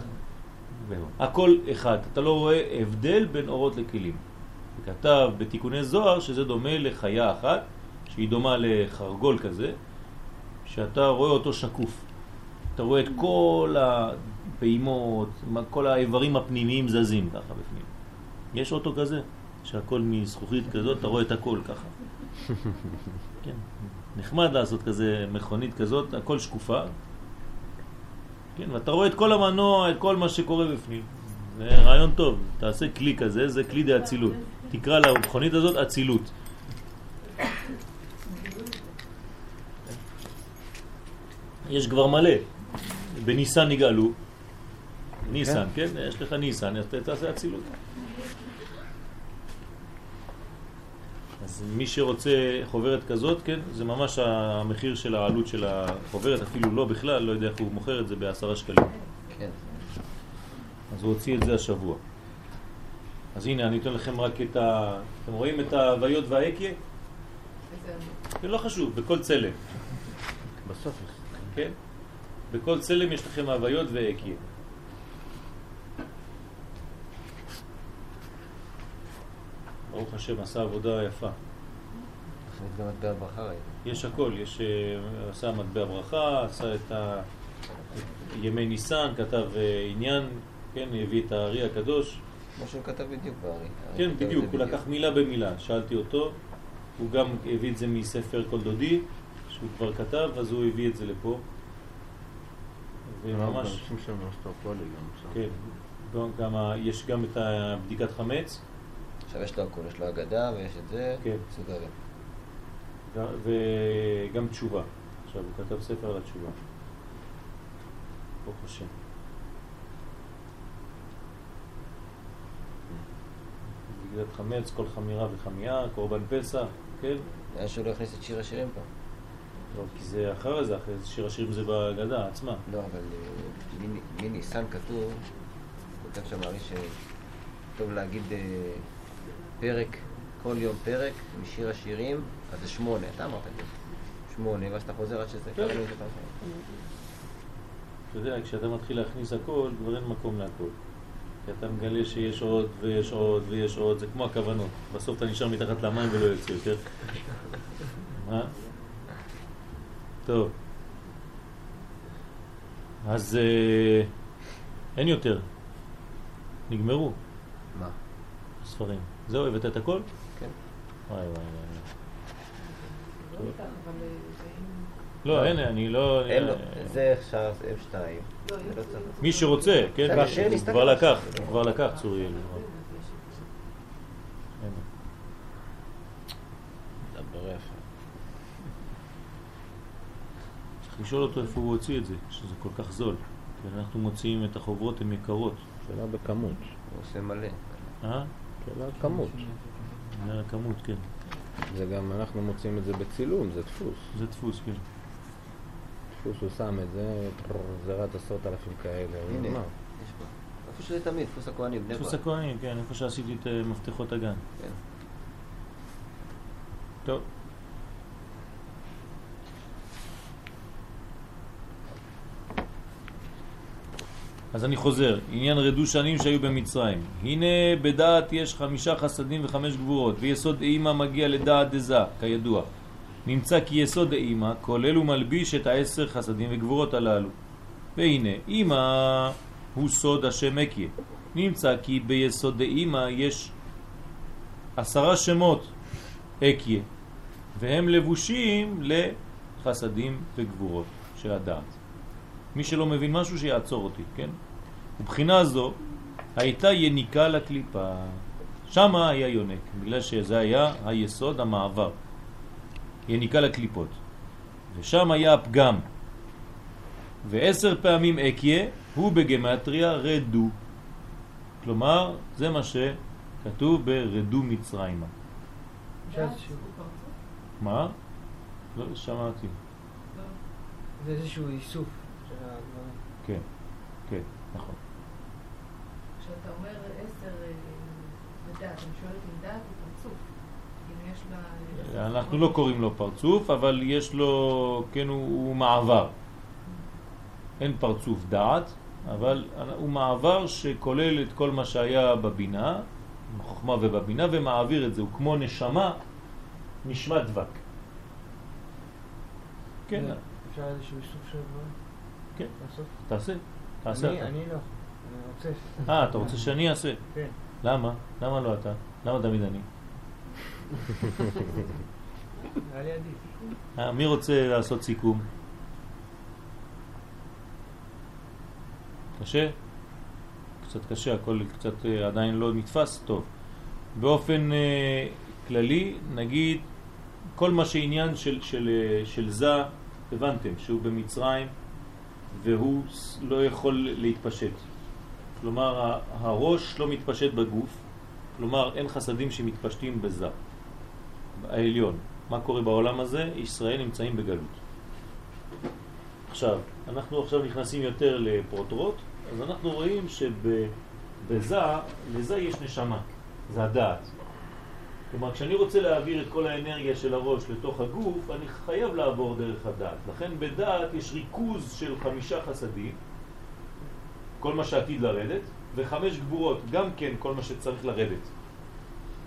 הכל אחד. אתה לא רואה הבדל בין אורות לכלים. וכתב בתיקוני זוהר שזה דומה לחיה אחת, שהיא דומה לחרגול כזה, שאתה רואה אותו שקוף. אתה רואה את כל הפעימות, מה- כל האיברים הפנימיים זזים ככה בפנים. יש אוטו כזה, שהכל מזכוכית כזאת, אתה רואה את הכל ככה. כן. נחמד לעשות כזה מכונית כזאת, הכל שקופה. כן, ואתה רואה את כל המנוע, את כל מה שקורה בפנים. זה רעיון טוב, תעשה כלי כזה, זה כלי די אצילות. תקרא למכונית הזאת אצילות. יש כבר מלא. בניסן נגאלו. ניסן, כן? יש לך ניסן, אז תעשה אצילות. אז מי שרוצה חוברת כזאת, כן, זה ממש המחיר של העלות של החוברת, אפילו לא בכלל, לא יודע איך הוא מוכר את זה בעשרה שקלים. כן. אז הוא הוציא את זה השבוע. אז הנה, אני אתן לכם רק את ה... אתם רואים את ההוויות והאקיה? זה לא חשוב, בכל צלם, בסוף. כן? בכל צלם יש לכם הוויות ואקיה. ברוך השם, עשה עבודה יפה. תכנית גם מטבע ברכה ראיתי. יש הכל, יש, אה, עשה מטבע ברכה, עשה את ה... ימי ניסן, כתב אה, עניין, כן, הביא את הארי הקדוש. כמו שהוא כתב בדיוק בארי. כן, כתב את בדיוק, הוא לקח מילה במילה. שאלתי אותו, הוא גם הביא את זה מספר כל דודי, שהוא כבר כתב, אז הוא הביא את זה לפה. וממש, גם שם. כן, גם, יש גם את הבדיקת חמץ, עכשיו יש לו הכל, יש לו אגדה ויש את זה, כן. מסודרים. וגם תשובה. עכשיו, הוא כתב ספר על התשובה. ברוך השם. בגלל חמץ, כל חמירה וחמייה, קורבן פסח, כן? היה שהוא לא הכניס את שיר השירים פה. לא, כי זה אחרי זה, אחרי זה שיר השירים זה בהגדה עצמה. לא, אבל אה, מניסן כתוב, כותב שם ארי שטוב להגיד אה, פרק, כל יום פרק משיר השירים, אז זה שמונה, אתה אמרת לי. שמונה, ואז אתה חוזר עד שזה כן. אתה יודע, כשאתה מתחיל להכניס הכל, כבר אין מקום להכל. כי אתה מגלה שיש עוד ויש עוד ויש עוד, זה כמו הכוונות. בסוף אתה נשאר מתחת למים ולא יוצא יותר. מה? טוב. אז אה, אין יותר. נגמרו מה? הספרים. זהו, הבאת את הכל? כן. וואי וואי וואי. לא אין... לא, אני לא... אין לו, זה עכשיו F2. לא, לא. מי שרוצה, כן? כבר לקח, כבר לקח צוריאל. צריך לשאול אותו איפה הוא הוציא את זה, שזה כל כך זול. כי אנחנו מוציאים את החוברות, הן יקרות. שאלה בכמות. הוא עושה מלא. אה? שאלה כמות. זה הכמות, כן. זה גם, אנחנו מוצאים את זה בצילום, זה דפוס. זה דפוס, כן. דפוס, הוא שם את זה, רץ עשרות אלפים כאלה. הוא נגמר. יש פה. איפה שזה תמיד, דפוס הכהנים, בני דפוס ברק. הכהנים, כן, איפה שעשיתי את אה, מפתחות הגן. כן. טוב. אז אני חוזר, עניין רדו שנים שהיו במצרים. הנה בדעת יש חמישה חסדים וחמש גבורות, ויסוד אימא מגיע לדעת דזה, כידוע. נמצא כי יסוד האימא כולל ומלביש את העשר חסדים וגבורות הללו. והנה, אימא הוא סוד השם אקיה. נמצא כי ביסוד דאימא יש עשרה שמות אקיה, והם לבושים לחסדים וגבורות של הדעת. מי שלא מבין משהו שיעצור אותי, כן? ובחינה זו הייתה יניקה לקליפה, שם היה יונק, בגלל שזה היה היסוד, המעבר. יניקה לקליפות. ושם היה הפגם. ועשר פעמים אקיה הוא בגמטריה רדו. כלומר, זה מה שכתוב ברדו מצרימה. מה? לא שמעתי. לא. זה איזשהו איסוף של הדברים. כן, כן, נכון. כשאתה אומר עשר אה, בדעת, אני שואלת אם דעת הוא פרצוף. אם יש לה... אנחנו לא קוראים לו פרצוף, אבל יש לו, כן, הוא, הוא מעבר. אין פרצוף דעת, אבל הוא מעבר שכולל את כל מה שהיה בבינה, בחוכמה ובבינה, ומעביר את זה. הוא כמו נשמה, נשמת דבק. כן, אפשר איזשהו איסוף של הדברים? כן. תעשה, תעשה אני אתה. אני לא. אני רוצה. אה, אתה רוצה שאני אעשה? כן. למה? למה לא אתה? למה תמיד אני? אה, מי רוצה לעשות סיכום? קשה? קצת קשה, הכל קצת אה, עדיין לא נתפס טוב. באופן אה, כללי, נגיד, כל מה שעניין של, של, של זה, הבנתם, שהוא במצרים והוא לא יכול להתפשט. כלומר, הראש לא מתפשט בגוף, כלומר, אין חסדים שמתפשטים בזה. העליון. מה קורה בעולם הזה? ישראל נמצאים בגלות. עכשיו, אנחנו עכשיו נכנסים יותר לפרוטרוט, אז אנחנו רואים שבזה, לזה יש נשמה, זה הדעת. כלומר, כשאני רוצה להעביר את כל האנרגיה של הראש לתוך הגוף, אני חייב לעבור דרך הדעת. לכן בדעת יש ריכוז של חמישה חסדים, כל מה שעתיד לרדת, וחמש גבורות, גם כן כל מה שצריך לרדת.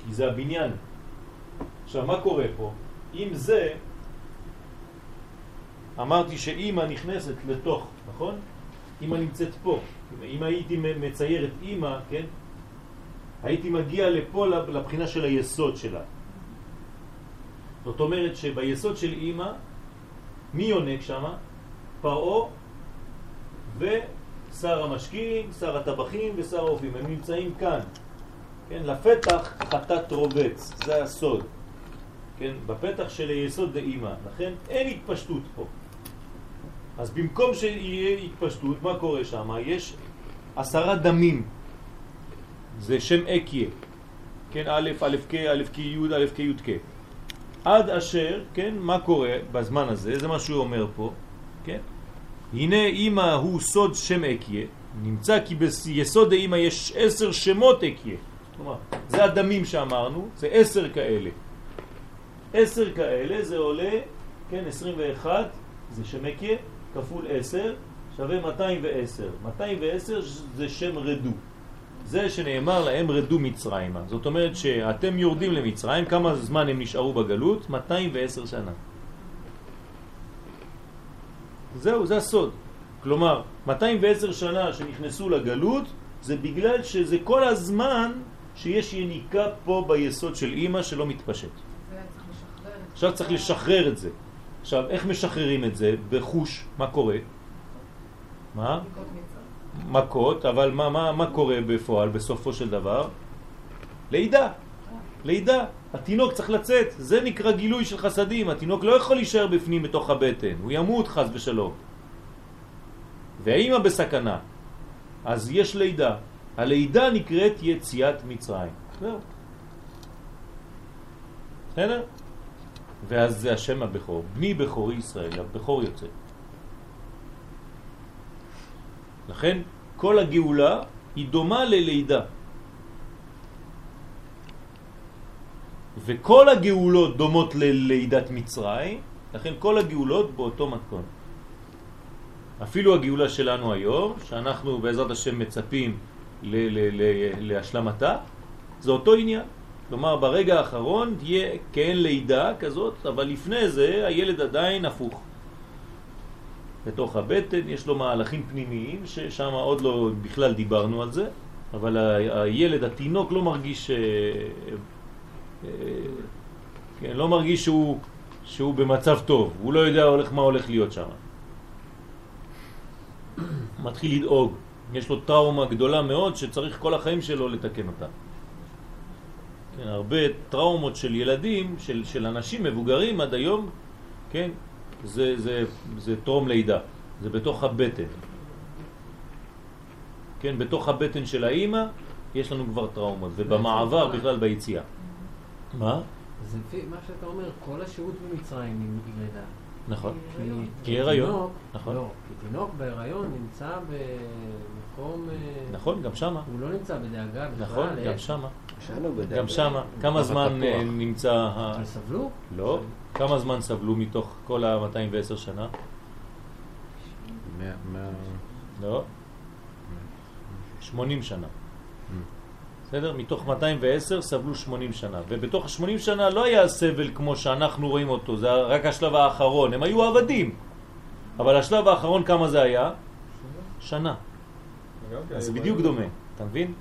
כי זה הבניין. עכשיו, מה קורה פה? אם זה, אמרתי שאימא נכנסת לתוך, נכון? אימא נמצאת פה. אם הייתי מצייר את אימא, כן? הייתי מגיע לפה לבחינה של היסוד שלה. זאת אומרת שביסוד של אימא, מי יונק שמה? פרעה ושר המשקים, שר הטבחים ושר האופים. הם נמצאים כאן. כן? לפתח חטאת רובץ, זה הסוד. כן? בפתח של היסוד דאימא. לכן אין התפשטות פה. אז במקום שיהיה התפשטות, מה קורה שם? יש עשרה דמים. זה שם אקיה. כן, א', א', כ', א', כ', י', א', כ', י', כ'. עד אשר, כן, מה קורה בזמן הזה? זה מה שהוא אומר פה, כן? הנה אימא הוא סוד שם אקיה, נמצא כי ביסוד האימא יש עשר שמות אקיה. כלומר, זה הדמים שאמרנו, זה עשר כאלה. עשר כאלה זה עולה, כן, 21, זה שם אקיה, כפול 10, שווה 210. 210 זה שם רדו. זה שנאמר להם רדו מצרימה. זאת אומרת שאתם יורדים למצרים, כמה זמן הם נשארו בגלות? 210 שנה. זהו, זה הסוד. כלומר, 210 שנה שנכנסו לגלות, זה בגלל שזה כל הזמן שיש יניקה פה ביסוד של אימא שלא מתפשט. עכשיו צריך לשחרר את זה. עכשיו, איך משחררים את זה? בחוש, מה קורה? מה? מכות, אבל מה, מה, מה קורה בפועל בסופו של דבר? לידה. לידה. התינוק צריך לצאת. זה נקרא גילוי של חסדים. התינוק לא יכול להישאר בפנים בתוך הבטן. הוא ימות חס ושלום. והאימא בסכנה. אז יש לידה. הלידה נקראת יציאת מצרים. זהו. בסדר? ואז זה השם הבכור. בני בכורי ישראל, הבכור יוצא. לכן כל הגאולה היא דומה ללידה. וכל הגאולות דומות ללידת מצרים, לכן כל הגאולות באותו מתכון. אפילו הגאולה שלנו היום, שאנחנו בעזרת השם מצפים להשלמתה, זה אותו עניין. כלומר, ברגע האחרון תהיה כאין לידה כזאת, אבל לפני זה הילד עדיין הפוך. בתוך הבטן יש לו מהלכים פנימיים ששם עוד לא בכלל דיברנו על זה, אבל הילד, התינוק לא מרגיש, אה, כן, לא מרגיש שהוא, שהוא במצב טוב, הוא לא יודע הולך, מה הולך להיות שם. מתחיל לדאוג, יש לו טראומה גדולה מאוד שצריך כל החיים שלו לתקן אותה. כן, הרבה טראומות של ילדים, של, של אנשים מבוגרים עד היום, כן, זה, זה, זה טרום לידה, זה בתוך הבטן. כן, בתוך הבטן של האימא יש לנו כבר טראומות, ובמעבר בכלל ביציאה. מה? זה לפי מה שאתה אומר, כל השהות במצרים היא לידה. נכון. כי- הריון, נכון. לא, כי תינוק בהיריון נמצא במקום... אה, נכון, גם שמה. הוא לא נמצא בדאגה בכלל. נכון, גם להפך. שמה. גם שמה. כמה זמן אה, נמצא... ה- אבל סבלו? לא. כמה זמן סבלו מתוך כל ה-210 שנה? מאה- מאה- לא. 80 שנה. בסדר? מתוך 210 סבלו 80 שנה. ובתוך ה-80 שנה לא היה סבל כמו שאנחנו רואים אותו, זה רק השלב האחרון. הם היו עבדים. אבל השלב האחרון כמה זה היה? שנה. אז זה אם בדיוק דומה. אתה מבין?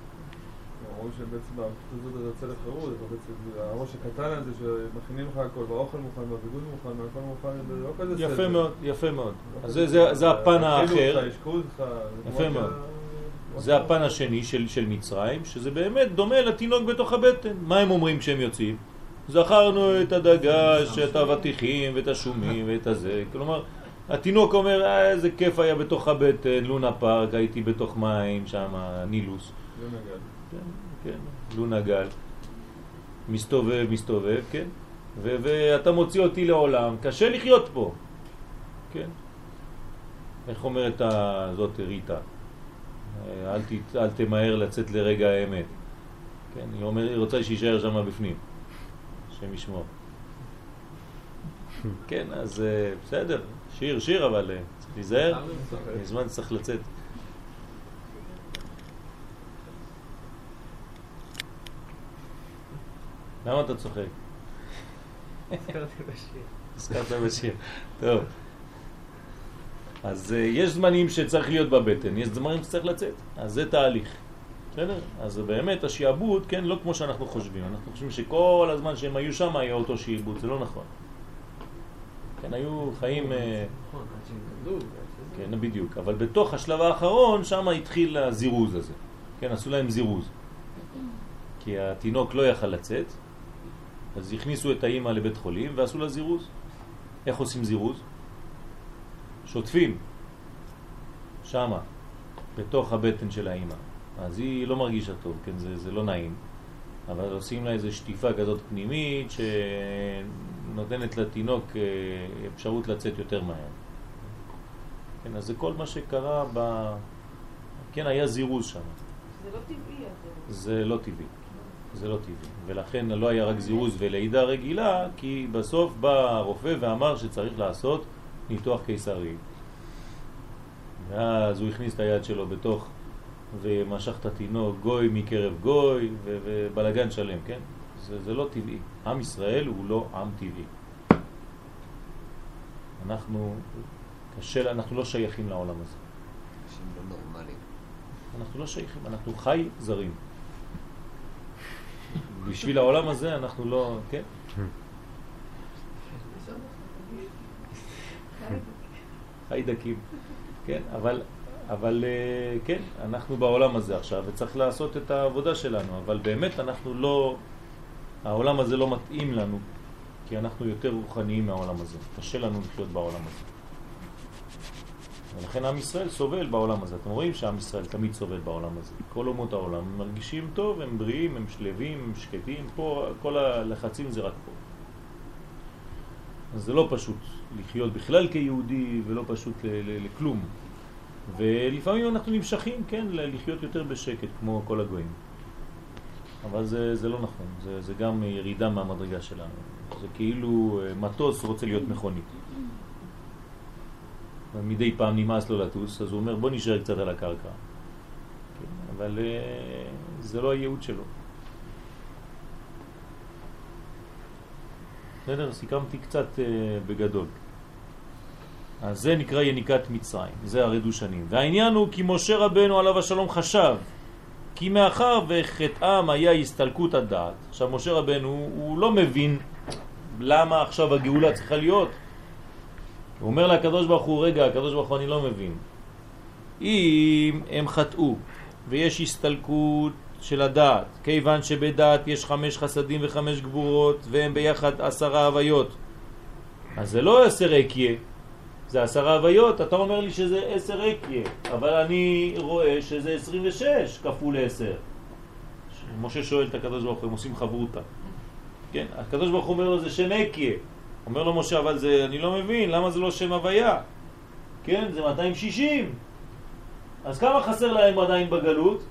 אמרו שבעצם הפשוטות הזאת יוצא לחירות, אתה בעצם, הראש הקטן הזה שמכינים לך הכל, והאוכל מוכן, והביגוד מוכן, והכל מוכן, זה לא כזה סבל. יפה מאוד, יפה מאוד. לא אז זה- זה-. זה הפן האחר. יפה מאוד. זה הפן השני של, של מצרים, שזה באמת דומה לתינוק בתוך הבטן. מה הם אומרים כשהם יוצאים? זכרנו את הדגש, את האבטיחים ואת השומים ואת הזה. כלומר, התינוק אומר, אה, איזה כיף היה בתוך הבטן, לונה פארק, הייתי בתוך מים שם, נילוס. לא נגד. כן, כן, לונה גל. מסתובב, מסתובב, כן. ואתה מוציא אותי לעולם, קשה לחיות פה. כן. איך אומרת ה- זאת ריטה? אה, אל, ת, אל תמהר לצאת לרגע האמת. כן, היא, אומר, היא רוצה שישאר שם בפנים. השם ישמור. כן, אז אה, בסדר, שיר, שיר, אבל אה, צריך להיזהר. מזמן צריך לצאת. למה אתה צוחק? הזכרתי בשיר. הזכרת בשיר. טוב. אז אה, יש זמנים שצריך להיות בבטן, יש זמנים שצריך לצאת. אז זה תהליך. בסדר? אז באמת השיעבוד, כן, לא כמו שאנחנו חושבים. אנחנו חושבים שכל הזמן שהם היו שם היה אותו שיעבוד, זה לא נכון. כן, היו חיים... אה, נכון, כן, בדיוק. אבל בתוך השלב האחרון, שם התחיל הזירוז הזה. כן, עשו להם זירוז. כי התינוק לא יכל לצאת, אז הכניסו את האימא לבית חולים ועשו לה זירוז. איך עושים זירוז? שוטפים. שמה, בתוך הבטן של האימא. אז היא לא מרגישה טוב, כן, זה, זה לא נעים. אבל עושים לה איזו שטיפה כזאת פנימית שנותנת לתינוק אה, אפשרות לצאת יותר מהר. כן, אז זה כל מה שקרה ב... כן, היה זירוז שם. זה לא טבעי, זה לא טבעי. זה לא טבעי. ולכן לא היה רק זירוז ולידה רגילה, כי בסוף בא הרופא ואמר שצריך לעשות ניתוח קיסרי. ואז הוא הכניס את היד שלו בתוך ומשך את התינוק גוי מקרב גוי ובלגן שלם, כן? זה, זה לא טבעי. עם ישראל הוא לא עם טבעי. אנחנו, קשה, אנחנו לא שייכים לעולם הזה. אנשים לא נורמליים. אנחנו לא שייכים, אנחנו חי זרים. בשביל העולם הזה אנחנו לא, כן? חיידקים, כן, אבל, אבל אה, כן, אנחנו בעולם הזה עכשיו וצריך לעשות את העבודה שלנו, אבל באמת אנחנו לא, העולם הזה לא מתאים לנו, כי אנחנו יותר רוחניים מהעולם הזה, קשה לנו לחיות בעולם הזה. ולכן עם ישראל סובל בעולם הזה. אתם רואים שעם ישראל תמיד סובל בעולם הזה. כל אומות העולם מרגישים טוב, הם בריאים, הם שלווים, הם שקטים. פה כל הלחצים זה רק פה. אז זה לא פשוט לחיות בכלל כיהודי ולא פשוט לכלום. ולפעמים אנחנו נמשכים, כן, לחיות יותר בשקט כמו כל הגויים. אבל זה, זה לא נכון, זה, זה גם ירידה מהמדרגה שלנו. זה כאילו אה, מטוס רוצה להיות מכונית. מדי פעם נמאס לו לטוס, אז הוא אומר בוא נשאר קצת על הקרקע. כן, אבל אה, זה לא הייעוד שלו. בסדר? סיכמתי קצת אה, בגדול. אז זה נקרא יניקת מצרים, זה הרדושנים. והעניין הוא כי משה רבנו עליו השלום חשב כי מאחר וחטאם היה הסתלקות הדעת, עכשיו משה רבנו הוא לא מבין למה עכשיו הגאולה צריכה להיות. הוא אומר לקדוש ברוך הוא, רגע, הקדוש ברוך הוא אני לא מבין. אם הם חטאו ויש הסתלקות של הדעת, כיוון שבדעת יש חמש חסדים וחמש גבורות והם ביחד עשרה הוויות. אז זה לא עשר אקיה, זה עשרה הוויות, אתה אומר לי שזה עשר אקיה, אבל אני רואה שזה 26 כפול עשר. משה שואל את הקדוש ברוך הוא, הם עושים חברותה. כן, הקדוש ברוך הוא אומר לו זה שם אקיה. אומר לו משה, אבל זה, אני לא מבין, למה זה לא שם הוויה? כן, זה 260. אז כמה חסר להם עדיין בגלות?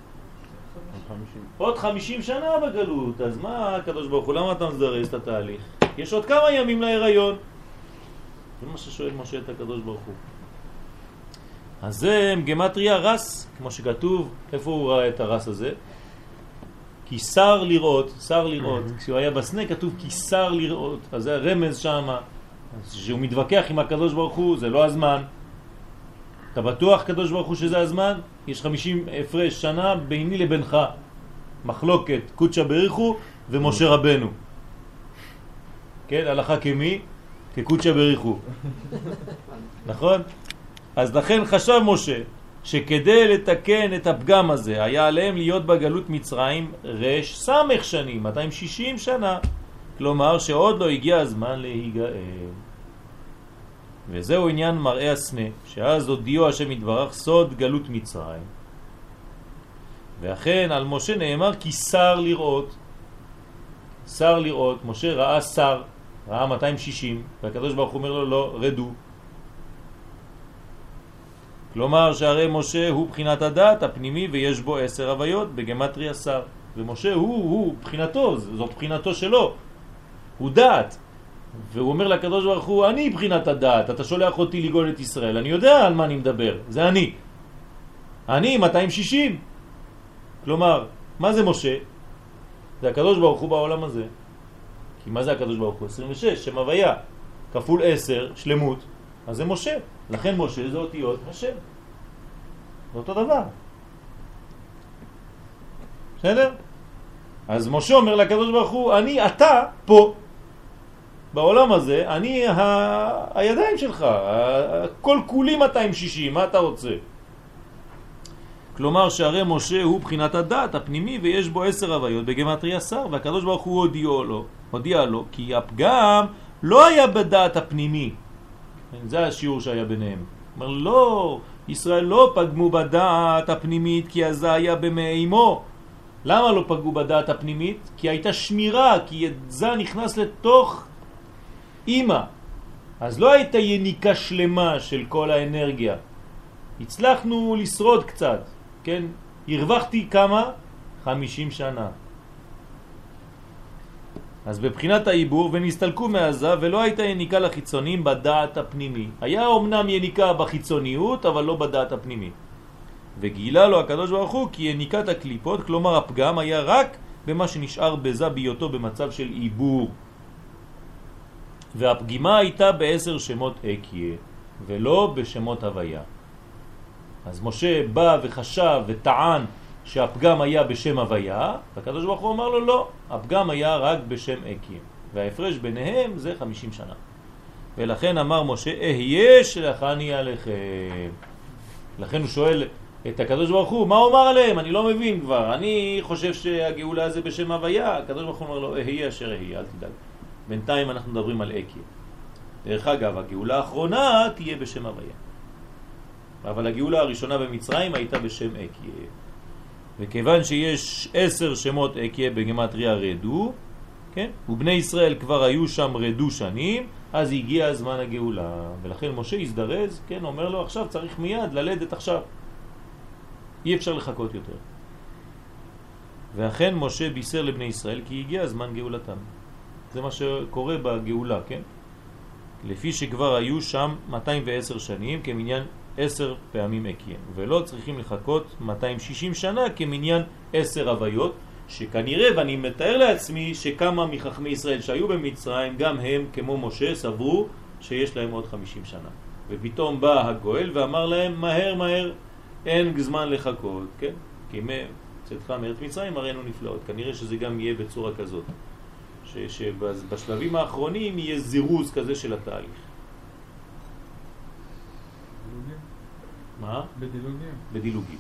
עוד 50 שנה בגלות, אז מה הקדוש ברוך הוא, למה אתה מזרז את התהליך? יש עוד כמה ימים להיריון. זה מה ששואל משה את הקדוש ברוך הוא. אז זה גמטריה רס, כמו שכתוב, איפה הוא ראה את הרס הזה? כי שר לראות, שר לראות, כשהוא היה בסנה כתוב כי שר לראות, אז זה הרמז שם, שהוא מתווכח עם הקדוש ברוך הוא, זה לא הזמן. אתה בטוח קדוש ברוך הוא שזה הזמן? יש 50 הפרש שנה ביני לבינך, מחלוקת קודשא בריחו ומשה רבנו. כן, הלכה כמי? כקודשא בריחו. נכון? אז לכן חשב משה שכדי לתקן את הפגם הזה היה עליהם להיות בגלות מצרים רש סמך שנים, 260 שנה. כלומר שעוד לא הגיע הזמן להיגאל. וזהו עניין מראה הסנה, שאז הודיעו השם יתברך סוד גלות מצרים. ואכן על משה נאמר כי שר לראות. שר לראות, משה ראה שר, ראה 260, והקדוש ברוך הוא אומר לו לא, רדו. כלומר שהרי משה הוא בחינת הדעת הפנימי ויש בו עשר הוויות בגמטרי שר. ומשה הוא, הוא, בחינתו, זאת בחינתו שלו, הוא דעת. והוא אומר לקדוש ברוך הוא, אני בחינת הדעת, אתה שולח אותי לגאול את ישראל, אני יודע על מה אני מדבר, זה אני. אני 260. כלומר, מה זה משה? זה הקדוש ברוך הוא בעולם הזה. כי מה זה הקדוש ברוך הוא? 26, שם הוויה, כפול 10, שלמות, אז זה משה. לכן משה זה אותיות השם. זה אותו דבר. בסדר? אז משה אומר לקדוש ברוך הוא, אני, אתה, פה. בעולם הזה, אני ה... הידיים שלך, כל כולי 260, מה אתה רוצה? כלומר שהרי משה הוא בחינת הדעת הפנימי ויש בו עשר הוויות בגמטרי עשר והקדוש ברוך הוא הודיע לו, הודיע לו כי הפגם לא היה בדעת הפנימי זה השיעור שהיה ביניהם אומר לא, ישראל לא פגמו בדעת הפנימית כי אז היה במי אמו למה לא פגעו בדעת הפנימית? כי הייתה שמירה, כי זה נכנס לתוך אימא. אז לא הייתה יניקה שלמה של כל האנרגיה. הצלחנו לשרוד קצת, כן? הרווחתי כמה? 50 שנה. אז בבחינת העיבור ונסתלקו מעזה ולא הייתה יניקה לחיצונים בדעת הפנימי. היה אומנם יניקה בחיצוניות אבל לא בדעת הפנימי. וגילה לו הקדוש ברוך הוא כי יניקת הקליפות, כלומר הפגם, היה רק במה שנשאר בזה בהיותו במצב של עיבור. והפגימה הייתה בעשר שמות אקיה, ולא בשמות הוויה. אז משה בא וחשב וטען שהפגם היה בשם הוויה, והקדוש ברוך הוא אמר לו לא, הפגם היה רק בשם אקיה, וההפרש ביניהם זה חמישים שנה. ולכן אמר משה, אהיה שלחני עליכם. לכן הוא שואל את הקדוש ברוך הוא, מה הוא אמר עליהם? אני לא מבין כבר. אני חושב שהגאולה זה בשם הוויה. הקדוש ברוך הוא אומר לו, אהיה אשר אהיה, אל תדאג. בינתיים אנחנו מדברים על אקיה. דרך אגב, הגאולה האחרונה תהיה בשם הוויה. אבל הגאולה הראשונה במצרים הייתה בשם אקיה. וכיוון שיש עשר שמות אקיה בגמטריה רדו, כן? ובני ישראל כבר היו שם רדו שנים, אז הגיע זמן הגאולה. ולכן משה הזדרז, כן, אומר לו עכשיו צריך מיד ללדת עכשיו. אי אפשר לחכות יותר. ואכן משה בישר לבני ישראל כי הגיע זמן גאולתם. זה מה שקורה בגאולה, כן? לפי שכבר היו שם 210 שנים כמניין 10 פעמים אקיים, ולא צריכים לחכות 260 שנה כמניין 10 הוויות, שכנראה, ואני מתאר לעצמי, שכמה מחכמי ישראל שהיו במצרים, גם הם, כמו משה, סברו שיש להם עוד 50 שנה. ופתאום בא הגואל ואמר להם, מהר מהר, אין זמן לחכות, כן? כי צאתך מארץ מצרים הראינו נפלאות. כנראה שזה גם יהיה בצורה כזאת. שבשלבים האחרונים יהיה זירוז כזה של התהליך. דילוגים? מה? בדילוגים. בדילוגים.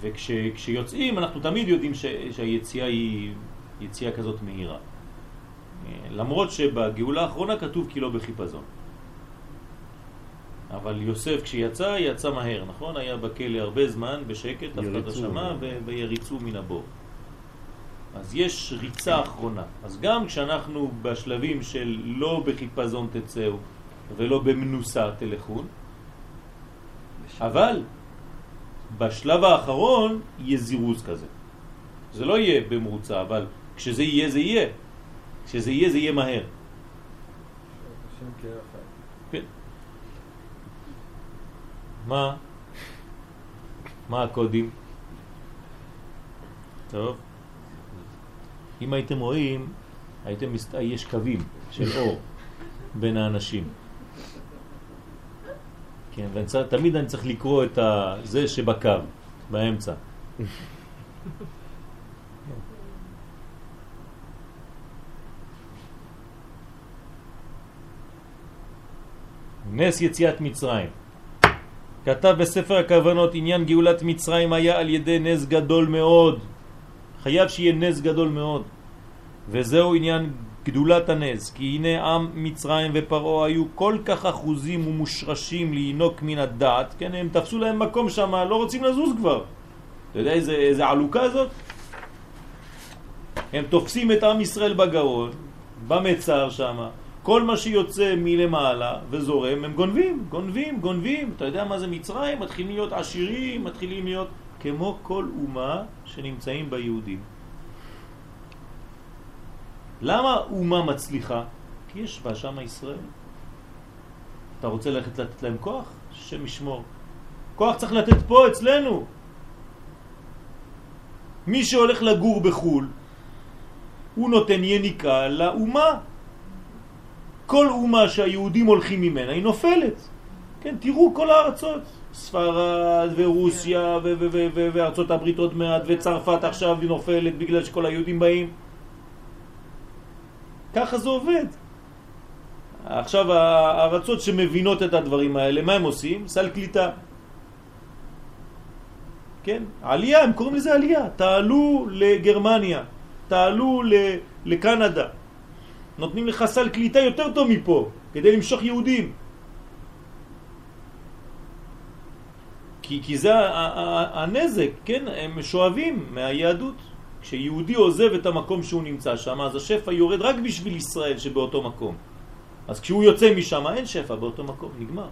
וכשיוצאים אנחנו תמיד יודעים ש, שהיציאה היא יציאה כזאת מהירה. למרות שבגאולה האחרונה כתוב כי לא בחיפזון. אבל יוסף כשיצא, יצא מהר, נכון? היה בכלא הרבה זמן, בשקט, אף אחד לא שמע, ויריצו מן הבור. אז יש ריצה אחרונה. אז גם כשאנחנו בשלבים של לא בחיפזון תצאו ולא במנוסה תלכון, אבל בשלב האחרון יהיה זירוז כזה. זה לא יהיה במרוצה, אבל כשזה יהיה זה יהיה. כשזה יהיה זה יהיה מהר. כן. מה? מה הקודים? טוב. אם הייתם רואים, הייתם. יש קווים של אור בין האנשים. כן, ותמיד אני צריך לקרוא את זה שבקו, באמצע. נס יציאת מצרים. כתב בספר הכוונות עניין גאולת מצרים היה על ידי נס גדול מאוד. חייב שיהיה נס גדול מאוד. וזהו עניין גדולת הנס, כי הנה עם מצרים ופרעה היו כל כך אחוזים ומושרשים לינוק מן הדעת, כן, הם תפסו להם מקום שם, לא רוצים לזוז כבר. אתה יודע איזה, איזה עלוקה זאת? הם תופסים את עם ישראל בגרון, במצר שם, כל מה שיוצא מלמעלה וזורם הם גונבים, גונבים, גונבים. אתה יודע מה זה מצרים? מתחילים להיות עשירים, מתחילים להיות כמו כל אומה שנמצאים ביהודים. למה אומה מצליחה? כי יש בה שם ישראל. אתה רוצה ללכת לתת להם כוח? השם ישמור. כוח צריך לתת פה אצלנו. מי שהולך לגור בחו"ל, הוא נותן יניקה לאומה. כל אומה שהיהודים הולכים ממנה היא נופלת. כן, תראו כל הארצות, ספרד ורוסיה וארצות הברית עוד מעט וצרפת עכשיו נופלת בגלל שכל היהודים באים. ככה זה עובד. עכשיו הארצות שמבינות את הדברים האלה, מה הם עושים? סל קליטה. כן, עלייה, הם קוראים לזה עלייה. תעלו לגרמניה, תעלו לקנדה. נותנים לך סל קליטה יותר טוב מפה, כדי למשוך יהודים. כי, כי זה הנזק, כן? הם שואבים מהיהדות. כשיהודי עוזב את המקום שהוא נמצא שם, אז השפע יורד רק בשביל ישראל שבאותו מקום. אז כשהוא יוצא משם אין שפע באותו מקום, נגמר.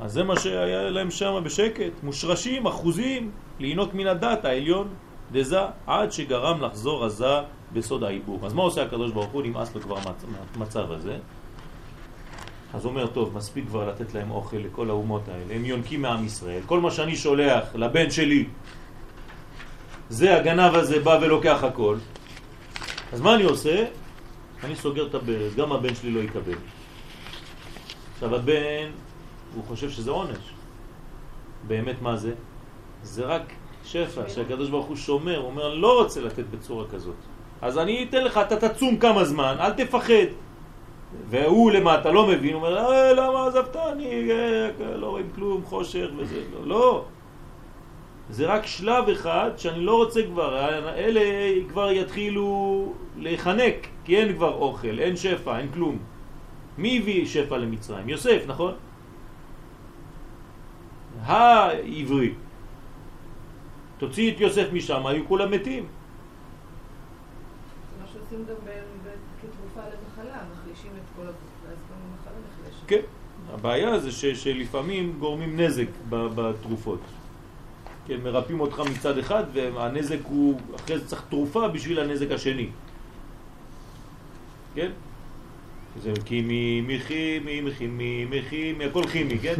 אז זה מה שהיה להם שם בשקט, מושרשים, אחוזים, לינוק מן הדת העליון, דזה, עד שגרם לחזור עזה בסוד העיבור. אז מה עושה הקדוש ברוך הוא? נמאס לו כבר מהמצב הזה. אז אומר, טוב, מספיק כבר לתת להם אוכל לכל האומות האלה, הם יונקים מעם ישראל. כל מה שאני שולח לבן שלי, זה הגנב הזה בא ולוקח הכל. אז מה אני עושה? אני סוגר את הברז, גם הבן שלי לא יקבל. עכשיו הבן, הוא חושב שזה עונש. באמת מה זה? זה רק שפע שהקדוש ברוך הוא שומר, הוא אומר, לא רוצה לתת בצורה כזאת. אז אני אתן לך, אתה תצום כמה זמן, אל תפחד. והוא למטה לא מבין, הוא אומר, אה, למה עזבת? אני אה, לא רואים כלום, חושך וזה, לא. לא. זה רק שלב אחד שאני לא רוצה כבר, אלה כבר יתחילו להיחנק, כי אין כבר אוכל, אין שפע, אין כלום. מי הביא שפע למצרים? יוסף, נכון? העברי. תוציא את יוסף משם, היו כולם מתים. מה שעושים גם כתרופה למחלה, מחלישים את כל הגוף, ואז גם המחלה נחלשת. כן, הבעיה זה שלפעמים גורמים נזק בתרופות. כן, מרפאים אותך מצד אחד, והנזק הוא, אחרי זה צריך תרופה בשביל הנזק השני. כן? זה כימי, מכימי, מכימי, מכימי, הכל כימי, כן?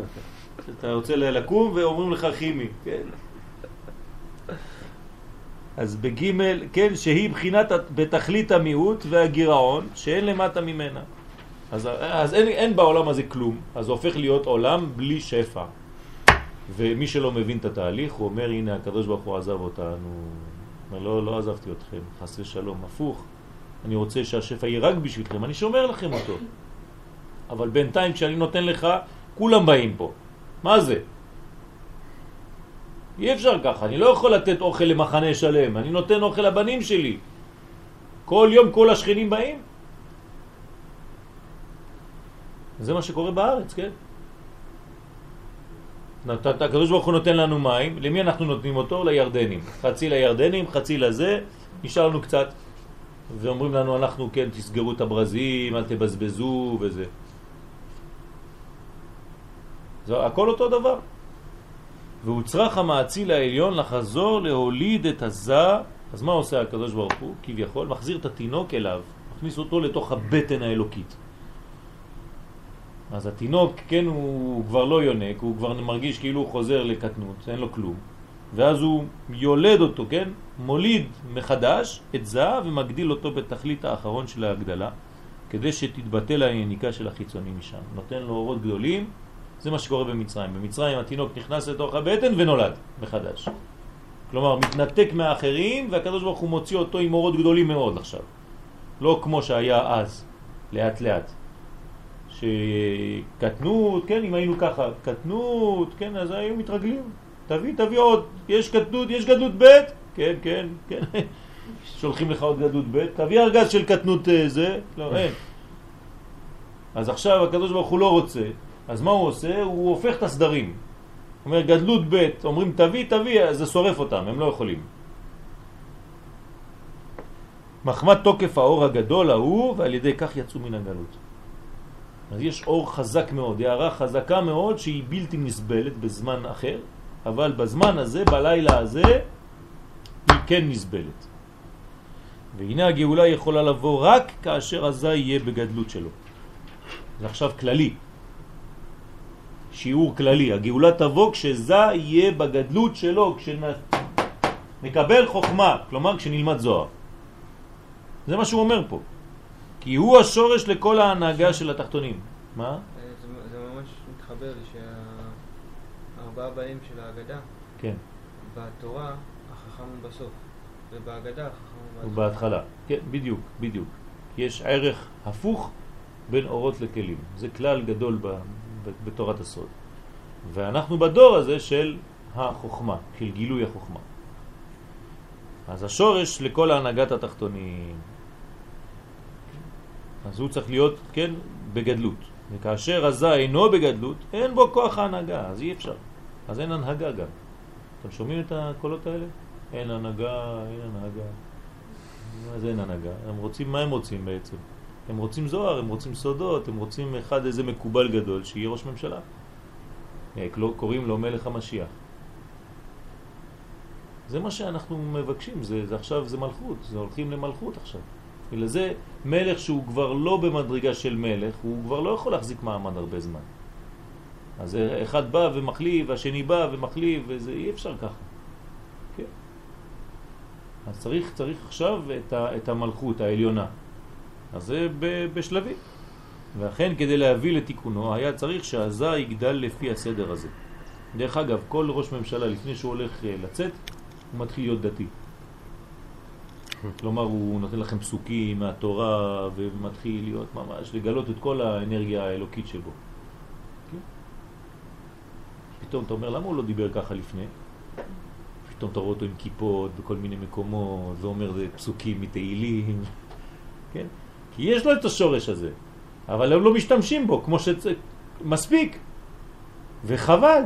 אתה רוצה לקום ואומרים לך כימי, כן? אז בגימל, כן, שהיא בחינת בתכלית המיעוט והגירעון שאין למטה ממנה. אז, אז אין, אין בעולם הזה כלום, אז הופך להיות עולם בלי שפע. ומי שלא מבין את התהליך, הוא אומר, הנה הקדוש ברוך הוא עזב אותנו. לא, לא עזבתי אתכם, חס ושלום, הפוך. אני רוצה שהשפע יהיה רק בשבילכם, אני שומר לכם אותו. אבל בינתיים כשאני נותן לך, כולם באים פה. מה זה? אי אפשר ככה, אני לא יכול לתת אוכל למחנה שלם, אני נותן אוכל לבנים שלי. כל יום כל השכנים באים. זה מה שקורה בארץ, כן? הקדוש ברוך הוא נותן לנו מים, למי אנחנו נותנים אותו? לירדנים. חצי לירדנים, חצי לזה, נשאר לנו קצת. ואומרים לנו, אנחנו, כן, תסגרו את הברזים, אל תבזבזו וזה. זה הכל אותו דבר. והוא צריך המעציל העליון לחזור להוליד את הזה, אז מה עושה הקדוש ברוך הוא? כביכול, מחזיר את התינוק אליו, מכניס אותו לתוך הבטן האלוקית. אז התינוק, כן, הוא כבר לא יונק, הוא כבר מרגיש כאילו הוא חוזר לקטנות, אין לו כלום. ואז הוא יולד אותו, כן? מוליד מחדש את זה ומגדיל אותו בתכלית האחרון של ההגדלה, כדי שתתבטל היניקה של החיצוני משם. נותן לו אורות גדולים, זה מה שקורה במצרים. במצרים התינוק נכנס לתוך הבטן ונולד מחדש. כלומר, מתנתק מהאחרים, והקדוש ברוך הוא מוציא אותו עם אורות גדולים מאוד עכשיו. לא כמו שהיה אז, לאט לאט. שקטנות, כן, אם היינו ככה, קטנות, כן, אז היו מתרגלים. תביא, תביא עוד, יש קטנות, יש גדלות ב', כן, כן, כן. שולחים לך עוד גדלות ב', תביא ארגז של קטנות אה, זה, לא, אין. אז עכשיו הקדוש ברוך הוא לא רוצה, אז מה הוא עושה? הוא הופך את הסדרים. הוא אומר, גדלות ב', אומרים תביא, תביא, אז זה שורף אותם, הם לא יכולים. מחמת תוקף האור הגדול ההוא, ועל ידי כך יצאו מן הגלות. אז יש אור חזק מאוד, הערה חזקה מאוד שהיא בלתי נסבלת בזמן אחר, אבל בזמן הזה, בלילה הזה, היא כן נסבלת. והנה הגאולה יכולה לבוא רק כאשר הזה יהיה בגדלות שלו. זה עכשיו כללי. שיעור כללי. הגאולה תבוא כשזה יהיה בגדלות שלו, כשנקבל חוכמה, כלומר כשנלמד זוהר. זה מה שהוא אומר פה. כי הוא השורש לכל ההנהגה של התחתונים. מה? אה, זה, זה ממש מתחבר לי שהארבעה באים של ההגדה, כן. בתורה החכם הוא בסוף, ובהגדה החכם הוא הוא בהתחלה. כן, בדיוק, בדיוק. יש ערך הפוך בין אורות לכלים. זה כלל גדול ב, ב, בתורת הסוד. ואנחנו בדור הזה של החוכמה, של גילוי החוכמה. אז השורש לכל ההנהגת התחתונים. אז הוא צריך להיות, כן, בגדלות. וכאשר הזה אינו בגדלות, אין בו כוח ההנהגה, אז אי אפשר. אז אין הנהגה גם. אתם שומעים את הקולות האלה? אין הנהגה, אין הנהגה. זה אין הנהגה? הם רוצים, מה הם רוצים בעצם? הם רוצים זוהר, הם רוצים סודות, הם רוצים אחד איזה מקובל גדול שיהיה ראש ממשלה. אה, קוראים לו מלך המשיח. זה מה שאנחנו מבקשים, זה, זה עכשיו זה מלכות, זה הולכים למלכות עכשיו. בגלל זה מלך שהוא כבר לא במדרגה של מלך, הוא כבר לא יכול להחזיק מעמד הרבה זמן. אז אחד בא ומחליף, והשני בא ומחליף, וזה אי אפשר ככה. כן. אז צריך, צריך עכשיו את, ה, את המלכות העליונה. אז זה ב, בשלבים. ואכן כדי להביא לתיקונו היה צריך שהזה יגדל לפי הסדר הזה. דרך אגב, כל ראש ממשלה לפני שהוא הולך אה, לצאת, הוא מתחיל להיות דתי. כלומר, הוא נותן לכם פסוקים מהתורה ומתחיל להיות ממש, לגלות את כל האנרגיה האלוקית שבו. פתאום אתה אומר, למה הוא לא דיבר ככה לפני? פתאום אתה רואה אותו עם כיפות בכל מיני מקומות, ואומר זה פסוקים מתהילים, כן? כי יש לו את השורש הזה, אבל הם לא משתמשים בו כמו שצריך, מספיק, וחבל.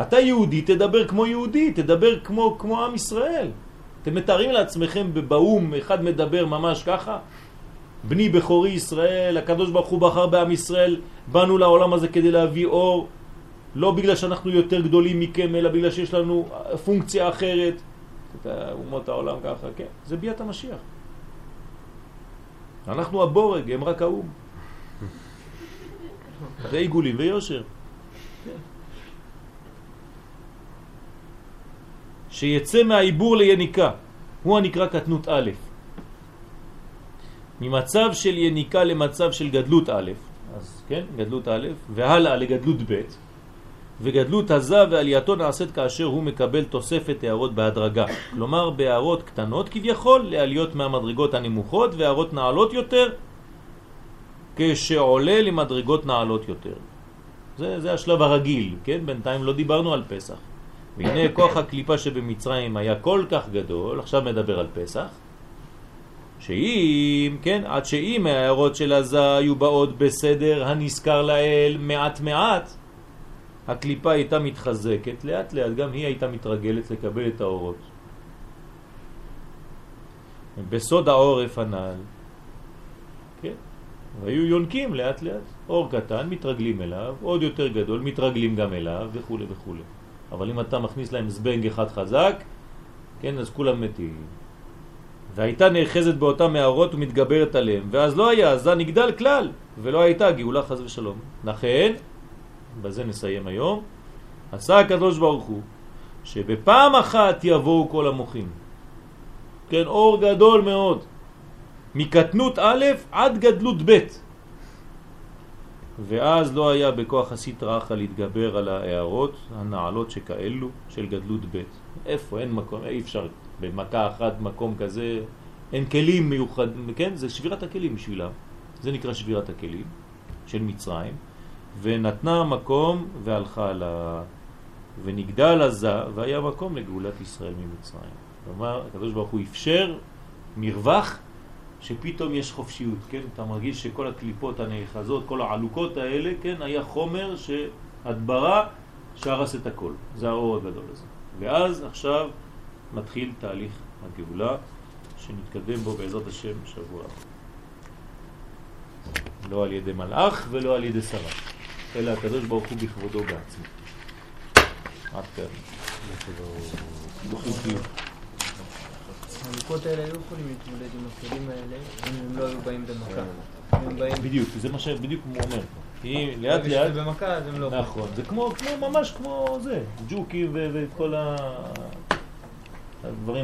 אתה יהודי, תדבר כמו יהודי, תדבר כמו, כמו עם ישראל. אתם מתארים לעצמכם באום, אחד מדבר ממש ככה? בני בכורי ישראל, הקדוש ברוך הוא בחר בעם ישראל, באנו לעולם הזה כדי להביא אור, לא בגלל שאנחנו יותר גדולים מכם, אלא בגלל שיש לנו פונקציה אחרת. את אומות העולם ככה, כן, זה ביאת המשיח. אנחנו הבורג, הם רק האום. זה עיגולים ויושר. שיצא מהעיבור ליניקה, הוא הנקרא קטנות א'. ממצב של יניקה למצב של גדלות א', אז כן, גדלות א', והלאה לגדלות ב', וגדלות הזה ועלייתו נעשית כאשר הוא מקבל תוספת הערות בהדרגה, כלומר בהערות קטנות כביכול לעליות מהמדרגות הנמוכות והערות נעלות יותר כשעולה למדרגות נעלות יותר. זה, זה השלב הרגיל, כן? בינתיים לא דיברנו על פסח. והנה כוח הקליפה שבמצרים היה כל כך גדול, עכשיו מדבר על פסח, שאם, כן, עד שאם ההערות של עזה היו באות בסדר הנזכר לאל מעט מעט, הקליפה הייתה מתחזקת לאט לאט, גם היא הייתה מתרגלת לקבל את האורות. בסוד העורף הנעל, כן, והיו יונקים לאט לאט, אור קטן, מתרגלים אליו, עוד יותר גדול, מתרגלים גם אליו וכו' וכו'. אבל אם אתה מכניס להם זבנג אחד חזק, כן, אז כולם מתים. והייתה נאחזת באותם מערות ומתגברת עליהם, ואז לא היה, זה נגדל כלל, ולא הייתה גאולה חז ושלום. לכן, בזה נסיים היום, עשה הקדוש ברוך הוא, שבפעם אחת יבואו כל המוחים. כן, אור גדול מאוד, מקטנות א' עד גדלות ב'. ואז לא היה בכוח הסטרא אחא להתגבר על ההערות הנעלות שכאלו של גדלות ב'. איפה? אין מקום, אי אפשר במכה אחת מקום כזה, אין כלים מיוחד, כן? זה שבירת הכלים בשבילם. זה נקרא שבירת הכלים של מצרים. ונתנה מקום והלכה לה, ונגדל עזה, והיה מקום לגאולת ישראל ממצרים. כלומר, הקדוש ברוך הוא אפשר מרווח שפתאום יש חופשיות, כן? אתה מרגיש שכל הקליפות הנאחזות, כל העלוקות האלה, כן? היה חומר שהדברה שהרס את הכל. זה האור הגדול הזה. ואז עכשיו מתחיל תהליך הגאולה שנתקדם בו בעזרת השם שבוע. לא על ידי מלאך ולא על ידי שרה, אלא הקדוש ברוך הוא בכבודו בעצמו. עד כאן. הלוקות האלה היו יכולים להתמודד עם הכלים האלה אם הם לא היו באים במכה. באים... בדיוק, זה מה שבדיוק הוא אומר. כי לאט לאט, במכה אז הם לא. נכון, זה כמו, ממש כמו זה, ג'וקים וכל הדברים